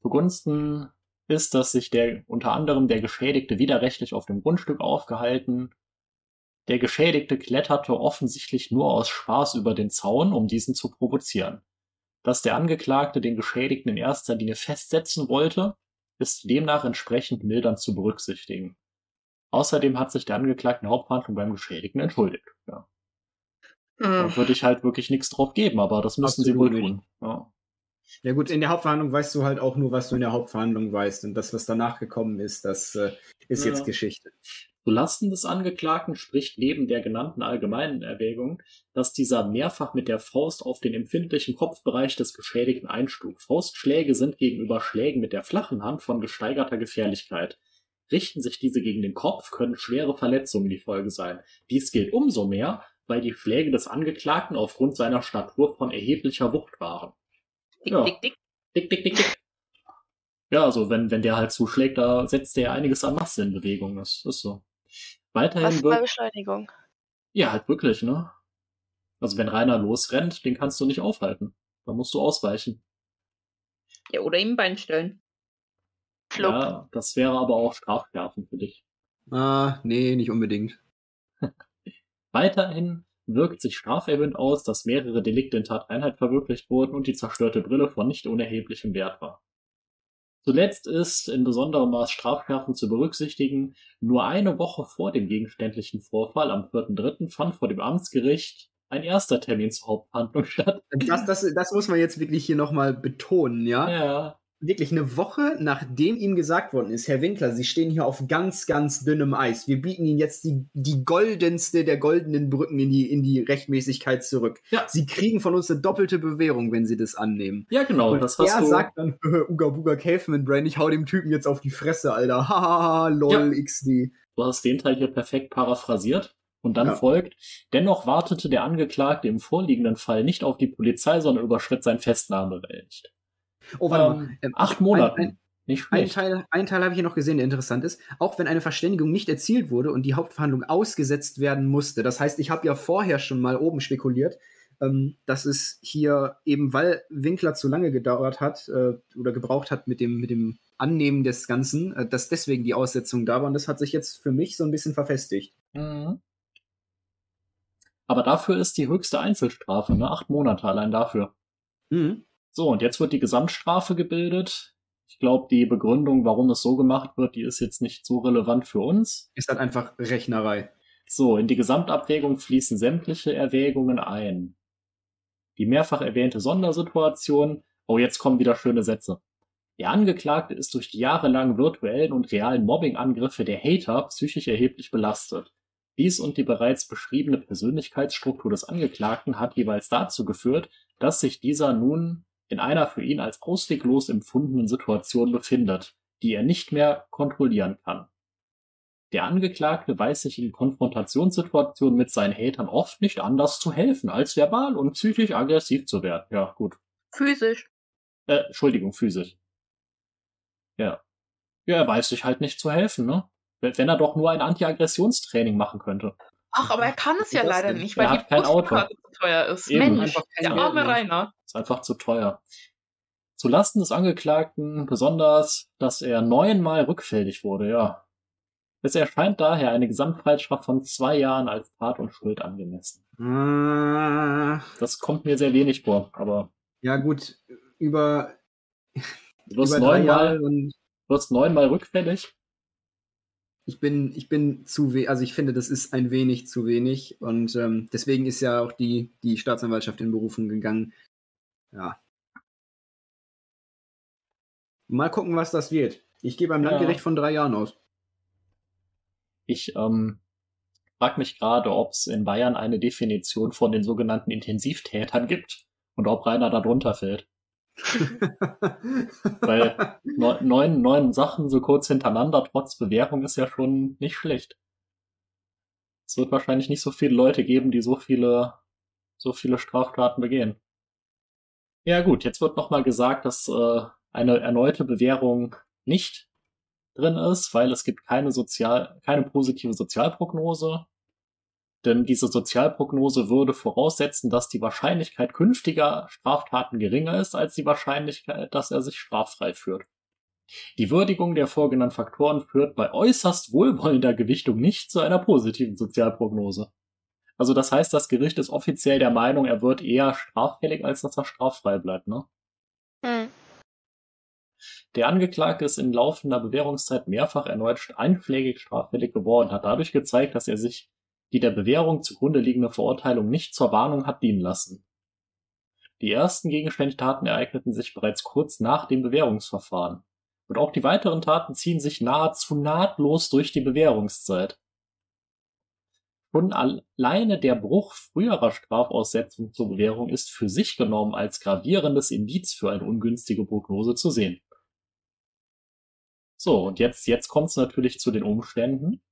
Zugunsten ist, dass sich der unter anderem der Geschädigte widerrechtlich auf dem Grundstück aufgehalten Der Geschädigte kletterte offensichtlich nur aus Spaß über den Zaun, um diesen zu provozieren. Dass der Angeklagte den Geschädigten in erster Linie festsetzen wollte, ist demnach entsprechend mildernd zu berücksichtigen. Außerdem hat sich der Angeklagte in der Hauptverhandlung beim Geschädigten entschuldigt. Ja. Da Hm. würde ich halt wirklich nichts drauf geben, aber das müssen sie wohl Absolut tun. Ja. Ja gut, in der Hauptverhandlung weißt du halt auch nur, was du in der Hauptverhandlung weißt. Und das, was danach gekommen ist, das äh, ist Ja. jetzt Geschichte. Zulasten des Angeklagten spricht neben der genannten allgemeinen Erwägung, dass dieser mehrfach mit der Faust auf den empfindlichen Kopfbereich des Geschädigten einschlug. Faustschläge sind gegenüber Schlägen mit der flachen Hand von gesteigerter Gefährlichkeit. Richten sich diese gegen den Kopf, können schwere Verletzungen die Folge sein. Dies gilt umso mehr, weil die Schläge des Angeklagten aufgrund seiner Statur von erheblicher Wucht waren. Dick, Ja. dick, dick. Dick, dick, dick, dick. Ja, also wenn, wenn der halt zuschlägt, da setzt der einiges an Masse in Bewegung. Das ist so. Weiterhin Was bei wird, Beschleunigung? ja, halt wirklich, ne? Also wenn Rainer losrennt, den kannst du nicht aufhalten. Da musst du ausweichen. Ja, oder ihm ein Bein stellen. Flop. Ja, das wäre aber auch strafschärfend für dich. Ah, nee, nicht unbedingt. Weiterhin wirkt sich straferhöhend aus, dass mehrere Delikte in Tateinheit verwirklicht wurden und die zerstörte Brille von nicht unerheblichem Wert war. Zuletzt ist in besonderem Maß strafschärfend zu berücksichtigen, nur eine Woche vor dem gegenständlichen Vorfall am 4.3. fand vor dem Amtsgericht ein erster Termin zur Hauptverhandlung statt. Das, das, das muss man jetzt wirklich hier nochmal betonen, ja? Ja, Wirklich eine Woche, nachdem ihm gesagt worden ist, Herr Winkler, Sie stehen hier auf ganz, ganz dünnem Eis. Wir bieten Ihnen jetzt die, die goldenste der goldenen Brücken in die, in die Rechtmäßigkeit zurück. Ja. Sie kriegen von uns eine doppelte Bewährung, wenn Sie das annehmen. ja genau, Und das hast er du. sagt dann, Uga Buga Caveman Brain, ich hau dem Typen jetzt auf die Fresse, Alter. Hahaha, lol, XD. Du hast den Teil hier perfekt paraphrasiert. Und dann Ja. folgt, dennoch wartete der Angeklagte im vorliegenden Fall nicht auf die Polizei, sondern überschritt sein Festnahmerecht. Oh, warte Ähm, mal. Ähm, Acht Monate. Ein, ein, nicht ein. Teil, ein Teil habe ich hier noch gesehen, der interessant ist. Auch wenn eine Verständigung nicht erzielt wurde und die Hauptverhandlung ausgesetzt werden musste. Das heißt, ich habe ja vorher schon mal oben spekuliert, ähm, dass es hier eben, weil Winkler zu lange gedauert hat äh, oder gebraucht hat mit dem, mit dem Annehmen des Ganzen, äh, dass deswegen die Aussetzung da war. Und das hat sich jetzt für mich so ein bisschen verfestigt. Mhm. Aber dafür ist die höchste Einzelstrafe, ne? Acht Monate allein dafür. Mhm. So, und jetzt wird die Gesamtstrafe gebildet. Ich glaube, die Begründung, warum es so gemacht wird, die ist jetzt nicht so relevant für uns. Ist halt einfach Rechnerei. So, in die Gesamtabwägung fließen sämtliche Erwägungen ein. Die mehrfach erwähnte Sondersituation. Oh, jetzt kommen wieder schöne Sätze. Der Angeklagte ist durch die jahrelangen virtuellen und realen Mobbingangriffe der Hater psychisch erheblich belastet. Dies und die bereits beschriebene Persönlichkeitsstruktur des Angeklagten hat jeweils dazu geführt, dass sich dieser nun in einer für ihn als ausweglos empfundenen Situation befindet, die er nicht mehr kontrollieren kann. Der Angeklagte weiß sich in Konfrontationssituationen mit seinen Hatern oft nicht anders zu helfen, als verbal und psychisch aggressiv zu werden. Ja, gut. Physisch. Äh, Entschuldigung, physisch. Ja. Ja, er weiß sich halt nicht zu helfen, ne? Wenn, er doch nur ein Anti-Aggressionstraining machen könnte. Ach, aber er kann es ja leider denn? nicht, Er weil hat die kein Auto. Zu teuer ist. Eben, Mensch, der arme. Rainer. Ist einfach zu teuer. Zulasten des Angeklagten besonders, dass er neunmal rückfällig wurde, ja. Es erscheint daher eine Gesamtfreiheitsstrafe von zwei Jahren als Tat und Schuld angemessen. Ah, Das kommt mir sehr wenig vor, aber ja, gut. Über, du wirst neunmal, und neunmal rückfällig. ich bin, ich bin zu wenig, also ich finde, das ist ein wenig zu wenig und ähm, deswegen ist ja auch die, die Staatsanwaltschaft in Berufung gegangen. Ja. Mal gucken, was das wird. Ich gehe beim Ja. Landgericht von drei Jahren aus. Ich ähm, frage mich gerade, ob es in Bayern eine Definition von den sogenannten Intensivtätern gibt und ob Rainer da drunter fällt. Weil neun, neun, neun Sachen so kurz hintereinander trotz Bewährung ist ja schon nicht schlecht. Es wird wahrscheinlich nicht so viele Leute geben, die so viele, so viele Straftaten begehen. Ja gut, jetzt wird nochmal gesagt, dass äh, eine erneute Bewährung nicht drin ist, weil es gibt keine sozial, keine positive Sozialprognose. Denn diese Sozialprognose würde voraussetzen, dass die Wahrscheinlichkeit künftiger Straftaten geringer ist als die Wahrscheinlichkeit, dass er sich straffrei führt. Die Würdigung der vorgenannten Faktoren führt bei äußerst wohlwollender Gewichtung nicht zu einer positiven Sozialprognose. Also das heißt, das Gericht ist offiziell der Meinung, er wird eher straffällig, als dass er straffrei bleibt, ne? Hm. Der Angeklagte ist in laufender Bewährungszeit mehrfach erneut einschlägig straffällig geworden, hat dadurch gezeigt, dass er sich die der Bewährung zugrunde liegende Verurteilung nicht zur Warnung hat dienen lassen. Die ersten gegenständlichen Taten ereigneten sich bereits kurz nach dem Bewährungsverfahren. Und auch die weiteren Taten ziehen sich nahezu nahtlos durch die Bewährungszeit. Schon alleine der Bruch früherer Strafaussetzung zur Bewährung ist für sich genommen als gravierendes Indiz für eine ungünstige Prognose zu sehen. So, und jetzt, jetzt kommt es natürlich zu den Umständen.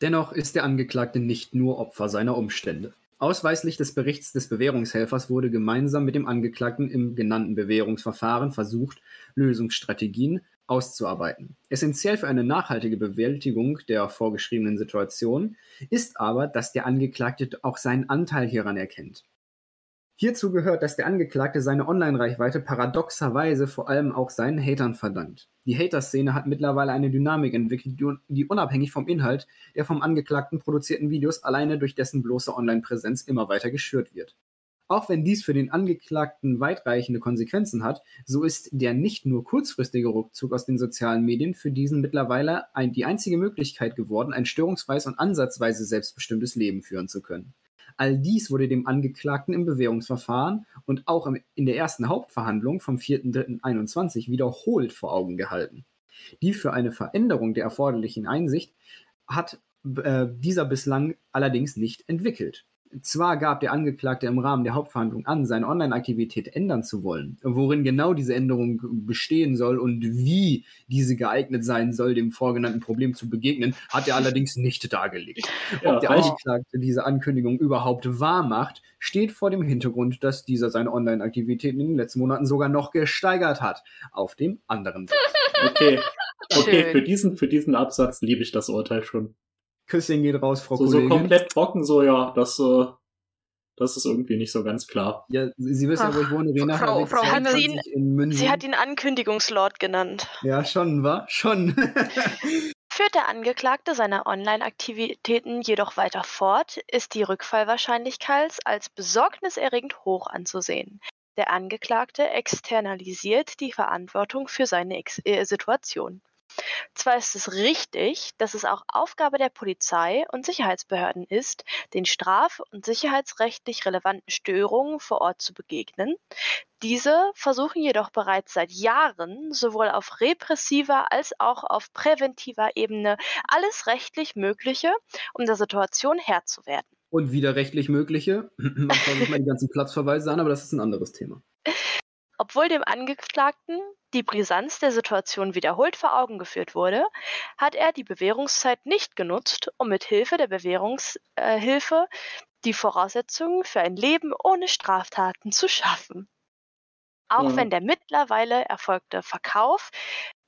Dennoch ist der Angeklagte nicht nur Opfer seiner Umstände. Ausweislich des Berichts des Bewährungshelfers wurde gemeinsam mit dem Angeklagten im genannten Bewährungsverfahren versucht, Lösungsstrategien auszuarbeiten. Essentiell für eine nachhaltige Bewältigung der vorgeschriebenen Situation ist aber, dass der Angeklagte auch seinen Anteil hieran erkennt. Hierzu gehört, dass der Angeklagte seine Online-Reichweite paradoxerweise vor allem auch seinen Hatern verdankt. Die Hater-Szene hat mittlerweile eine Dynamik entwickelt, die unabhängig vom Inhalt der vom Angeklagten produzierten Videos alleine durch dessen bloße Online-Präsenz immer weiter geschürt wird. Auch wenn dies für den Angeklagten weitreichende Konsequenzen hat, so ist der nicht nur kurzfristige Rückzug aus den sozialen Medien für diesen mittlerweile ein, die einzige Möglichkeit geworden, ein störungsfreies und ansatzweise selbstbestimmtes Leben führen zu können. All dies wurde dem Angeklagten im Bewährungsverfahren und auch in der ersten Hauptverhandlung vom 4.3.21 wiederholt vor Augen gehalten. Die für eine Veränderung der erforderlichen Einsicht hat äh, dieser bislang allerdings nicht entwickelt. Zwar gab der Angeklagte im Rahmen der Hauptverhandlung an, seine Online-Aktivität ändern zu wollen. Worin genau diese Änderung bestehen soll und wie diese geeignet sein soll, dem vorgenannten Problem zu begegnen, hat er allerdings nicht dargelegt. Ja, Ob der Angeklagte diese Ankündigung überhaupt wahr macht, steht vor dem Hintergrund, dass dieser seine Online-Aktivitäten in den letzten Monaten sogar noch gesteigert hat. Auf dem anderen Seite. Okay. Okay, für diesen, für diesen Absatz liebe ich das Urteil schon. Küsschen geht raus, Frau so, Kollegin. So komplett trocken, so ja, das, äh, das ist irgendwie nicht so ganz klar. Ja, Sie wissen ja, wo ich wohne, Rena. Frau, Frau hat sie, ihn, sie hat ihn Ankündigungslord genannt. Ja, schon, wa? Schon. Führt der Angeklagte seine Online-Aktivitäten jedoch weiter fort, ist die Rückfallwahrscheinlichkeit als besorgniserregend hoch anzusehen. Der Angeklagte externalisiert die Verantwortung für seine Ex äh, Situation. Zwar ist es richtig, dass es auch Aufgabe der Polizei und Sicherheitsbehörden ist, den straf- und sicherheitsrechtlich relevanten Störungen vor Ort zu begegnen. Diese versuchen jedoch bereits seit Jahren sowohl auf repressiver als auch auf präventiver Ebene alles rechtlich Mögliche, um der Situation Herr zu werden. Und widerrechtlich Mögliche. Man schaut sich mal die ganzen Platzverweise an, aber das ist ein anderes Thema. Obwohl dem Angeklagten die Brisanz der Situation wiederholt vor Augen geführt wurde, hat er die Bewährungszeit nicht genutzt, um mit Hilfe der Bewährungshilfe äh, die Voraussetzungen für ein Leben ohne Straftaten zu schaffen. Auch ja. wenn der mittlerweile erfolgte Verkauf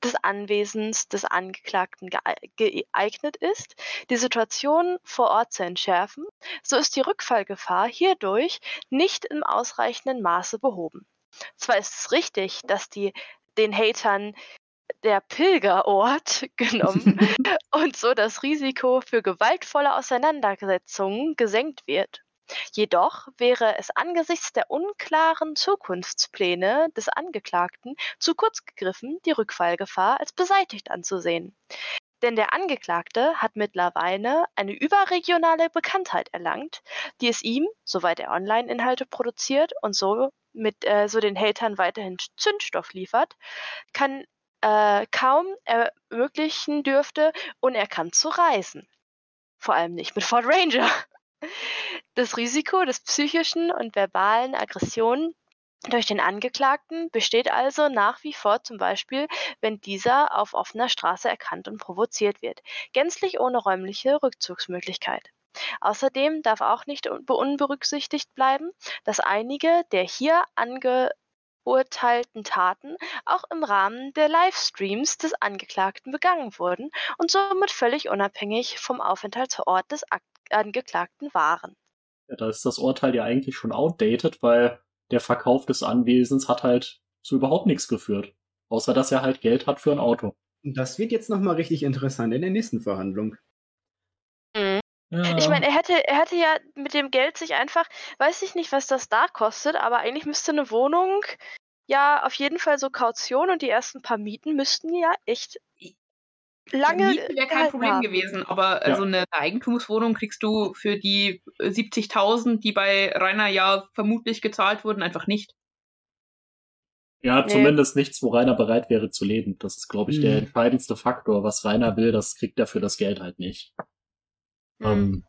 des Anwesens des Angeklagten geeignet ist, die Situation vor Ort zu entschärfen, so ist die Rückfallgefahr hierdurch nicht im ausreichenden Maße behoben. Zwar ist es richtig, dass die den Hatern der Pilgerort genommen und so das Risiko für gewaltvolle Auseinandersetzungen gesenkt wird. Jedoch wäre es angesichts der unklaren Zukunftspläne des Angeklagten zu kurz gegriffen, die Rückfallgefahr als beseitigt anzusehen. Denn der Angeklagte hat mittlerweile eine überregionale Bekanntheit erlangt, die es ihm, soweit er Online-Inhalte produziert und so mit äh, so den Hatern weiterhin Zündstoff liefert, kann äh, kaum ermöglichen dürfte, unerkannt zu reisen. Vor allem nicht mit Ford Ranger. Das Risiko des psychischen und verbalen Aggressionen durch den Angeklagten besteht also nach wie vor zum Beispiel, wenn dieser auf offener Straße erkannt und provoziert wird, gänzlich ohne räumliche Rückzugsmöglichkeit. Außerdem darf auch nicht unberücksichtigt bleiben, dass einige der hier angeurteilten Taten auch im Rahmen der Livestreams des Angeklagten begangen wurden und somit völlig unabhängig vom Aufenthaltsort des Angeklagten waren. Ja, da ist das Urteil ja eigentlich schon outdated, weil der Verkauf des Anwesens hat halt zu überhaupt nichts geführt. Außer dass er halt Geld hat für ein Auto. Das wird jetzt nochmal richtig interessant in der nächsten Verhandlung. Mhm. Ja. Ich meine, er hätte, er hätte ja mit dem Geld sich einfach, weiß ich nicht, was das da kostet, aber eigentlich müsste eine Wohnung ja auf jeden Fall so Kaution und die ersten paar Mieten müssten ja echt lange. Wäre kein Problem haben. gewesen, aber also eine Eigentumswohnung kriegst du für die äh, 70.000, die bei Rainer ja vermutlich gezahlt wurden, einfach nicht. Ja, Nee. zumindest nichts, wo Rainer bereit wäre zu leben. Das ist, glaube ich, der Mhm. entscheidendste Faktor. Was Rainer will, das kriegt er für das Geld halt nicht. Mhm. Ähm,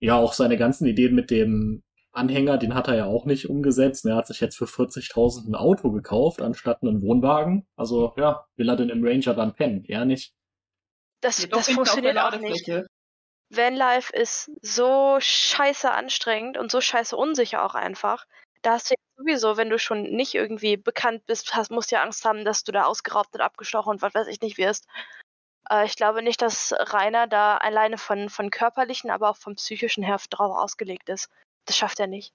ja, auch seine ganzen Ideen mit dem Anhänger, den hat er ja auch nicht umgesetzt. Er hat sich jetzt für 40.000 ein Auto gekauft, anstatt einen Wohnwagen. Also, ja, will er denn im Ranger dann pennen? Er nicht. Das, Ja, das funktioniert auch nicht. Vanlife ist so scheiße anstrengend und so scheiße unsicher auch einfach. Da hast du ja sowieso, wenn du schon nicht irgendwie bekannt bist, hast, musst du ja Angst haben, dass du da ausgeraubt und abgestochen und was weiß ich nicht wirst. Äh, ich glaube nicht, dass Rainer da alleine von, von körperlichen, aber auch vom psychischen her drauf ausgelegt ist. Das schafft er nicht.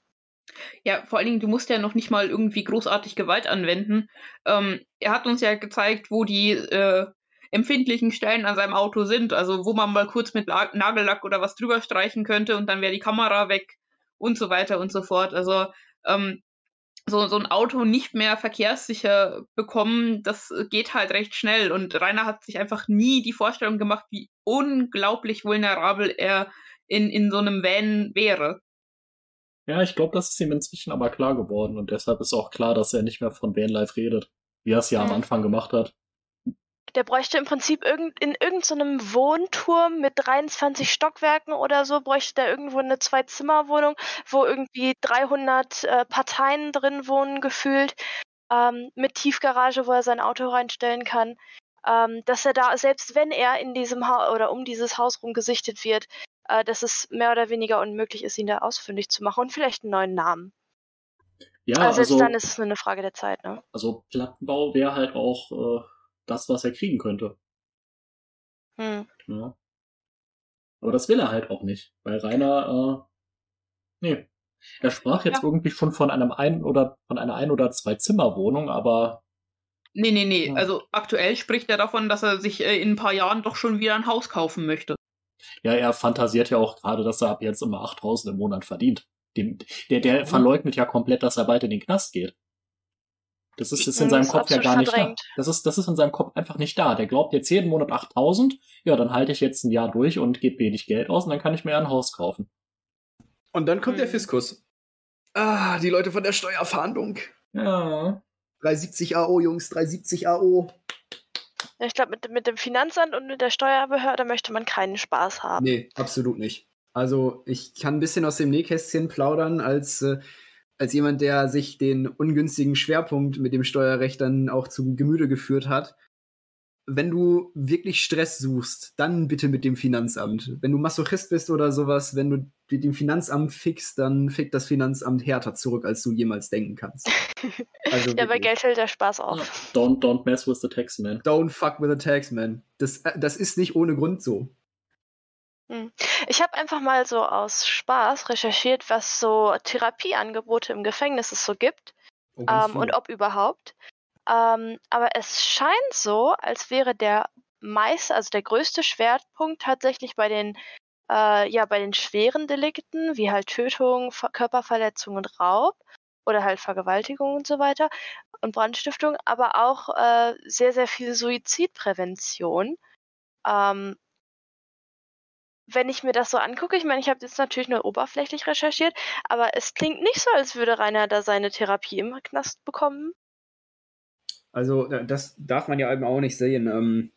Ja, vor allen Dingen, du musst ja noch nicht mal irgendwie großartig Gewalt anwenden. Ähm, er hat uns ja gezeigt, wo die äh, empfindlichen Stellen an seinem Auto sind. Also wo man mal kurz mit La Nagellack oder was drüber streichen könnte und dann wäre die Kamera weg und so weiter und so fort. Also ähm, so, so ein Auto nicht mehr verkehrssicher bekommen, das geht halt recht schnell. Und Rainer hat sich einfach nie die Vorstellung gemacht, wie unglaublich vulnerabel er in, in so einem Van wäre. Ja, ich glaube, das ist ihm inzwischen aber klar geworden und deshalb ist auch klar, dass er nicht mehr von Vanlife redet, wie er es ja am Mhm. Anfang gemacht hat. Der bräuchte im Prinzip irgend, in irgendeinem Wohnturm mit 23 Stockwerken oder so, bräuchte der irgendwo eine Zwei-Zimmer-Wohnung, wo irgendwie 300 äh, Parteien drin wohnen, gefühlt, ähm, mit Tiefgarage, wo er sein Auto reinstellen kann. Ähm, dass er da, selbst wenn er in diesem Haus oder um dieses Haus rum gesichtet wird, äh, dass es mehr oder weniger unmöglich ist, ihn da ausfindig zu machen und vielleicht einen neuen Namen. Ja, also selbst also, dann ist es nur eine Frage der Zeit, ne? also Plattenbau wäre halt auch äh, das, was er kriegen könnte. Hm. Ja. Aber das will er halt auch nicht, weil Rainer, äh, nee. Er sprach jetzt Ja. irgendwie schon von einem ein oder von einer ein oder zwei Zimmerwohnung, aber Nee, nee, nee. Also aktuell spricht er davon, dass er sich äh, in ein paar Jahren doch schon wieder ein Haus kaufen möchte. ja, er fantasiert ja auch gerade, dass er ab jetzt immer 8000 im Monat verdient. Dem, der, der verleugnet ja komplett, dass er bald in den Knast geht. Das ist, ist in Mhm, seinem Kopf ja gar nicht verdrängt. da. Das ist, das ist in seinem Kopf einfach nicht da. Der glaubt jetzt jeden Monat 8000, ja, dann halte ich jetzt ein Jahr durch und gebe wenig Geld aus und dann kann ich mir ein Haus kaufen. Und dann kommt der Hm. Fiskus. Ah, die Leute von der Steuerfahndung. Ja. 370 AO, Jungs, 370 AO. Ja, ich glaube, mit, mit dem Finanzamt und mit der Steuerbehörde möchte man keinen Spaß haben. Nee, absolut nicht. Also, ich kann ein bisschen aus dem Nähkästchen plaudern, als, äh, als jemand, der sich den ungünstigen Schwerpunkt mit dem Steuerrecht dann auch zu Gemüte geführt hat. Wenn du wirklich Stress suchst, dann bitte mit dem Finanzamt. Wenn du Masochist bist oder sowas, wenn du mit dem Finanzamt fickst, dann fickt das Finanzamt härter zurück, als du jemals denken kannst. Also ja, bei. Geld hält der Spaß auf. Don't, don't mess with the tax man. Don't fuck with the tax, man. Das, äh, das ist nicht ohne Grund so. Ich habe einfach mal so aus Spaß recherchiert, was so Therapieangebote im Gefängnis es so gibt Oh, ähm, und ob überhaupt. Ähm, aber es scheint so, als wäre der meiste, also der größte Schwerpunkt tatsächlich bei den, äh, ja, bei den schweren Delikten, wie halt Tötung, Ver Körperverletzung und Raub oder halt Vergewaltigung und so weiter und Brandstiftung, aber auch äh, sehr, sehr viel Suizidprävention. Ähm, wenn ich mir das so angucke, ich meine, ich habe jetzt natürlich nur oberflächlich recherchiert, aber es klingt nicht so, als würde Rainer da seine Therapie im Knast bekommen. Also, das darf man ja eben auch nicht sehen. Ähm,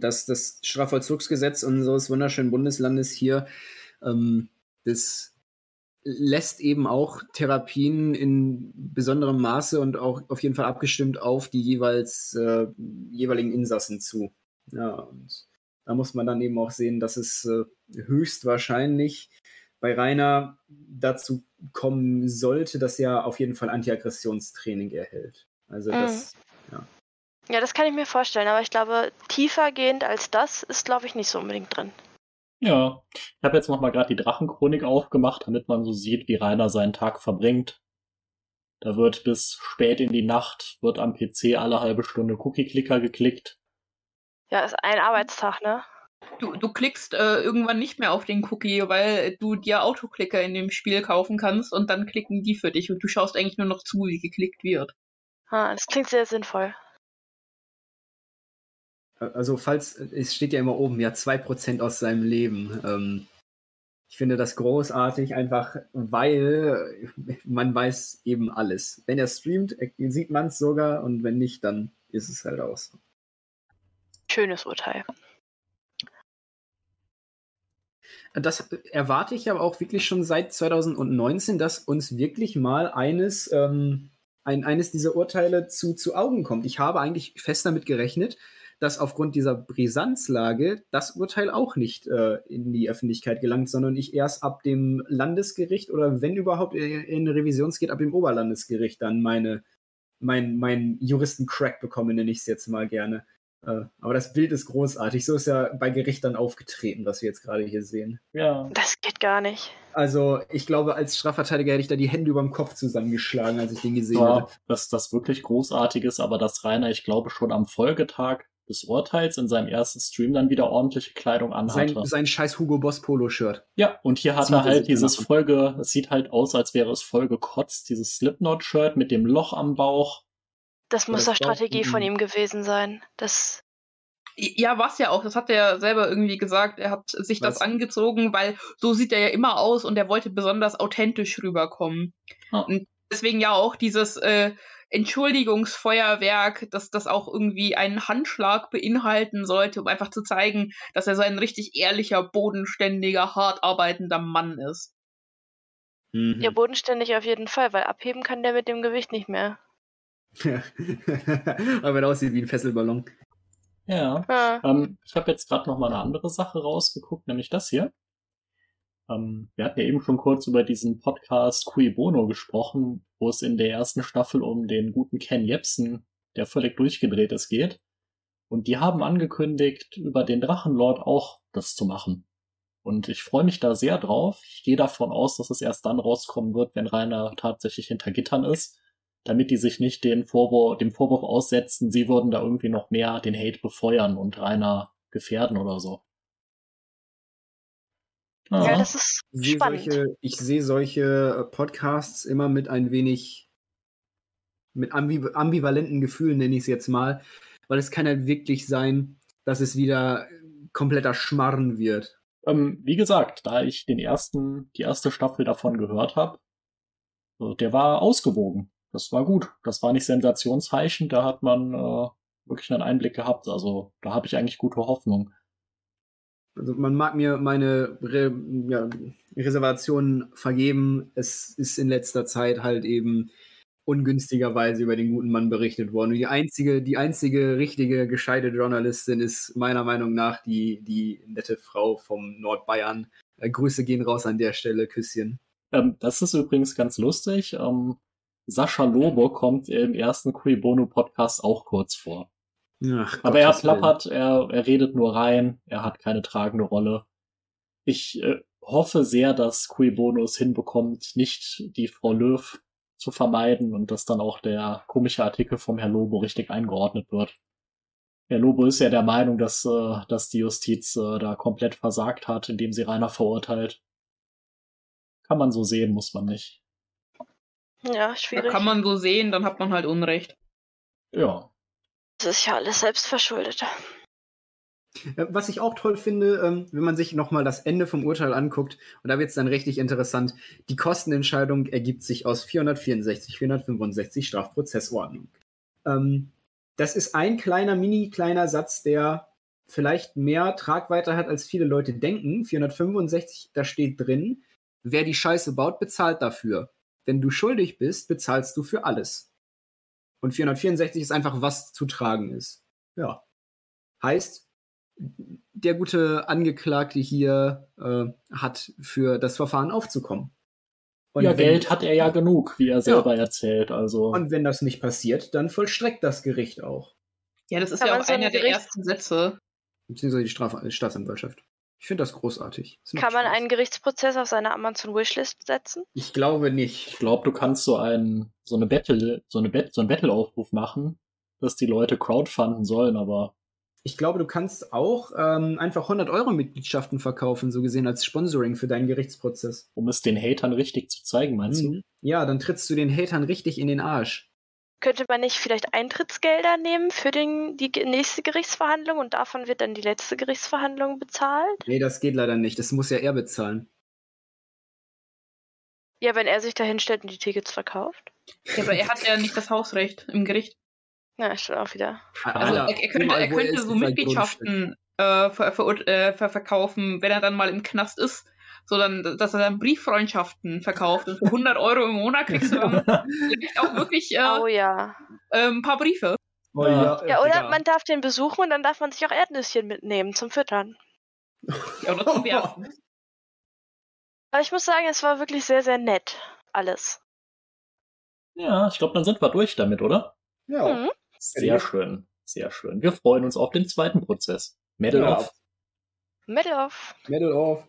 dass das Strafvollzugsgesetz unseres wunderschönen Bundeslandes hier, ähm, das lässt eben auch Therapien in besonderem Maße und auch auf jeden Fall abgestimmt auf die jeweils äh, jeweiligen Insassen zu. Ja, und da muss man dann eben auch sehen, dass es äh, höchstwahrscheinlich bei Rainer dazu kommen sollte, dass er auf jeden Fall Antiaggressionstraining erhält. Also Mhm. das, Ja, das kann ich mir vorstellen, aber ich glaube, tiefergehend als das ist, glaube ich, nicht so unbedingt drin. Ja. Ich habe jetzt nochmal gerade die Drachenchronik aufgemacht, damit man so sieht, wie Rainer seinen Tag verbringt. Da wird bis spät in die Nacht, wird am PC alle halbe Stunde Cookie-Clicker geklickt. Ja, ist ein Arbeitstag, ne? Du, du klickst äh, irgendwann nicht mehr auf den Cookie, weil du dir Autoklicker in dem Spiel kaufen kannst und dann klicken die für dich und du schaust eigentlich nur noch zu, wie geklickt wird. Ah, das klingt sehr sinnvoll. Also, falls, es steht ja immer oben, ja, 2% aus seinem Leben. Ähm, ich finde das großartig, einfach weil man weiß eben alles. Wenn er streamt, sieht man es sogar und wenn nicht, dann ist es halt auch so. Schönes Urteil. Das erwarte ich aber auch wirklich schon seit 2019, dass uns wirklich mal eines, ähm, ein, eines dieser Urteile zu, zu Augen kommt. Ich habe eigentlich fest damit gerechnet, dass aufgrund dieser Brisanzlage das Urteil auch nicht äh, in die Öffentlichkeit gelangt, sondern ich erst ab dem Landesgericht oder wenn überhaupt in Revisions geht, ab dem Oberlandesgericht dann meine, mein, mein Juristen-Crack bekomme, nenne ich es jetzt mal gerne. Äh, aber das Bild ist großartig. So ist ja bei Gericht dann aufgetreten, was wir jetzt gerade hier sehen. Ja. Das geht gar nicht. Also, ich glaube, als Strafverteidiger hätte ich da die Hände über dem Kopf zusammengeschlagen, als ich den gesehen Ja, habe. dass das wirklich großartig ist, aber dass Rainer, ich glaube, schon am Folgetag des Urteils in seinem ersten Stream dann wieder ordentliche Kleidung anhatte. Sein, sein scheiß Hugo Boss Polo-Shirt. Ja, und hier hat er halt dieses Folge, es sieht halt aus, als wäre es voll gekotzt, dieses Slipknot-Shirt mit dem Loch am Bauch. Das muss das eine war- Strategie von ihm gewesen sein. Das, Ja, was ja auch, das hat er ja selber irgendwie gesagt. Er hat sich das Was? angezogen, weil so sieht er ja immer aus und er wollte besonders authentisch rüberkommen. Ah. Und deswegen ja auch dieses äh, Entschuldigungsfeuerwerk, dass das auch irgendwie einen Handschlag beinhalten sollte, um einfach zu zeigen, dass er so ein richtig ehrlicher, bodenständiger, hart arbeitender Mann ist. Mhm. ja, bodenständig auf jeden Fall, weil abheben kann der mit dem Gewicht nicht mehr. Aber wenn er aussieht wie ein Fesselballon. Ja. Ah, Ähm, ich habe jetzt gerade noch mal eine andere Sache rausgeguckt, nämlich das hier. Ähm, wir hatten ja eben schon kurz über diesen Podcast Cui Bono gesprochen, wo es in der ersten Staffel um den guten Ken Jebsen, der völlig durchgedreht ist, geht. Und die haben angekündigt, über den Drachenlord auch das zu machen. Und ich freue mich da sehr drauf. Ich gehe davon aus, dass es erst dann rauskommen wird, wenn Rainer tatsächlich hinter Gittern ist, damit die sich nicht den Vorwurf, dem Vorwurf aussetzen, sie würden da irgendwie noch mehr den Hate befeuern und Rainer gefährden oder so. ja, das ist Ich sehe spannend. solche, ich sehe solche äh, Podcasts immer mit ein wenig mit ambi ambivalenten Gefühlen, nenne ich es jetzt mal, weil es kann halt wirklich sein, dass es wieder kompletter Schmarren wird. Ähm, wie gesagt, da ich den ersten, die erste Staffel davon gehört habe, der war ausgewogen. Das war gut. Das war nicht sensationsheischend. Da hat man äh, wirklich einen Einblick gehabt. Also da habe ich eigentlich gute Hoffnung. Also man mag mir meine Re ja, Reservationen vergeben. Es ist in letzter Zeit halt eben ungünstigerweise über den guten Mann berichtet worden. Und die einzige, die einzige richtige, gescheite Journalistin ist meiner Meinung nach die, die nette Frau vom Nordbayern. Äh, Grüße gehen raus an der Stelle, Küsschen. Ähm, das ist übrigens ganz lustig. Ähm, Sascha Lobo kommt im ersten Cui Bono Podcast auch kurz vor. Ach, Aber er Gottes Willen. plappert, er, er redet nur rein, er hat keine tragende Rolle. Ich äh, hoffe sehr, dass Cui Bono es hinbekommt, nicht die Frau Löw zu vermeiden und dass dann auch der komische Artikel vom Herr Lobo richtig eingeordnet wird. Herr Lobo ist ja der Meinung, dass, äh, dass die Justiz äh, da komplett versagt hat, indem sie Rainer verurteilt. Kann man so sehen, muss man nicht. Ja, Da schwierig. kann man so sehen, dann hat man halt Unrecht. Ja. Das ist ja alles selbst verschuldet. Äh, Was ich auch toll finde, ähm, wenn man sich nochmal das Ende vom Urteil anguckt, und da wird es dann richtig interessant, die Kostenentscheidung ergibt sich aus 464, 465 Strafprozessordnung. Ähm, das ist ein kleiner, mini kleiner Satz, der vielleicht mehr Tragweite hat, als viele Leute denken. 465, da steht drin, wer die Scheiße baut, bezahlt dafür. Wenn du schuldig bist, bezahlst du für alles. Und 464 ist einfach, was zu tragen ist. Ja. Heißt, der gute Angeklagte hier äh, hat für das Verfahren aufzukommen. Und ja, wenn- Geld hat er ja genug, wie er selber erzählt. Also Und wenn das nicht passiert, dann vollstreckt das Gericht auch. Ja, das ist Kann ja auch so einer der ersten Sätze. Beziehungsweise die Straf Staatsanwaltschaft. Ich finde das großartig. Das Kann man Spaß. einen Gerichtsprozess auf seine Amazon Wishlist setzen? Ich glaube Ich nicht. glaube, du kannst so ein, so eine Battle, so eine Bet so einen Battle-Aufruf machen, dass die Leute crowdfunden sollen, aber Ich glaube, du kannst auch ähm, einfach 100 Euro Mitgliedschaften verkaufen, so gesehen als Sponsoring für deinen Gerichtsprozess. um es den Hatern richtig zu zeigen, meinst du? Mhm. Ja, dann trittst du den Hatern richtig in den Arsch. Könnte man nicht vielleicht Eintrittsgelder nehmen für den, die nächste Gerichtsverhandlung und davon wird dann die letzte Gerichtsverhandlung bezahlt? Nee, das geht leider nicht. Das muss ja er bezahlen. Ja, wenn er sich da hinstellt und die Tickets verkauft. Ja, aber er hat ja nicht das Hausrecht im Gericht. Na, ist schon auch wieder. Also Alter, er, er könnte, er könnte so ein Mitgliedschaften äh, ver, ver, äh, ver, verkaufen, wenn er dann mal im Knast ist. So dann, dass er dann Brieffreundschaften verkauft. Und für 100 Euro im Monat kriegst du dann vielleicht auch wirklich äh, Oh ja. äh, ein paar Briefe. Oh, Ja. Ja, oder man darf den besuchen und dann darf man sich auch Erdnüsschen mitnehmen zum Füttern. Ja, oder zum Werfen. Aber ich muss sagen, es war wirklich sehr, sehr nett. Alles. Ja, ich glaube, dann sind wir durch damit, oder? Ja. Mhm. Sehr schön, sehr schön. Wir freuen uns auf den zweiten Prozess. Medal Ja. of Medal of. Medal of.